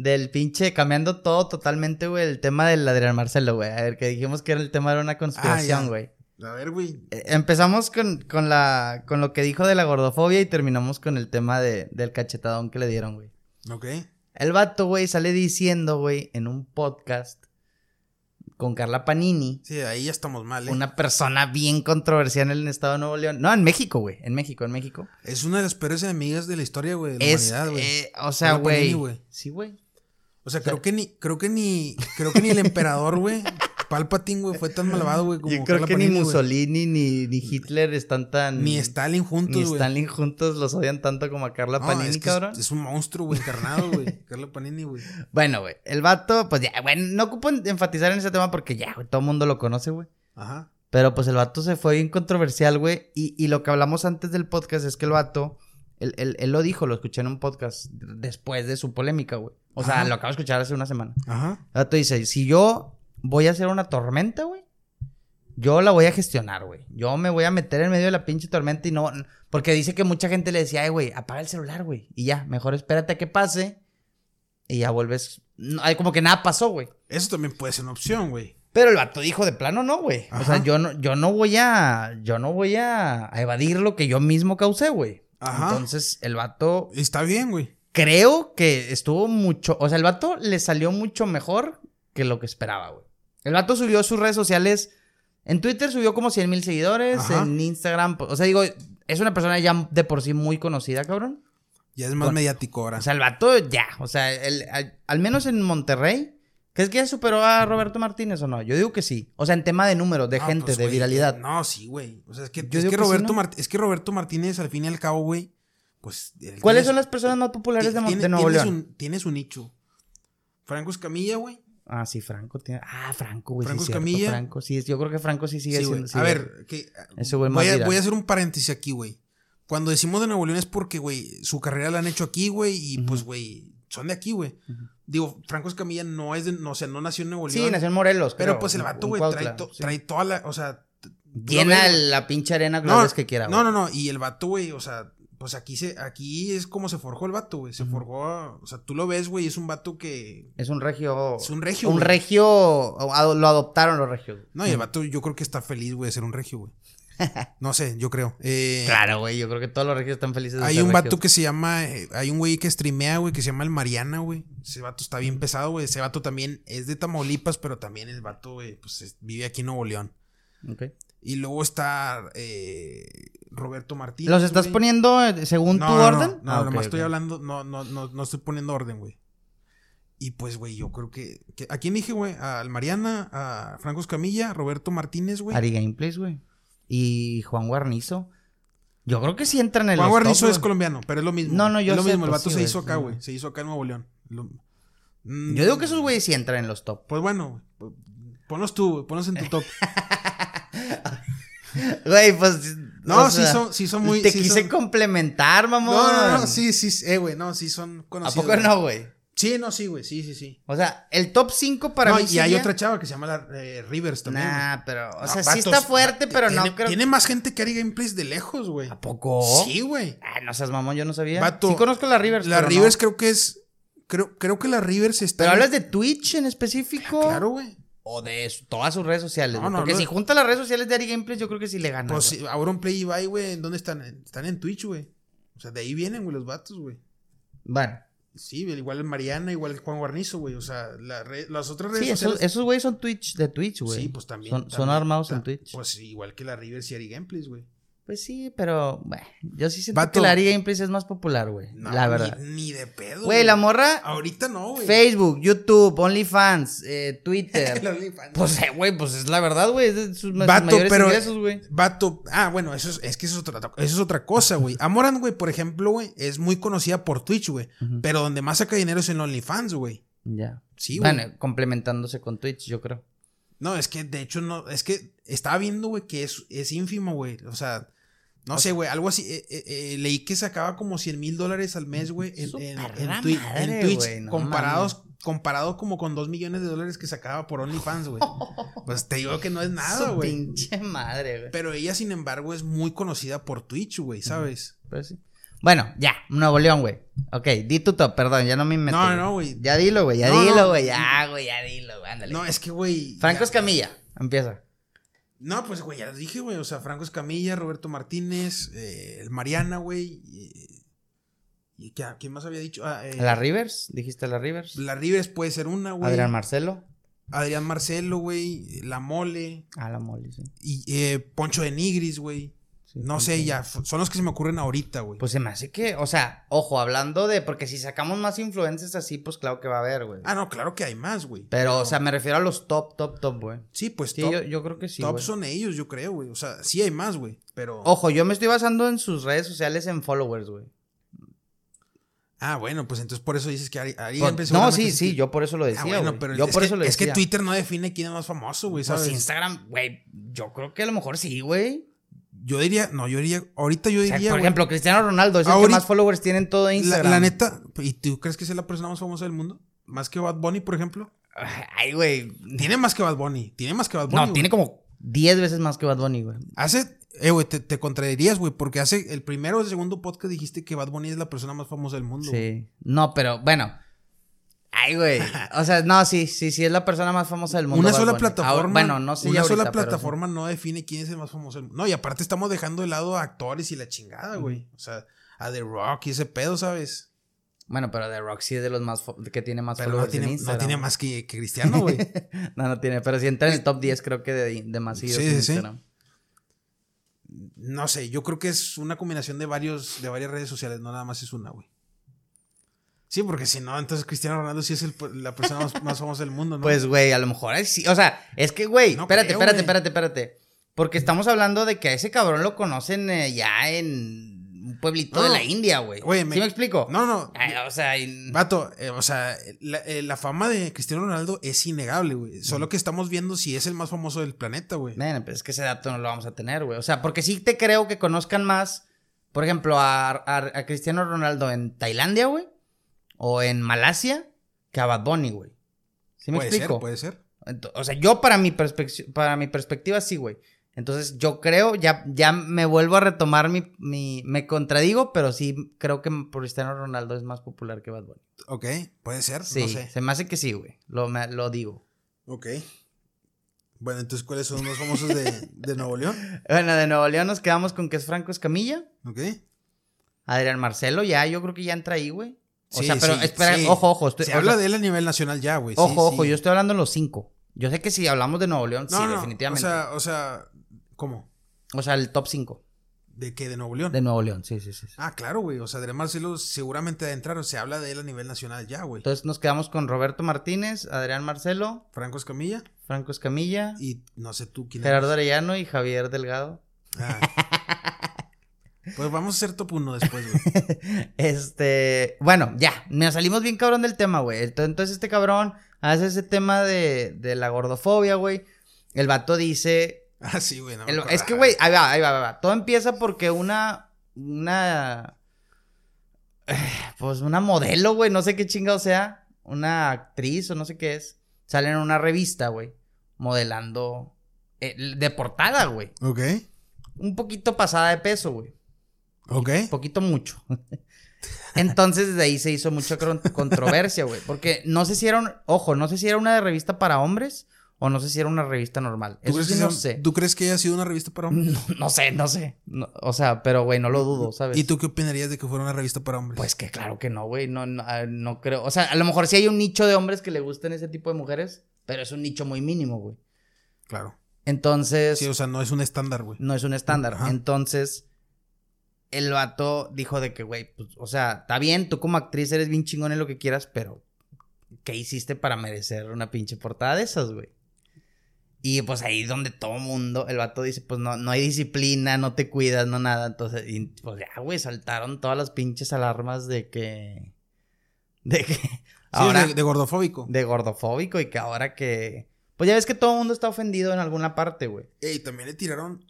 Del pinche, cambiando todo totalmente, güey. El tema del Adrián Marcelo, güey. A ver, que dijimos que era el tema era una conspiración, Ah, güey. A ver, güey. Eh, Empezamos con, con la con lo que dijo de la gordofobia y terminamos con el tema de, del cachetadón que le dieron, güey. Ok. El vato, güey, sale diciendo, güey, en un podcast con Carla Panini, Sí, ahí ya estamos mal, ¿eh? una persona bien controversial en el estado de Nuevo León. No, en México, güey. En México, en México. Es una de las peores enemigas de la historia, güey, de la Es, humanidad, güey. eh, o sea, güey. Sí, güey. O sea, creo que ni, creo que ni, creo que ni el emperador, güey, Palpatine, güey, fue tan malvado, güey, como Yo creo Carla que ni Panini, güey. Mussolini ni, ni Hitler están tan. Ni Stalin juntos, Ni güey. Stalin juntos los odian tanto como a Carla No, Panini, es que cabrón. Es, es un monstruo, güey, encarnado, güey. Carla Panini, güey. Bueno, güey. El vato, pues ya, bueno, no ocupo enfatizar en ese tema porque ya, güey, todo el mundo lo conoce, güey. Ajá. Pero pues el vato se fue bien controversial, güey. Y, y lo que hablamos antes del podcast es que el vato, él, él- él lo dijo, lo escuché en un podcast después de su polémica, güey. O sea, Ajá. lo acabo de escuchar hace una semana. Ajá. El vato dice, si yo voy a hacer una tormenta, güey, yo la voy a gestionar, güey. Yo me voy a meter en medio de la pinche tormenta y no... Porque dice que mucha gente le decía, ay, güey, apaga el celular, güey. Y ya, mejor espérate a que pase y ya vuelves... No, como que nada pasó, güey. Eso también puede ser una opción, güey. Pero el vato dijo de plano no, güey. O sea, yo no, yo no voy a. Yo no voy a, a evadir lo que yo mismo causé, güey. Ajá. Entonces, el vato. Está bien, güey. Creo que estuvo mucho. O sea, el vato le salió mucho mejor que lo que esperaba, güey. El vato subió a sus redes sociales. En Twitter subió como 100 mil seguidores. Ajá. En Instagram. O sea, digo, es una persona ya de por sí muy conocida, cabrón. Ya es más mediático ahora. O sea, el vato ya. O sea, el- al, al menos en Monterrey. ¿Crees que ya superó a Roberto Martínez o no? Yo digo que sí. O sea, en tema de números, de No, gente, pues, de viralidad. No, sí, güey. O sea, es que, es que sí, Roberto es que Roberto Martínez, al fin y al cabo, güey, pues. ¿Cuáles son las personas más populares de, tiene- de Nuevo tiene León? Su, tiene su nicho. Franco Escamilla, güey. Ah, sí, Franco tiene. Ah, Franco, güey. Franco sí, Escamilla. Franco, sí, yo creo que Franco sí sigue Sí, siendo. sí, a ver, que, Ese voy, a, voy a hacer un paréntesis aquí, güey. Cuando decimos de Nuevo León es porque, güey, su carrera la han hecho aquí, güey, y pues, güey, son de aquí, güey. Digo, Franco Escamilla no es de, no, o sea, no nació en Nuevo León. Sí, nació en Morelos. Pero creo, pues el vato, güey, trae, to- sí. trae toda la, o sea, Llena la pinche arena veces que quiera, No, güey. no, no. Y el vato, güey, o sea, pues aquí se, aquí es como se forjó el vato, güey. Se forjó, o sea, tú lo ves, güey, es un vato que. Es un regio. Es un regio, Un güey. regio. Lo adoptaron los regios. No, y el vato yo creo que está feliz, güey, de ser un regio, güey. No sé, yo creo. Eh, Claro, güey. Yo creo que todos los regios están felices de Hay ser un vato regios. que se llama, eh, hay un güey que streamea, güey, que se llama el Mariana, güey. Ese vato está bien pesado, güey. Ese vato también es de Tamaulipas, pero también el vato, güey, pues es- vive aquí en Nuevo León. Ok. Y luego está eh, Roberto Martínez. ¿Los estás güey. poniendo según No, tu no, orden? No, no Ah, nomás estoy hablando, no, no, no, no estoy poniendo orden, güey. Y pues, güey, yo creo que, que- ¿A quién dije, güey? Al Mariana, a Franco Escamilla, Roberto Martínez, güey. Ari Gameplays, güey. Y Juan Guarnizo. Yo creo que sí entran en Juan los Guarnizo top, es colombiano, pero es lo mismo. No, no, yo Es lo sé, mismo, el pues vato sí, se hizo acá, güey. Se hizo acá en Nuevo León. Lo- Mm, Yo digo que esos güeyes sí entran en los top. Pues bueno, ponlos tú, ponlos en tu top. Güey, pues. No, o sí son, sí son muy. Te sí quise son- complementar, mamón. No, no, no, sí, sí, eh, güey, no, sí son ¿A conocidos. poco güey. no, güey? Sí, no, sí, güey, sí, sí, sí. O sea, el top 5 para No, mí. y hay otra chava que se llama la, eh, Rivers también. Nah, pero. O No, sea, sí está fuerte, pero tiene, no creo. Tiene más gente que Ari Gameplays de lejos, güey. ¿A poco? Sí, güey. Ah, no seas mamón, yo no sabía. Vato, sí conozco la Rivers. La pero no. Rivers creo que es. Creo, creo que la Rivers está. ¿Pero en- hablas de Twitch en específico? Claro, güey. O de todas sus redes sociales. No, no, Porque no. si junta las redes sociales de Ari Gameplays, yo creo que sí le gana. Pues güey. sí, Auronplay y Ibai, güey, ¿en dónde están? Están en Twitch, güey. O sea, de ahí vienen, güey, los vatos, güey. Bueno. Sí, igual Mariana, igual Juan Guarnizo, güey. O sea, la re- las otras redes Sí, esos, sociales. esos güeyes son Twitch, de Twitch, güey. Sí, pues también. Son, son también, armados en ta- Twitch. Pues sí, igual que la Rivers y Ari Gameplays, güey. Pues sí, pero bueno, yo sí siento Vato. que la Ari Gameplays es más popular, güey. No, la verdad. Ni, de pedo. Güey, la morra, Ahorita no, güey. Facebook, YouTube, OnlyFans, eh, Twitter. OnlyFans. pues, eh, güey, pues es la verdad, güey. Es de sus, Vato, mayores pero- ingresos, güey. Vato, ah, bueno, eso es, es que eso es otra, eso es otra cosa, güey. Amoran, güey, por ejemplo, güey, es muy conocida por Twitch, güey. Pero donde más saca dinero es en OnlyFans, güey. Ya. Sí, güey. Bueno, complementándose con Twitch, yo creo. No, es que de hecho no, es que estaba viendo, güey, que es, es ínfimo, güey. O sea, no sé, güey, algo así. eh, eh, eh, leí que sacaba como 100 mil dólares al mes, güey, en, en, en Twi- en Twitch, güey, no comparados, comparado como con 2 millones de dólares que sacaba por OnlyFans, güey. pues te digo que no es nada, güey. pinche madre, güey. Pero ella, sin embargo, es muy conocida por Twitch, güey, ¿sabes? Pero sí. Bueno, ya, Nuevo León, güey. Ok, di tu top, perdón, ya no me meto. No, no, güey. Ya dilo, güey, ya No, dilo, no. güey, ya, güey, ya dilo, ándale. No, es que, güey. Franco Escamilla, empieza. No, pues, güey, ya les dije, güey. O sea, Franco Escamilla, Roberto Martínez, eh, el Mariana, güey. Y, y ¿qué- ¿quién más había dicho? Ah, eh, ¿La Rivers? ¿Dijiste la Rivers? La Rivers puede ser una, güey. Adrián Marcelo. Adrián Marcelo, güey. La Mole. Ah, la Molly, sí. Y eh, Poncho de Nigris, güey. Sí, No sé, ya. Son los que se me ocurren ahorita, güey. Pues se me hace que, o sea, ojo, hablando de, porque si sacamos más influencers así, pues claro que va a haber, güey. ah, no, claro que hay más, güey. Pero, o sea, me refiero a los top, top, top, güey. Sí, pues Sí, top, yo, yo creo que sí, top güey. son ellos, yo creo, güey. O sea, sí hay más, güey. Pero. Ojo, yo me estoy basando en sus redes sociales en followers, güey. Ah, bueno, pues entonces por eso dices que Ari, Ari Gameplays No, sí, sí, que- yo por eso lo decía, Ah, bueno, pero yo por que, eso lo es que decía. Twitter no define quién es más famoso, güey, Pues ¿sabes? Instagram, güey, yo creo que a lo mejor sí, güey. Yo diría, no, yo diría, ahorita yo O sea, diría, por ejemplo, Cristiano Ronaldo es el que más followers tiene en todo la, Instagram. la neta, ¿y tú crees que es la persona más famosa del mundo? Más que Bad Bunny, por ejemplo. Ay, güey. Tiene más que Bad Bunny, tiene más que Bad Bunny. No, tiene como 10 veces más que Bad Bunny, güey. Hace, eh, güey, te, te contradirías, güey, porque hace el primero o el segundo podcast dijiste que Bad Bunny es la persona más famosa del mundo. Sí. No, pero bueno. Ay, güey. O sea, no, sí, sí, sí, es la persona más famosa del mundo. Una Bad sola Bunny. plataforma. Ahora- bueno, no sé Una sola plataforma no define quién es el más famoso del mundo. No, y aparte estamos dejando de lado a actores y la chingada, güey. O sea, a The Rock y ese pedo, ¿sabes? Bueno, pero The Rock sí es de los más que tiene más Pero no en tiene, no Instagram. tiene más que, que Cristiano, güey. No, no tiene, pero si entra en el top 10 creo que de, de más Sí, sí, sí. No sé, yo creo que es una combinación de varios, de varias redes sociales, no nada más es una, güey. Sí, porque si no, entonces Cristiano Ronaldo sí es el- la persona más, más famosa del mundo, ¿no? Pues, güey, a lo mejor es sí. O sea, es que, güey, No espérate, creo, espérate, güey. espérate, espérate. Porque estamos hablando de que a ese cabrón lo conocen eh, ya en un pueblito de la India, güey. ¿Sí me- me explico? no, no. Ay, o sea, y- Vato, eh, o sea, la, eh, la fama de Cristiano Ronaldo es innegable, güey. Solo que estamos viendo si es el más famoso del planeta, güey. Bueno, pues es que ese dato no lo vamos a tener, güey. O sea, porque sí te creo que conozcan más, por ejemplo, a, a- a Cristiano Ronaldo en Tailandia, güey. O en Malasia, que a Bad Bunny, güey. ¿Sí me puede explico? ser, puede ser. O sea, yo para mi, para mi perspectiva sí, güey. Entonces yo creo, ya, ya me vuelvo a retomar mi, mi... Me contradigo, pero sí creo que Cristiano Ronaldo es más popular que Bad Bunny. Ok, puede ser, Sí, no sé. se me hace que sí, güey. Lo, me- lo digo. Ok. Bueno, entonces, ¿cuáles son los famosos de, de Nuevo León? Bueno, de Nuevo León nos quedamos con que es Franco Escamilla. Ok. Adrián Marcelo, ya, yo creo que ya entra ahí, güey. O Sí, sea, pero sí, espera, sí. ojo, ojo. Estoy, Se habla sea, de él a nivel nacional ya, güey. Ojo, ojo, yo estoy hablando de los cinco. Yo sé que si hablamos de Nuevo León, No, sí, no, definitivamente. O sea, o sea, ¿cómo? O sea, el top 5 ¿De qué? ¿De Nuevo León? de Nuevo León, sí, sí, sí. sí. Ah, claro, güey. O sea, Adrián Marcelo seguramente de entrar. O se habla de él a nivel nacional ya, güey. Entonces nos quedamos con Roberto Martínez, Adrián Marcelo, Franco Escamilla Franco Escamilla, y no sé tú quién Gerardo eres. Arellano y Javier Delgado. Ah. Pues vamos a hacer top 1 después, güey. Este, bueno, ya, nos salimos bien cabrón del tema, güey. Ento- Entonces este cabrón hace ese tema de, de la gordofobia, güey. El vato dice, Ah, sí, güey. no el- es que, güey, ahí va, ahí va, ahí va. Todo empieza porque una, una, pues una modelo, güey, no sé qué chingado sea, una actriz o no sé qué es, sale en una revista, güey, modelando eh, de portada, güey. Ok. Un poquito pasada de peso, güey. Ok. Poquito mucho. Entonces desde ahí se hizo mucha controversia, güey. Porque no sé si era un, ojo, no sé si era una revista para hombres o no sé si era una revista normal. ¿Tú Eso crees, sí que no sea- sé. ¿Tú crees que haya sido una revista para hombres? No, no sé, no sé. No, o sea, pero güey, no lo dudo, ¿sabes? ¿Y tú qué opinarías de que fuera una revista para hombres? Pues que claro que no, güey. No, no, ah, no creo. O sea, a lo mejor sí hay un nicho de hombres que le gusten ese tipo de mujeres, pero es un nicho muy mínimo, güey. Claro. Entonces. Sí, o sea, no es un estándar, güey. No es un estándar. Ajá. Entonces, el vato dijo de que, güey, pues, o sea, está bien, tú como actriz eres bien chingón en lo que quieras, pero ¿qué hiciste para merecer una pinche portada de esas, güey? Y pues ahí donde todo mundo, el vato dice, pues no, no hay disciplina, no te cuidas, no nada. Entonces, y, pues ya, güey, saltaron todas las pinches alarmas de que. De que. Sí, Ahora, de, de gordofóbico. de gordofóbico y que ahora que. Pues ya ves que todo el mundo está ofendido en alguna parte, güey. Ey, también le tiraron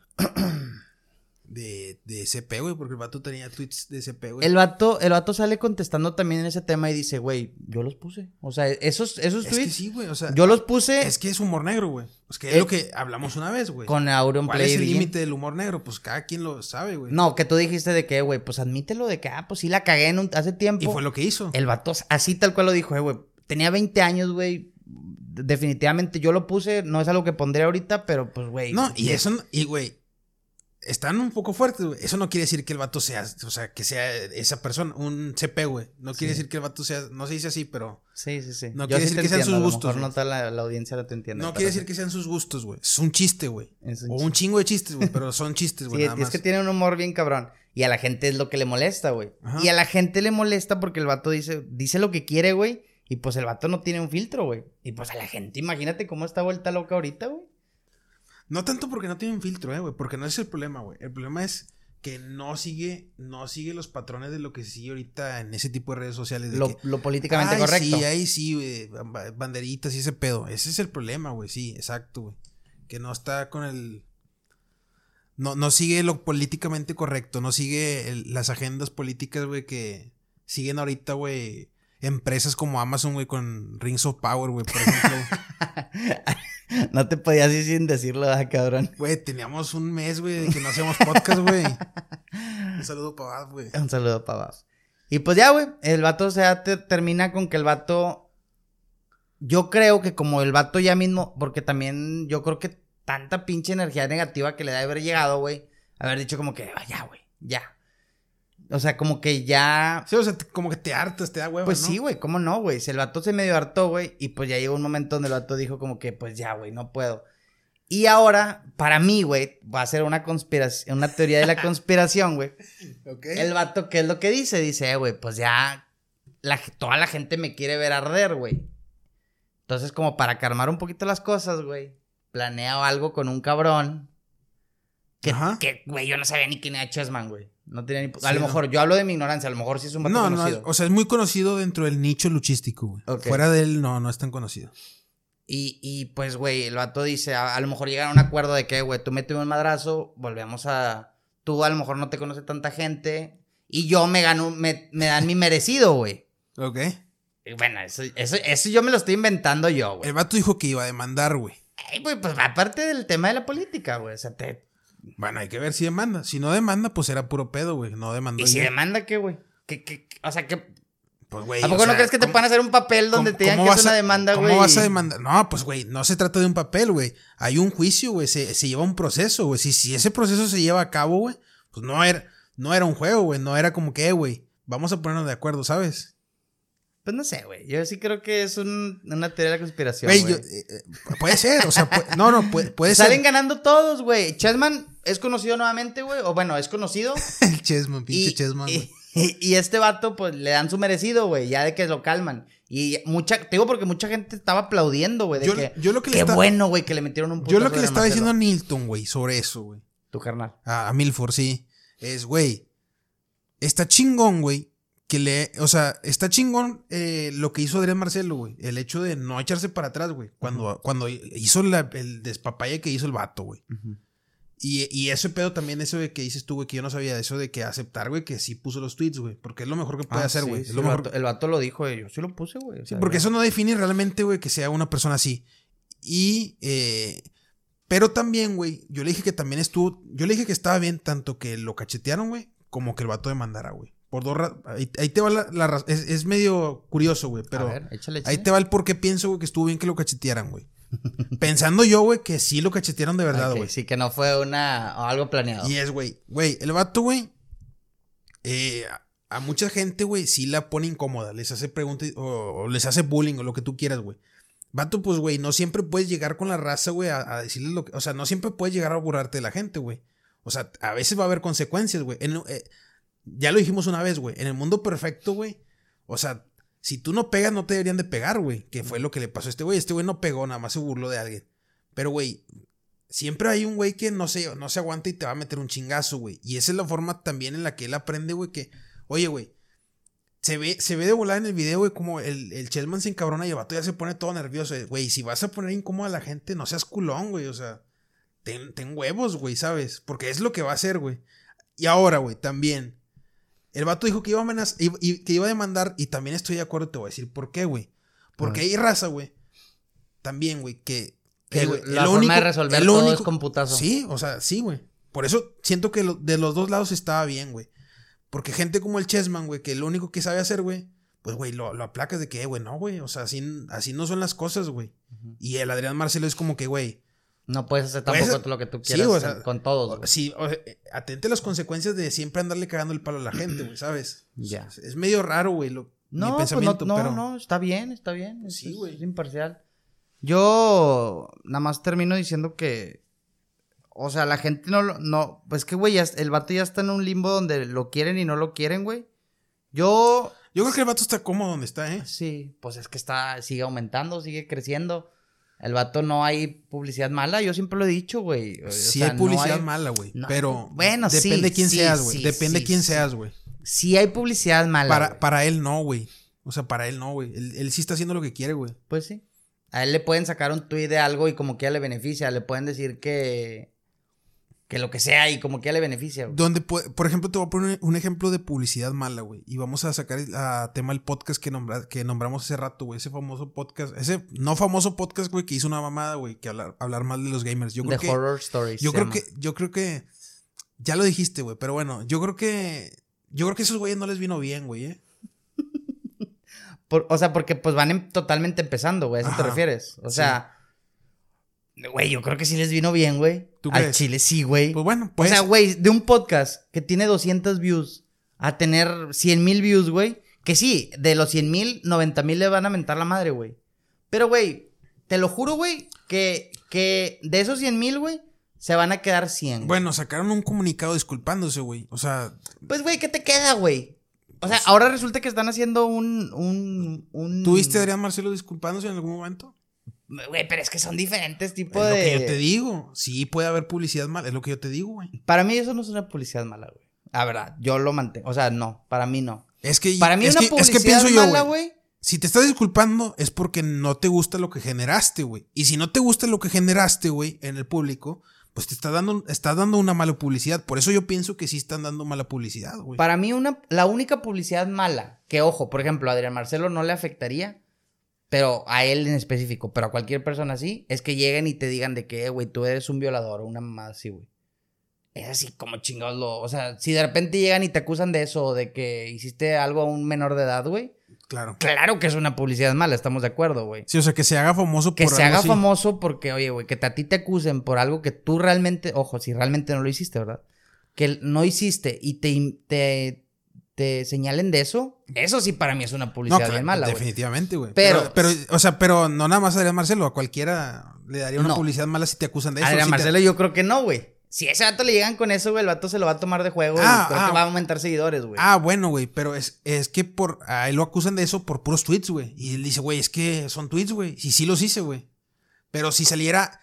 de, de CP, güey, porque el vato tenía tweets de CP, güey. El vato, el vato sale contestando también en ese tema y dice, güey, yo los puse. O sea, esos, esos es que tweets, sí, güey, o sea, yo los puse es que es humor negro, güey. Es que es Eh, lo que hablamos una vez, güey. con Aureon ¿Cuál Play es el límite del humor negro? Pues cada quien lo sabe, güey. No, que tú dijiste de que, güey, pues admítelo de que, ah, pues sí la cagué en un- hace tiempo. Y fue lo que hizo. El vato así tal cual lo dijo, eh, güey. Tenía 20 años, güey. Definitivamente yo lo puse, no es algo que pondré ahorita, pero pues, güey. No, y eso, y güey, están un poco fuertes, güey. Eso no quiere decir que el vato sea, o sea, que sea esa persona, un CP, güey. No quiere Sí. decir que el vato sea, no se dice así, pero Sí, sí, sí. No Yo quiere sí decir que sean entiendo, sus a lo gustos, mejor no toda la, la audiencia no te entiende. no quiere decir que sean sus gustos, güey. Es un chiste, güey. O chiste. un chingo de chistes, güey, pero son chistes, güey, Sí, nada es que tiene un humor bien cabrón. Y a la gente es lo que le molesta, güey. Y a la gente le molesta porque el vato dice, dice lo que quiere, güey. Y pues el vato no tiene un filtro, güey. Y pues a la gente, imagínate cómo está vuelta loca ahorita, güey. No tanto porque no tiene un filtro, eh, güey, porque no es el problema, güey. El problema es que no sigue, no sigue los patrones de lo que se sigue ahorita en ese tipo de redes sociales. De Lo, que, lo políticamente "Ay, correcto. Sí, ahí sí, güey, banderitas y ese pedo. Ese es el problema, güey, sí, exacto, güey. Que no está con el... No, no sigue lo políticamente correcto, no sigue el- las agendas políticas, güey, que siguen ahorita, güey, empresas como Amazon, güey, con Rings of Power, güey, por ejemplo. no te podías ir sin decirlo, ah, cabrón. Güey, teníamos un mes, güey, de que no hacíamos podcast, güey. Un saludo para Bad, güey. Un saludo para abajo. Y pues ya, güey, el vato o sea, te- termina con que el vato. Yo creo que como el vato ya mismo, porque también yo creo que tanta pinche energía negativa que le da haber llegado, güey, haber dicho como que, "Ah, ya, güey, ya. O sea, como que ya. Sí, o sea, te- como que te hartas, te da hueva, Pues ¿no? sí, güey, ¿cómo no, güey? Si el vato se medio hartó, güey, y pues ya llegó un momento donde el vato dijo como que, pues ya, güey, no puedo. Y ahora, para mí, güey, va a ser una conspiración, una teoría de la conspiración, güey. El vato, ¿qué es lo que dice? Dice, eh, güey, pues ya la, toda la gente me quiere ver arder, güey. Entonces, como para calmar un poquito las cosas, güey, planea algo con un cabrón. Que, güey, yo no sabía ni quién era Chessman, güey. No tenía ni... Sí, a lo no. mejor, yo hablo de mi ignorancia, a lo mejor sí es un vato No, no, o sea, es muy conocido dentro del nicho luchístico, güey. Fuera de él, no, no es tan conocido. Y, y pues, güey, el vato dice, a, a lo mejor llegaron a un acuerdo de que, güey, tú me un madrazo, volvemos a... Tú a lo mejor no te conoce tanta gente y yo me gano, me, me dan mi merecido, güey. Ok. Y Bueno, eso, eso, eso yo me lo estoy inventando yo, güey. El vato dijo que iba a demandar, güey. Ay, güey, pues aparte del tema de la política, güey. O sea, te... Bueno, hay que ver si demanda. Si no demanda, pues era puro pedo, güey. No demandó. ¿Y si demanda qué, güey? ¿Qué, qué? O sea, ¿qué? Pues, güey. ¿A o poco no crees que te ¿cómo- puedan hacer un papel donde ¿Cómo- te digan que es una demanda, güey? ¿Cómo vas a demandar? No, pues, güey, no se trata de un papel, güey. Hay un juicio, güey. Se, se lleva un proceso, güey. Si, si ese proceso se lleva a cabo, güey, pues no era, no era un juego, güey. No era como que, eh, güey, vamos a ponernos de acuerdo, ¿sabes? Pues no sé, güey. Yo sí creo que es un- una teoría de la conspiración. Güey, eh, eh, puede ser, o sea, puede- no, no, puede, puede Salen ser. ganando todos, güey. Chessman es conocido nuevamente, güey. O bueno, es conocido. El Chessman, pinche y, Chessman. y, y este vato, pues le dan su merecido, güey. Ya de que lo calman. Y mucha, te digo porque mucha gente estaba aplaudiendo, güey. Yo- que, yo lo que le qué está- bueno, güey, que le metieron un Yo lo que le estaba Marcelo. diciendo a Nilton, güey, sobre eso, güey. Tu carnal. A, a Milford, sí. Es, güey. Está chingón, güey. Que le. O sea, está chingón eh, lo que hizo Adrián Marcelo, güey. El hecho de no echarse para atrás, güey. Cuando, cuando hizo la- el despapalle que hizo el vato, güey. Y, y ese pedo también, eso de que dices tú, güey, que yo no sabía, eso de que aceptar, güey, que sí puso los tweets, güey. Porque es lo mejor que puede Ah, hacer, güey. sí, el, mejor. vato, el vato lo dijo, güey. Yo sí lo puse, güey. o Sí, sea, porque eso no define realmente, güey, que sea una persona así. Y, eh, pero también, güey, yo le dije que también estuvo, yo le dije que estaba bien tanto que lo cachetearon, güey, como que el vato demandara, güey. Por dos ahí, ahí te va la, la raz- es, es medio curioso, güey, pero A ver, échale, ahí te va el por qué pienso, güey, que estuvo bien que lo cachetearan, güey. Pensando yo, güey, que sí lo cachetearon de verdad, güey. sí, que no fue una... o algo planeado. Y es, güey, güey, el vato, güey, eh, a- mucha gente, güey, sí la pone incómoda, les hace preguntas o, o les hace bullying o lo que tú quieras, güey. Vato, pues, güey, no siempre puedes llegar con la raza, güey, a, a decirles lo que, o sea, no siempre puedes llegar a burlarte de la gente, güey. O sea, a veces va a haber consecuencias, güey. Eh, ya lo dijimos una vez, güey, en el mundo perfecto, güey, o sea, si tú no pegas, no te deberían de pegar, güey, que fue lo que le pasó a este güey. Este güey no pegó, nada más se burló de alguien. Pero, güey, siempre hay un güey que no se, no se aguanta y te va a meter un chingazo, güey. Y esa es la forma también en la que él aprende, güey, que, oye, güey, se ve, se ve de volar en el video, güey, como el, el se encabrona y el ya se pone todo nervioso. Güey, si vas a poner incómoda a la gente, no seas culón, güey, o sea, ten, ten huevos, güey, ¿sabes? Porque es lo que va a hacer, güey. Y ahora, güey, también. El vato dijo que iba a amenaz- y- y- que iba a demandar, y también estoy de acuerdo, te voy a decir por qué, güey. Porque A hay raza, güey. También, güey, que. Que güey, la el forma único- de resolver el todo único- es con putazo. Sí, o sea, sí, güey. Por eso siento que lo- de los dos lados estaba bien, güey. Porque gente como el Chessman, güey, que lo único que sabe hacer, güey, pues, güey, lo, lo aplacas de que, güey, no, güey. O sea, así, así no son las cosas, güey. Y el Adrián Marcelo es como que, güey, No puedes hacer tampoco lo que tú sí, quieras o sea, con todos, sí, o sea, atente a las consecuencias de siempre andarle cagando el palo a la gente, güey, ¿sabes? Ya. Es, es medio raro, güey, lo- mi No, pues no, pensamiento, no, no, está bien, está bien. Sí, güey. Es imparcial. Yo nada más termino diciendo que. O sea, la gente no lo. No, pues que, güey, el vato ya está en un limbo donde lo quieren y no lo quieren, güey. Yo. Yo creo que el vato está cómodo donde está, ¿eh? Sí, pues es que está. Sigue aumentando, sigue creciendo. El vato no hay publicidad mala, yo siempre lo he dicho, güey. O Sí sea, hay no publicidad hay- mala, güey. no, pero bueno, sí, depende de quién sí, seas, güey. sí, depende de sí, quién sí. seas, güey. Sí hay publicidad mala. Para, para él no, güey. O sea, para él no, güey. Él, él sí está haciendo lo que quiere, güey. Pues sí. A él le pueden sacar un tuit de algo y como que ya le beneficia. Le pueden decir que. Que lo que sea y como que ya le beneficia. güey. Donde, por ejemplo, te voy a poner un ejemplo de publicidad mala, güey. Y vamos a sacar a tema el podcast que, nombra- que nombramos hace rato, güey. Ese famoso podcast, ese no famoso podcast, güey, que hizo una mamada, güey, que hablar, hablar mal de los gamers. Yo creo The que. Horror Stories. Yo creo llama. que, yo creo que. Ya lo dijiste, güey. Pero bueno, yo creo que. Yo creo que a esos güeyes no les vino bien, güey, eh. Por- o sea, porque pues van totalmente empezando, güey. ¿A eso te refieres? O Sí. Güey, yo creo que sí les vino bien, güey. ¿Tú Al crees? chile sí, güey. Pues bueno, o pues. sea, güey, de un podcast que tiene 200 views a tener 100 mil views, güey. Que sí, de los 100 mil, 90 mil le van a mentar la madre, güey. Pero, güey, te lo juro, güey, que, que de esos 100 mil, güey, se van a quedar 100. güey. Bueno, sacaron un comunicado disculpándose, güey. O sea, Pues, güey, ¿qué te queda, güey? O sea, Pues- ahora resulta que están haciendo un. un, un... ¿tuviste a Adrián Marcelo disculpándose en algún momento? Güey, pero es que son diferentes tipos es lo de. que yo te digo. Sí, puede haber publicidad mala. Es lo que yo te digo, güey. Para mí eso no es una publicidad mala, güey. La verdad, yo lo mantengo. O sea, no, para mí no. Es que, Para mí es una que, es publicidad que pienso yo, mala, güey. Si te estás disculpando es porque no te gusta lo que generaste, güey. Y si no te gusta lo que generaste, güey, en el público, pues te está dando, estás dando una mala publicidad. Por eso yo pienso que sí están dando mala publicidad, güey. Para mí, una, la única publicidad mala, que ojo, por ejemplo, a Adrián Marcelo no le afectaría, pero a él en específico, pero a cualquier persona así, es que lleguen y te digan de que, eh, güey, tú eres un violador o una mamá así, güey. Es así como chingados lo. O sea, si de repente llegan y te acusan de eso, de que hiciste algo a un menor de edad, güey. Claro. Claro que es una publicidad mala, estamos de acuerdo, güey. Sí, o sea, que se haga famoso Que por se algo haga así. famoso porque, oye, güey, que te- a ti te acusen por algo que tú realmente, ojo, si realmente no lo hiciste, ¿verdad? Que no hiciste y te, te, te señalen de eso, eso sí para mí es una publicidad claro, bien mala. Definitivamente, güey. Pero- Pero, pero, o sea, pero no nada más a Adrián Marcelo, a cualquiera le daría una No. publicidad mala si te acusan de eso. Adrián si te- Marcelo yo creo que no, güey. Si a ese vato le llegan con eso, güey, el vato se lo va a tomar de juego Ah, y creo ah. que va a aumentar seguidores, güey. Ah, bueno, güey, pero es, es que por a él lo acusan de eso por puros tweets, güey. Y él dice, güey, es que son tweets, güey. Y sí los hice, güey. Pero si saliera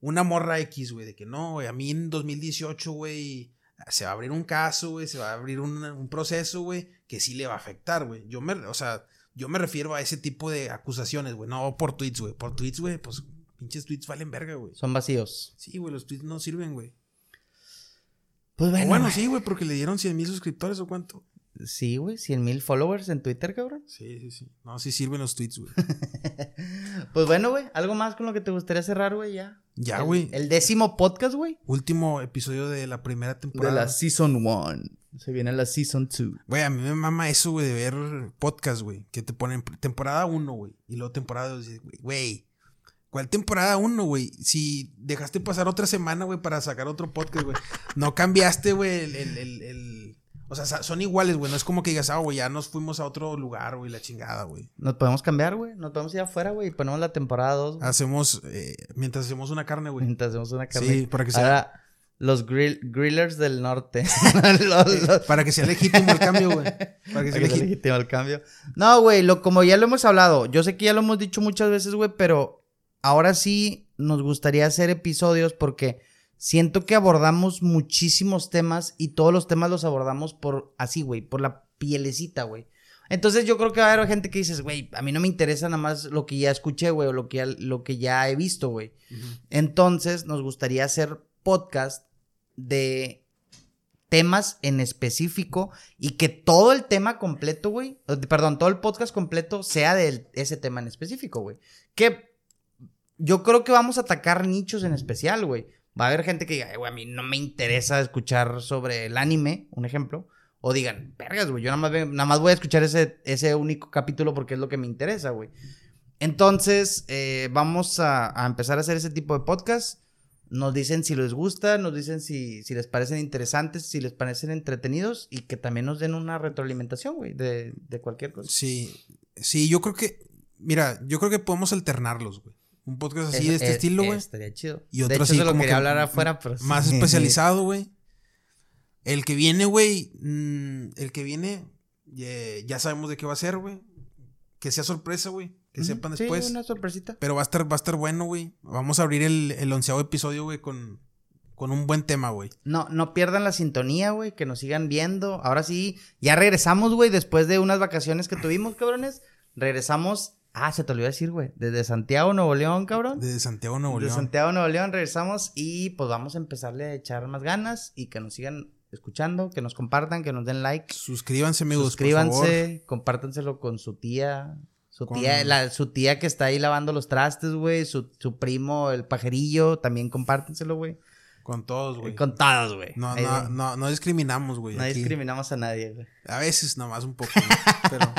una morra X, güey, de que no, güey, a mí en 2018, güey, se va a abrir un caso, güey, se va a abrir un, un proceso, güey, que sí le va a afectar, güey. Yo me, o sea, yo me refiero a ese tipo de acusaciones, güey, no por tweets, güey. Por tweets, güey, pues pinches tweets valen verga, güey. Son vacíos. Sí, güey, los tweets no sirven, güey. Pues O bueno, Bueno, sí, güey, porque le dieron 100 mil suscriptores o cuánto. Sí, güey, 100 mil followers en Twitter, cabrón. Sí, sí, sí. No, sí sirven los tweets, güey. Pues bueno, güey, algo más con lo que te gustaría cerrar, güey, ya. Ya, güey. El, décimo podcast, güey. Último episodio de la primera De temporada. la Season 1. Se viene la Season 2. Güey, a mí me mama eso, güey, de ver podcast, güey. Que te ponen temporada 1, güey. Y luego temporada 2, güey. Güey, ¿cuál temporada 1, güey? Si dejaste pasar otra semana, güey, para sacar otro podcast, güey. No cambiaste, güey, el, el, el- el- O sea, son iguales, güey. No es como que digas, ah, güey, ya nos fuimos a otro lugar, güey, la chingada, güey. Nos podemos cambiar, güey. Nos podemos ir afuera, güey, y ponemos la temporada 2. güey. Hacemos, eh, mientras hacemos una carne, güey. Mientras hacemos una carne. Sí, para que sea- Ahora, los grill- grillers del norte. Los- los- Para que sea legítimo el cambio, güey. Para que Para sea que sea legítimo el cambio. No, güey, lo, como ya lo hemos hablado, yo sé que ya lo hemos dicho muchas veces, güey, pero ahora sí nos gustaría hacer episodios porque siento que abordamos muchísimos temas y todos los temas los abordamos por así, güey, por la pielecita, güey. Entonces yo creo que va a haber gente que dices, güey, a mí no me interesa nada más lo que ya escuché, güey, o lo que ya, lo que ya he visto, güey. Entonces nos gustaría hacer podcast de temas en específico y que todo el tema completo, güey, perdón, todo el podcast completo sea de ese tema en específico, güey. Que yo creo que vamos a atacar nichos en especial, güey. Va a haber gente que diga, "Ay, güey, a mí no me interesa escuchar sobre el anime, un ejemplo. O digan, vergas, güey, yo nada más, nada más voy a escuchar ese, ese único capítulo porque es lo que me interesa, güey. Entonces, eh, vamos a, a empezar a hacer ese tipo de podcast. Nos dicen si les gusta, nos dicen si, si les parecen interesantes, si les parecen entretenidos y que también nos den una retroalimentación, güey, de, de cualquier cosa. Sí, sí, yo creo que, mira, yo creo que podemos alternarlos, güey. Un podcast así de este estilo, güey. Estaría chido. Y de otro hecho, así se lo como quería que hablar afuera, pero... sí. Más especializado, güey. El que viene, güey, mm, el que viene, eh, ya sabemos de qué va a ser, güey. Que sea sorpresa, güey. Que sepan sí, después. una sorpresita. Pero va a estar, va a estar bueno, güey. Vamos a abrir el, el onceavo episodio, güey, con, con un buen tema, güey. No, no pierdan la sintonía, güey, que nos sigan viendo. Ahora sí, ya regresamos, güey, después de unas vacaciones que tuvimos, cabrones. Regresamos, ah, se te olvidó decir, güey, desde Santiago, Nuevo León, cabrón. De Santiago, Nuevo León. Santiago, Nuevo León, regresamos y pues vamos a empezarle a echar más ganas y que nos sigan escuchando, que nos compartan, que nos den like. Suscríbanse, amigos. Suscríbanse, compártanselo con su tía. Su Con- tía, la, su tía que está ahí lavando los trastes, güey. Su, su primo, el pajerillo, también compártenselo, güey. Con todos, güey. Con todos, güey. No, Ahí, no, güey. no, no discriminamos, güey. No aquí. discriminamos a nadie, güey. A veces nomás un poco, güey. pero,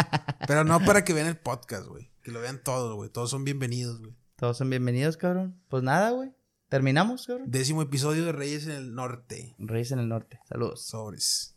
pero no para que vean el podcast, güey. Que lo vean todos, güey. Todos son bienvenidos, güey. Todos son bienvenidos, cabrón. Pues nada, güey. Terminamos, cabrón. Décimo episodio de Reyes en el Norte. Reyes en el norte. Saludos. Sobres.